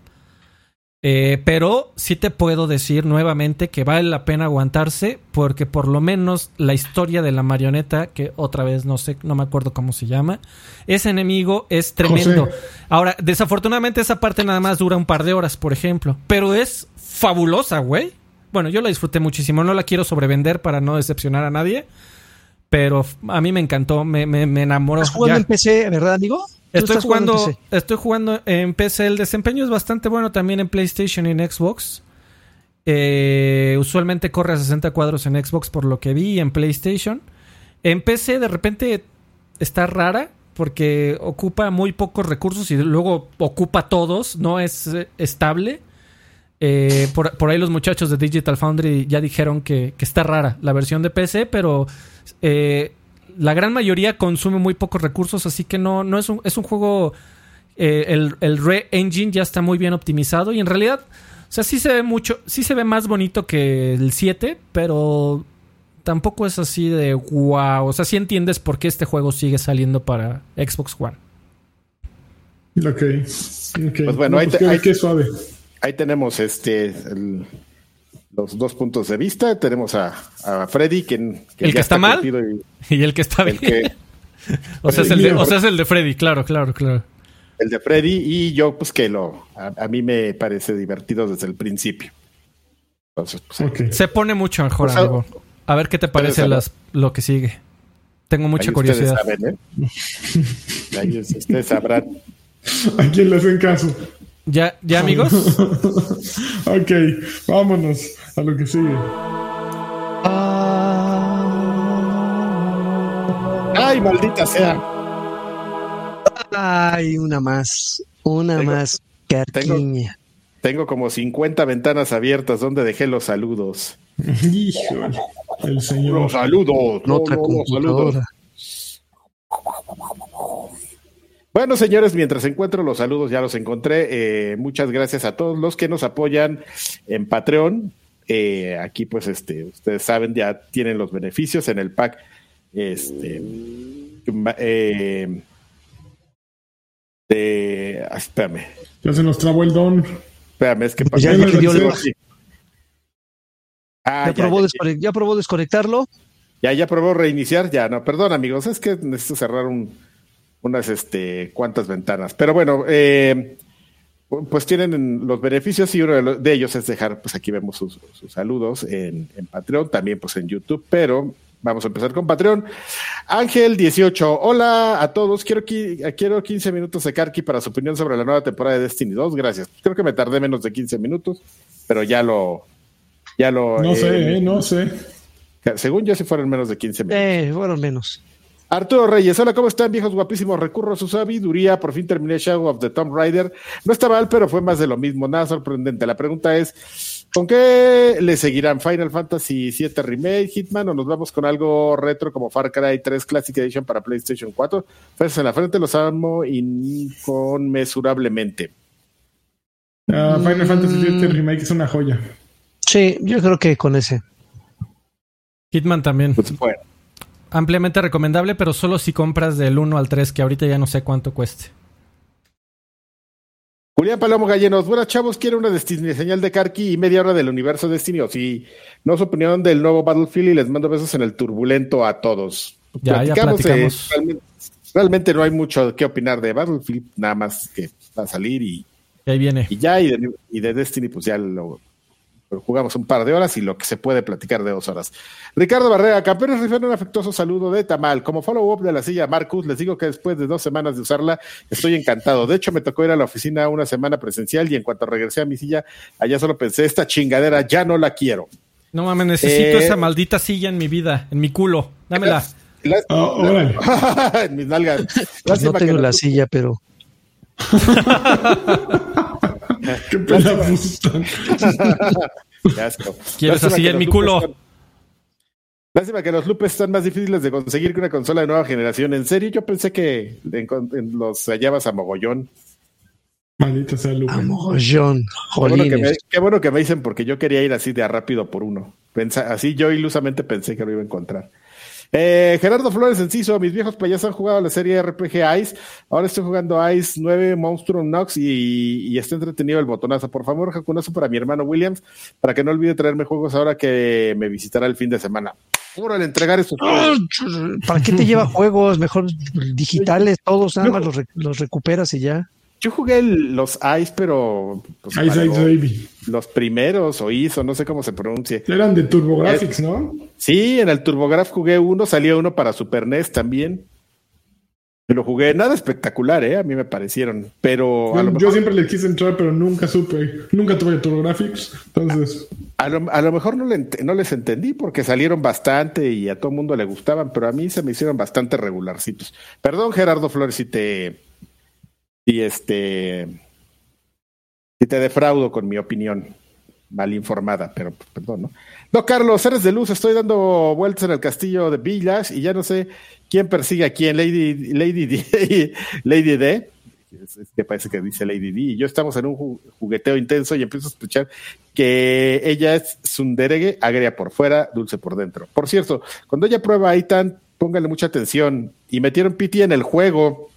Eh, pero sí te puedo decir nuevamente que vale la pena aguantarse porque por lo menos la historia de la marioneta, que otra vez no sé, no me acuerdo cómo se llama, ese enemigo es tremendo. José. Ahora, desafortunadamente esa parte nada más dura un par de horas, por ejemplo, pero es fabulosa, güey. Bueno, yo la disfruté muchísimo, no la quiero sobrevender para no decepcionar a nadie, pero a mí me encantó, me, me, me enamoró. ¿Estás jugando Ya. en PC, verdad, amigo? ¿Tú Estoy jugando en jugando, PC? estoy jugando en PC. El desempeño es bastante bueno también en PlayStation y en Xbox. Eh, usualmente corre a 60 cuadros en Xbox por lo que vi en PlayStation. En PC de repente está rara porque ocupa muy pocos recursos y luego ocupa todos. No es eh, estable. Eh, por, por ahí los muchachos de Digital Foundry ya dijeron que, que está rara la versión de PC, pero eh, la gran mayoría consume muy pocos recursos, así que no, no es un, es un juego. eh, el, el Re Engine ya está muy bien optimizado y en realidad, o sea, sí se ve mucho, sí se ve más bonito que el 7, pero tampoco es así de wow. O sea, sí entiendes por qué este juego sigue saliendo para Xbox One. Ok. ok. Pues bueno, No, ahí te- qué, ahí- qué suave. Ahí tenemos este el- los dos puntos de vista. Tenemos a, a Freddy, quien, quien ¿El que está mal? y Y el que está bien. que, o, sea, es el de, mío. o sea, es el de Freddy, claro, claro, claro. el de Freddy y yo, pues que lo a, a mí me parece divertido desde el principio. Entonces, pues. Se pone mucho mejor, Pues, amigo. A ver qué te parece las, lo que sigue. Tengo mucha ahí curiosidad. Ustedes saben, ¿eh? Ahí ustedes sabrán. ¿A quién le hacen caso? ¿Ya, ¿Ya, amigos? Ok, vámonos a lo que sigue. ¡Ay, maldita sea! Ay, una más, una Tengo- más. Carquiña. Tengo como 50 ventanas abiertas donde dejé los saludos. Híjole, el señor. Los saludos. Otra no, no, los saludos. Bueno, señores, mientras encuentro los saludos, ya los encontré. Eh, muchas gracias a todos los que nos apoyan en Patreon. Eh, aquí, pues, este, ustedes saben, ya tienen los beneficios en el pack. Este, eh, de, ah, espérame, Ya se nos trabó el don. espérame, es que ya pasó- el- Ah, ¿Ya, ya, probó ya, desconec- ¿Ya probó desconectarlo? ya, ya probó reiniciar, ya, no, perdón amigos, es que necesito cerrar un, unas este, cuantas ventanas. Pero bueno, eh, pues tienen los beneficios y uno de, ellos es dejar, pues aquí vemos sus, saludos en, en, Patreon, también pues en YouTube, pero vamos a empezar con Patreon. Ángel 18, hola a todos, quiero, quiero 15 minutos de Karki para su opinión sobre la nueva temporada de Destiny 2, gracias. Creo que me tardé menos de 15 minutos, pero ya lo... Ya lo no sé, eh, no sé. Según yo, si fueron menos de 15 minutos. Eh, fueron menos. Arturo Reyes, hola, ¿cómo están, viejos guapísimos? Recurro a su sabiduría, por fin terminé Shadow of the Tomb Raider. No está mal, pero fue más de lo mismo, nada sorprendente. La pregunta es, ¿con qué le seguirán Final Fantasy VII Remake, Hitman, o nos vamos con algo retro como Far Cry 3 Classic Edition para PlayStation 4? Pues en la frente los amo inconmensurablemente. Uh, Final Fantasy VII Remake es una joya. Sí, yo creo que con ese. Hitman también. Pues, bueno. Ampliamente recomendable, pero solo si compras del 1 al 3, que ahorita ya no sé cuánto cueste. Julián Palomo Gallenos, buenas chavos, quiero una Destiny señal de Karki y media hora del universo Destiny. O si no su opinión del nuevo Battlefield y les mando besos en el turbulento a todos. Ya, ya platicamos. realmente, no hay mucho que opinar de Battlefield, nada más que va a salir y, ahí viene. Y ya, y de, y de Destiny, pues ya lo, jugamos un par de horas y lo que se puede platicar de dos horas. Ricardo Barrera, campeones rifan un afectuoso saludo de Tamal. Como follow-up de la silla Marcus, les digo que después de dos semanas de usarla, estoy encantado. De hecho, me tocó ir a la oficina una semana presencial y en cuanto regresé a mi silla, allá solo pensé, esta chingadera ya no la quiero. No mames, necesito esa eh, maldita silla en mi vida, en mi culo. Dámela. Oh, en mis nalgas. no tengo la silla, pero... Qué pena Quieres así en mi culo. Lástima que los lupes están más difíciles de conseguir que una consola de nueva generación. En serio, yo pensé que los hallabas a mogollón. Maldito sea A mogollón. Qué bueno, que me, dicen porque yo quería ir así de a rápido por uno. así yo ilusamente pensé que lo iba a encontrar. Eh, Gerardo Flores Enciso, mis viejos payas han jugado la serie RPG Ice. Ahora estoy jugando Ice 9 Monstrum Nox y, está entretenido el botonazo. Por favor, jacunazo para mi hermano Williams, para que no olvide traerme juegos ahora que me visitará el fin de semana. Órale, entregar estos juegos. ¿Para qué te lleva juegos? Mejor digitales, todos, nada más los, los recuperas y ya. Yo jugué los Ice, pero. Pues, Ice Ice Baby. Los primeros, o ISO, no sé cómo se pronuncia. Eran de TurboGrafx, ¿no? Sí, en el TurboGrafx jugué uno, salió uno para Super NES también. Lo jugué, nada espectacular, ¿eh? A mí me parecieron. Pero. Yo, siempre le quise entrar, pero nunca supe. Nunca tuve TurboGrafx, entonces. A lo, a lo mejor no, no les entendí porque salieron bastante y a todo el mundo le gustaban, pero a mí se me hicieron bastante regularcitos. Perdón, Gerardo Flores, si te y este y te defraudo con mi opinión mal informada, pero pues, perdón, ¿no? No, Carlos, eres de luz, estoy dando vueltas en el castillo de Villas y ya no sé quién persigue a quién, Lady, Lady D, Lady D, es que parece que dice Lady D, y yo estamos en un jugueteo intenso y empiezo a escuchar que ella es sunderegue, agria por fuera, dulce por dentro. Por cierto, cuando ella prueba Aitan, póngale mucha atención, y metieron Pity en el juego,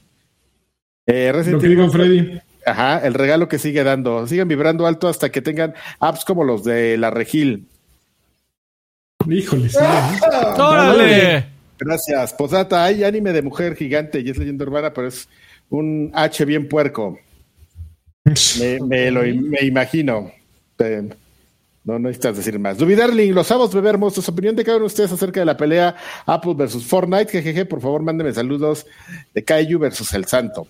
eh, Lo que Freddy. Ajá, el regalo que sigue dando. Siguen vibrando alto hasta que tengan apps como los de la Regil. Híjole, sí. ¡Órale! Gracias. Posata, hay anime de mujer gigante y es leyenda urbana, pero es un H bien puerco. Me, lo imagino. no, no necesitas decir más. Duby Darling, los amos beber hermosos. Opinión de cada uno de ustedes acerca de la pelea Apple versus Fortnite. Jejeje, por favor, mándeme saludos de Kaiju versus El Santo.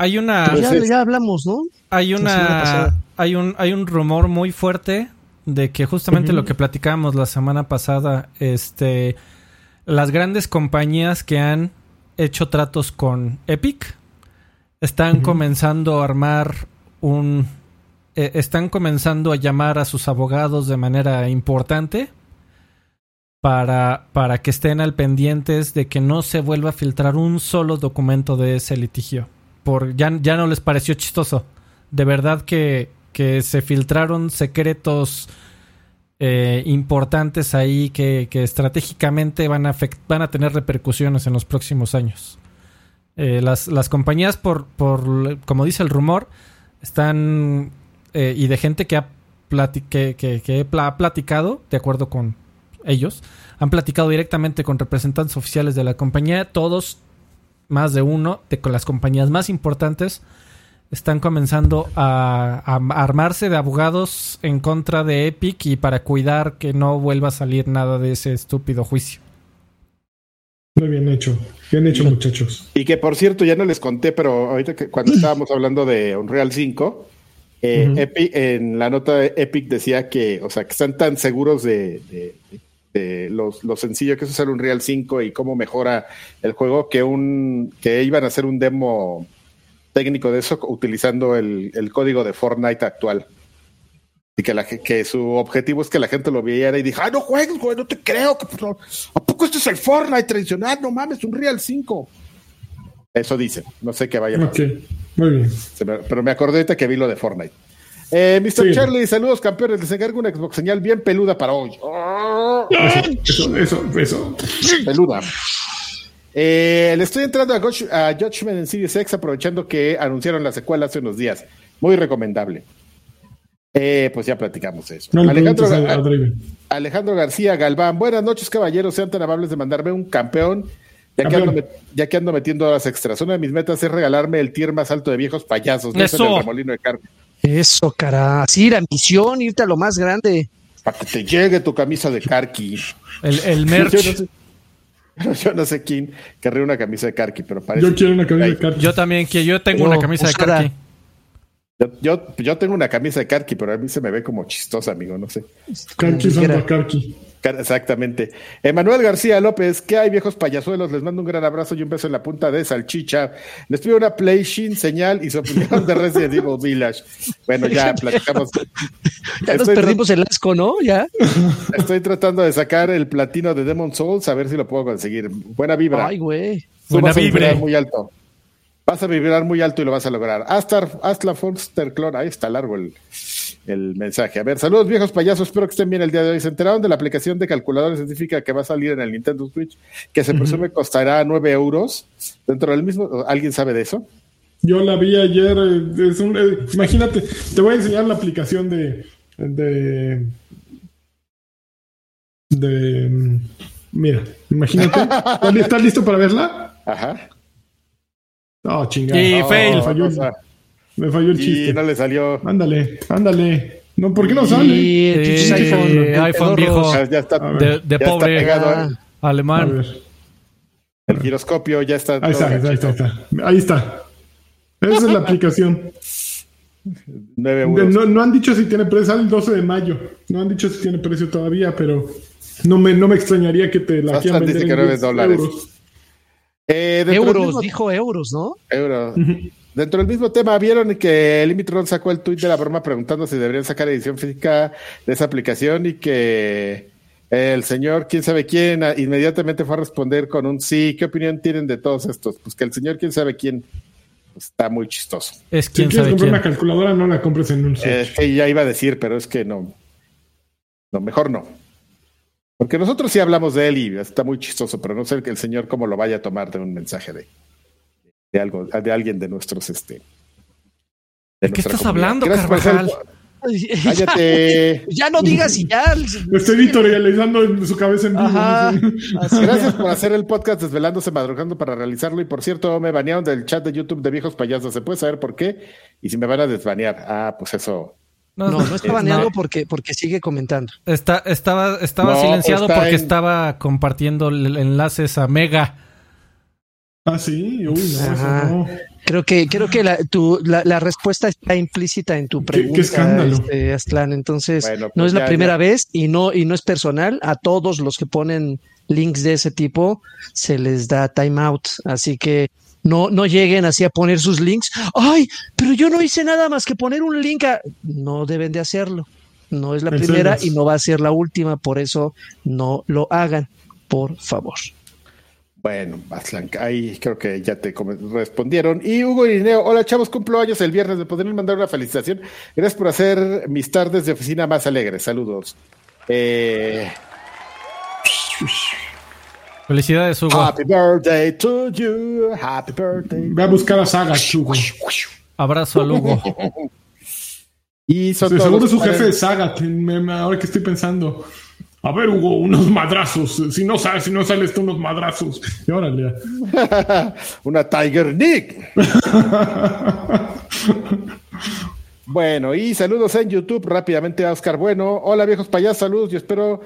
Hay una. Ya, hablamos, ¿no? Hay una. Hay un, hay un rumor muy fuerte de que justamente lo que platicábamos la semana pasada, este. Las grandes compañías que han hecho tratos con Epic están comenzando a armar un. Eh, están comenzando a llamar a sus abogados de manera importante para, para que estén al pendientes de que no se vuelva a filtrar un solo documento de ese litigio por ya, ya no les pareció chistoso. De verdad que, que se filtraron secretos eh, importantes ahí que, que estratégicamente van a, van a tener repercusiones en los próximos años. Eh, las, las, compañías, por, por, como dice el rumor, están, eh, y de gente que ha, que, que, ha platicado, de acuerdo con ellos, han platicado directamente con representantes oficiales de la compañía, todos más de uno de con las compañías más importantes están comenzando a, a armarse de abogados en contra de Epic y para cuidar que no vuelva a salir nada de ese estúpido juicio. Muy bien hecho, bien hecho muchachos. Y que por cierto, ya no les conté, pero ahorita que cuando estábamos hablando de Unreal 5, eh. Epic- en la nota de Epic decía que, o sea, que están tan seguros de, de- de los, lo sencillo que es usar Unreal 5 y cómo mejora el juego, que un que iban a hacer un demo técnico de eso utilizando el, el código de Fortnite actual. Y que, la, que su objetivo es que la gente lo viera y dijo, ah, no juegues, güey, no te creo. que, pues, no. ¿A poco esto es el Fortnite tradicional? No mames, Unreal 5. Eso dice, no sé qué vaya a pasar. Ok, muy bien. Pero me acordé ahorita que vi lo de Fortnite. Eh, Mr. Sí. Charlie, saludos campeones. Les encargo una Xbox señal bien peluda para hoy. Eso, eso, eso. peluda. Eh, le estoy entrando a, Gosh- a Judgment en Series X aprovechando que anunciaron la secuela hace unos días. Muy recomendable. Eh, pues ya platicamos de eso. No Alejandro, preguntes a, a Draven. Alejandro García Galván. Buenas noches, caballeros. Sean tan amables de mandarme un campeón. Ya que, ando, met- ya que ando metiendo horas extras. Una de mis metas es regalarme el tier más alto de viejos payasos. En Eso. el remolino de carne. Eso, cara. Sí, la misión, irte a lo más grande. Para que te llegue tu camisa de Karki. El, el Yo merch. no sé, yo no sé quién querría una camisa de Karki, pero parece. Yo quiero una camisa de cartas. Yo también, que yo tengo No, una camisa de. Karki. Yo, yo, yo tengo una camisa de Karki, pero a mí se me ve como chistosa, amigo, no sé. Karki Como usando dijera. a Karki. Exactamente. Emanuel García López, ¿qué hay, viejos payasuelos? Les mando un gran abrazo y un beso en la punta de salchicha. Les pido una play shin señal y su opinión de Resident Evil Village. Bueno, ya platicamos. Ya nos Estoy perdimos el asco, ¿no? Ya. Estoy tratando de sacar el platino de Demon Souls a ver si lo puedo conseguir. Buena vibra. Ay, güey. Buena vibra. muy alto. Vas a vibrar muy alto y lo vas a lograr. Hasta, hasta la Foster Clone. Ahí está largo el, el mensaje. A ver, saludos viejos payasos. Espero que estén bien el día de hoy. ¿Se enteraron de la aplicación de calculadora científica que va a salir en el Nintendo Switch? Que se presume costará 9 euros. Dentro del mismo. ¿Alguien sabe de eso? Yo la vi ayer. eh, es un- eh, imagínate, te voy a enseñar la aplicación de. de. de. mm, Mira, imagínate. ¿Estás li- ¿Estás listo para verla? Ajá. Oh, chingada. Y Oh, fail. Me falló, me falló el y chiste. no le salió. Ándale, ándale. No, ¿por qué no sale? Y el iPhone. Eh, iPhone viejo. Ya, ya está. De, de ya está pobre pegado. Ah. A alemán. ver. El giroscopio ya está. Ahí está, ahí está, ahí está. Ahí está. Esa es la aplicación. 9 De- euros. no, no han dicho si tiene precio, sale el 12 de mayo. No han dicho si tiene precio todavía, pero no me, no me extrañaría que te la quieran vender dice en que nueve 10 dólares. euros. Eh, dentro del Euros, mismo- dijo euros, ¿no? Euro. Dentro del mismo tema, vieron que Limitron sacó el tuit de la broma preguntando si deberían sacar edición física de esa aplicación y que el señor, quién sabe quién, a- inmediatamente fue a responder con un sí. ¿Qué opinión tienen de todos estos? Pues que el señor, quién sabe quién, pues, está muy chistoso. Es Si quién quieres sabe comprar quién. una calculadora, no la compres en un Switch. Eh, que ya iba a decir, pero es que no. No, mejor no. Porque nosotros sí hablamos de él y está muy chistoso, pero no sé que el señor cómo lo vaya a tomar de un mensaje de, de algo, de alguien de nuestros este. ¿De qué estás comunidad. hablando, Carvajal? Cállate. Ya no digas y ya. Estoy editorializando en su cabeza en vivo. Ajá. Gracias por hacer el podcast desvelándose, madrugando para realizarlo. Y por cierto, me banearon del chat de YouTube de viejos payasos. ¿Se puede saber por qué? Y si me van a desbanear. Ah, pues eso. No, no está baneado no. porque, porque sigue comentando. Está, estaba estaba No, silenciado está porque en- estaba compartiendo enlaces a Mega. Ah, sí. Uy, no, no. Creo que, creo que la, tu, la, la respuesta está implícita en tu Qué- qué pregunta, escándalo. este, Aztlán. Entonces, Bueno, pues no es la primera ya. vez y no, y no es personal. A todos los que ponen links de ese tipo se les da timeout. Así que no, no lleguen así a poner sus links. Ay, pero yo no hice nada más que poner un link a. No deben de hacerlo. No es la primera y no va a ser la última. Por eso no lo hagan. Por favor. Bueno, Aslan, ahí creo que ya te respondieron. Y Hugo Irineo, hola chavos, cumplo años el viernes. ¿Me podrían mandar una felicitación? Gracias por hacer mis tardes de oficina más alegres. Saludos. Eh, Felicidades, Hugo. happy birthday to you. Happy birthday. Ve a buscar a Saga, Chugo. Abrazo al Hugo. Y son seguro los es su jefe de Saga, ahora que estoy pensando. A ver, Hugo, unos madrazos. Si no sabes, si no sales tú unos madrazos. Y órale. Una Tiger Nick. bueno, y saludos en YouTube rápidamente a Oscar Bueno. Hola viejos payasos, saludos. Yo espero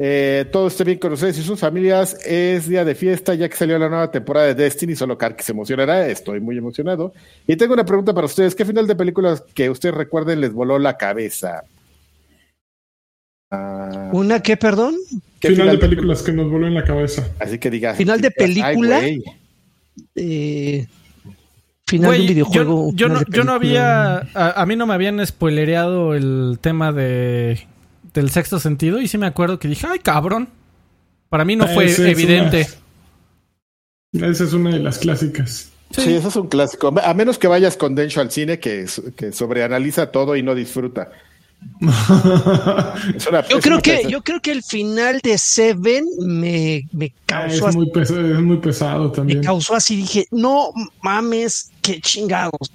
eh, todo esté bien con ustedes y sus familias. Es día de fiesta ya que salió la nueva temporada de Destiny. Solo Karki se emocionará. Estoy muy emocionado. Y tengo una pregunta para ustedes. ¿Qué final de películas que ustedes recuerden les voló la cabeza? Ah, ¿Una qué, perdón? ¿Qué final, de películas que nos voló en la cabeza? Así que diga. Final de película. eh, final de un videojuego. Yo, no, yo no había. A, a, mí no me habían spoilereado el tema de del sexto sentido y sí me acuerdo que dije, ay cabrón. Para mí no fue Ese evidente. Es una, esa es una de las clásicas. Sí. sí, eso es un clásico. A menos que vayas con Dencho al cine que, que sobreanaliza todo y no disfruta. una, yo creo que yo creo que el final de Seven me, me causó es, muy pesado, es muy pesado también. Me causó así, dije, no mames, qué chingados.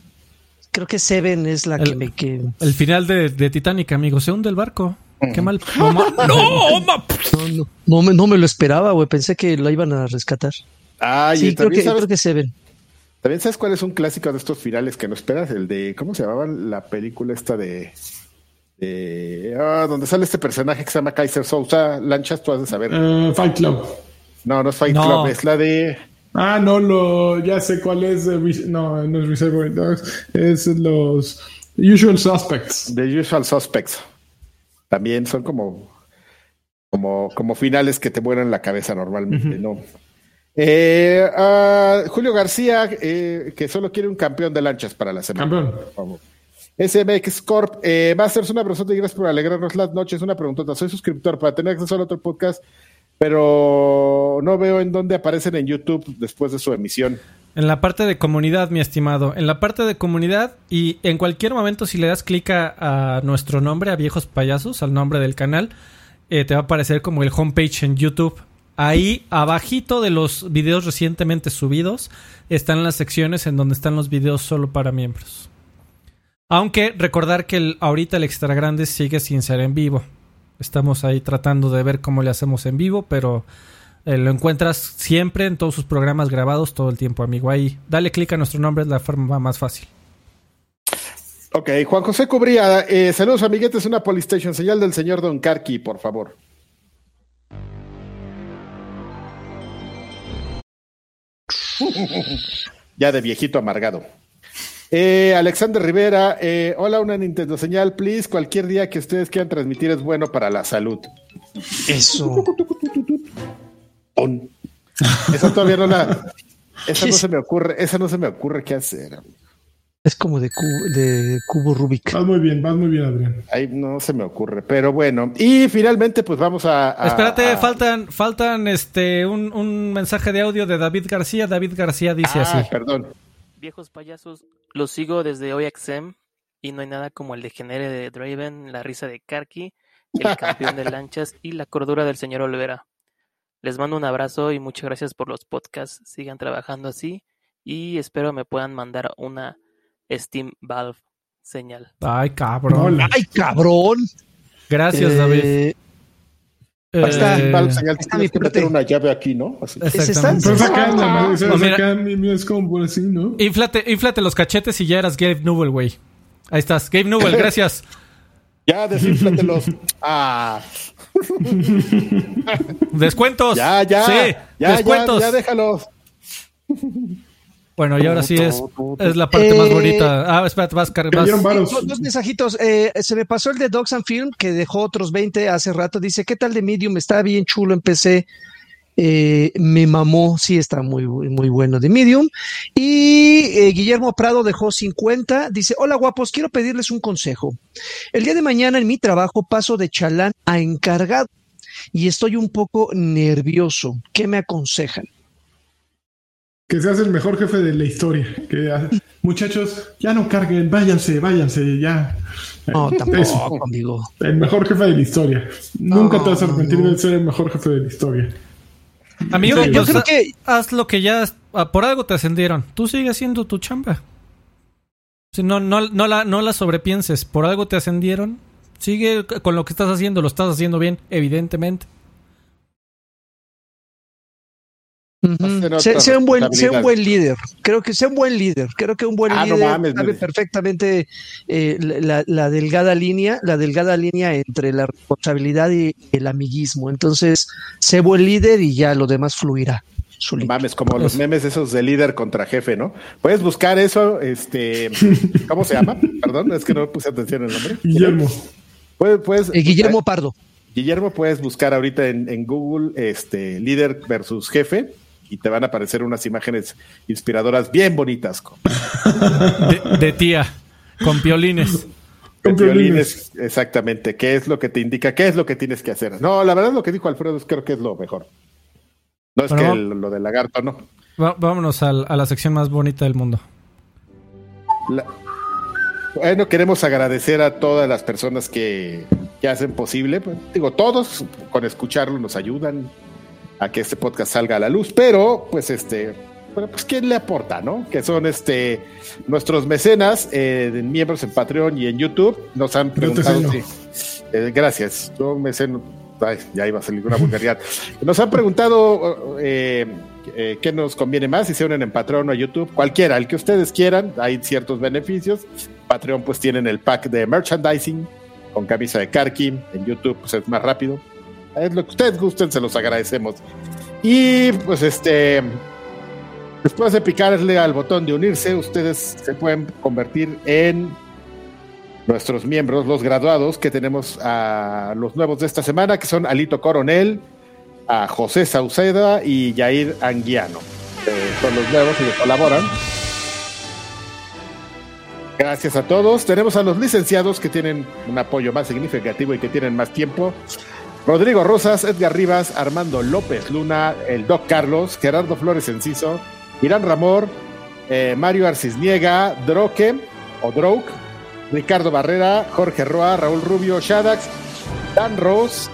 Creo que Seven es la el, que me que... El final de, de Titanic, amigo, se hunde el barco. Qué mal. No, no, no, no, me, no me lo esperaba, güey. Pensé que lo iban a rescatar. Ah, sí, y creo, que, sabes, creo que Seven. También sabes cuál es un clásico de estos finales que no esperas, el de ¿cómo se llamaba la película esta de, de ah, donde sale este personaje que se llama Kaiser Sousa Lanchas, tú has de saber. Uh, Fight Club. No, no es Fight no. Club, es la de Ah, no, lo, ya sé cuál es. No, no es Reservoir Dogs. Es los Usual Suspects. The Usual Suspects. También son como, como, como finales que te vuelan la cabeza normalmente, uh -huh. ¿no? Eh, uh, Julio García, eh, que solo quiere un campeón de lanchas para la semana. Campeón. Por favor. SMX Corp, eh, Masters, una persona y gracias por alegrarnos las noches. Una preguntota, soy suscriptor para tener acceso al otro podcast, pero no veo en dónde aparecen en YouTube después de su emisión. En la parte de comunidad, mi estimado. En la parte de comunidad y en cualquier momento si le das clic a, nuestro nombre, a Viejos Payasos, al nombre del canal, eh, te va a aparecer como el homepage en YouTube. Ahí abajito de los videos recientemente subidos están las secciones en donde están los videos solo para miembros. Aunque recordar que ahorita el extra grande sigue sin ser en vivo. Estamos ahí tratando de ver cómo le hacemos en vivo, pero eh, lo encuentras siempre en todos sus programas grabados todo el tiempo, amigo. Ahí, dale clic a nuestro nombre, es la forma más fácil. Ok, Juan José Cubría, eh, saludos amiguetes, una Polystation, señal del señor Don Karki, por favor. ya de viejito amargado. Eh, Alexander Rivera, eh, hola, una Nintendo señal, please. Cualquier día que ustedes quieran transmitir es bueno para la salud. Eso. On. Esa todavía no la. Esa no se me ocurre, esa no se me ocurre qué hacer. Es como de cubo, de cubo Rubik. Vas muy bien, vas muy bien, Adrián. Ahí no se me ocurre, pero bueno. Y finalmente, pues vamos a. a Espérate, a... faltan, faltan este un, un, mensaje de audio de David García. David García dice ah, así. Perdón. Viejos payasos, los sigo desde hoy XM y no hay nada como el degenere de Draven, la risa de Karki, el campeón de lanchas y la cordura del señor Olvera. Les mando un abrazo y muchas gracias por los podcasts. Sigan trabajando así y espero me puedan mandar una Steam Valve señal. Ay, cabrón. Ay, cabrón. Gracias, eh, David. Eh, está, Valve señal, está tienes que meter una llave aquí, ¿no? Así. Exactamente. Pues acá, ah, no, no, mira, acá es como así, ¿no? Inflate, inflate los cachetes y ya eras Gabe Newell, güey. Ahí estás. Gabe Newell, gracias. Ya, desinflátelos. ah. Descuentos. Ya, ya. Sí, ya, descuentos. Ya, ya, déjalos. Bueno, y ahora sí es, es la parte eh, más bonita. Ah, espérate, vas a Dos, dos mensajitos. Eh, se me pasó el de Dogs and Film, que dejó otros 20 hace rato. Dice, ¿qué tal de Medium? Está bien chulo, empecé. Eh, me mamó, sí está muy, muy bueno de Medium. Y eh, Guillermo Prado dejó 50. Dice, hola guapos, quiero pedirles un consejo. El día de mañana en mi trabajo paso de chalán a encargado y estoy un poco nervioso. ¿Qué me aconsejan? que seas el mejor jefe de la historia. Que muchachos, ya no carguen, váyanse, váyanse, ya. No, tampoco, amigo. El mejor jefe de la historia. No, Nunca te vas a arrepentir no. de ser el mejor jefe de la historia. Amigo, yo creo que haz lo que ya por algo te ascendieron. Tú sigue haciendo tu chamba. Si no, no, no la, no la sobrepienses. Por algo te ascendieron. Sigue con lo que estás haciendo, lo estás haciendo bien, evidentemente. Sé un buen, sé un buen líder. Creo que sea un buen líder. Creo que un buen Ah, no líder mames, sabe perfectamente eh, la, la delgada línea, la delgada línea entre la responsabilidad y el amiguismo. Entonces, sé buen líder y ya lo demás fluirá. Mames, como los memes esos de líder contra jefe, ¿no? Puedes buscar eso, este, ¿cómo se llama? Perdón, es que no puse atención al nombre. Guillermo. Puedes, puedes- Eh, Guillermo Pardo. Guillermo, puedes buscar ahorita en, en Google, este, líder versus jefe, y te van a aparecer unas imágenes inspiradoras bien bonitas. Con, De, de tía, con piolines. Con violines, exactamente. ¿Qué es lo que te indica? ¿Qué es lo que tienes que hacer? No, la verdad lo que dijo Alfredo es, creo que es lo mejor. No es Bueno, que el- lo del lagarto, no. Va- vámonos al- a la sección más bonita del mundo. La- Bueno, queremos agradecer a todas las personas que, que hacen posible. pues, digo, todos con escucharlo nos ayudan a que este podcast salga a la luz, pero pues este, bueno, pues quién le aporta, ¿no? Que son este nuestros mecenas, eh, miembros en Patreon y en YouTube, nos han preguntado. Eh, gracias, yo meceno. Ay, ya iba a salir una vulgaridad. Nos han preguntado eh, eh, qué nos conviene más, si se unen en Patreon o YouTube, cualquiera, el que ustedes quieran, hay ciertos beneficios. Patreon pues tienen el pack de merchandising con camisa de Karki, en YouTube pues es más rápido. Es lo que ustedes gusten, se los agradecemos. Y pues este, después de picarle al botón de unirse, ustedes se pueden convertir en nuestros miembros, los graduados, que tenemos a los nuevos de esta semana, que son Alito Coronel, a José Sauceda y Yair Anguiano. Eh, son los nuevos y que colaboran. Gracias a todos. Tenemos a los licenciados que tienen un apoyo más significativo y que tienen más tiempo. Rodrigo Rosas, Edgar Rivas, Armando López Luna, el Doc Carlos, Gerardo Flores Enciso, Irán Ramor, eh, Mario Arcisniega, Droque o Drouk, Ricardo Barrera, Jorge Roa, Raúl Rubio, Shadax, Dan Ross,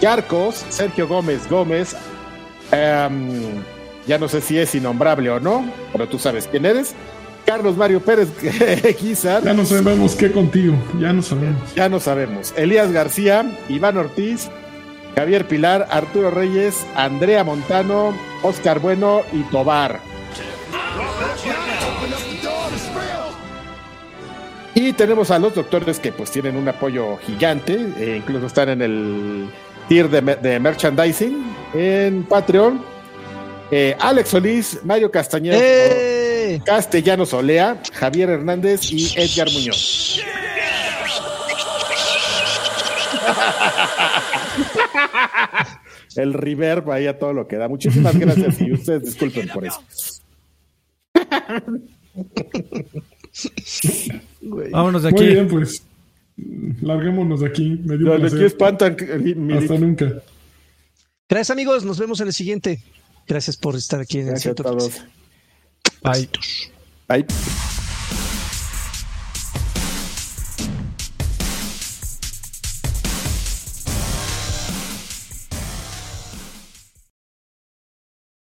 Yarcos, Sergio Gómez Gómez, em, ya no sé si es innombrable o no, pero tú sabes quién eres. Carlos Mario Pérez Guizar, Ya no sabemos qué contigo. Ya no sabemos. ya no sabemos. Elías García, Iván Ortiz, Javier Pilar, Arturo Reyes, Andrea Montano, Oscar Bueno y Tobar. Y tenemos a los doctores que pues tienen un apoyo gigante, e incluso están en el tier de merchandising en Patreon. Eh, Alex Solís, Mario Castañeda, ¡Eh! Castellanos Olea, Javier Hernández y Edgar Muñoz. El reverb ahí a todo lo que da. Muchísimas gracias y ustedes disculpen por eso. Vámonos de Muy aquí. bien, pues. Larguémonos de aquí. Me dio aquí espantan. mi- mi- Hasta nunca. Gracias, amigos. Nos vemos en el siguiente. Gracias por estar aquí en el Gracias a Centro todos. Bye. Bye.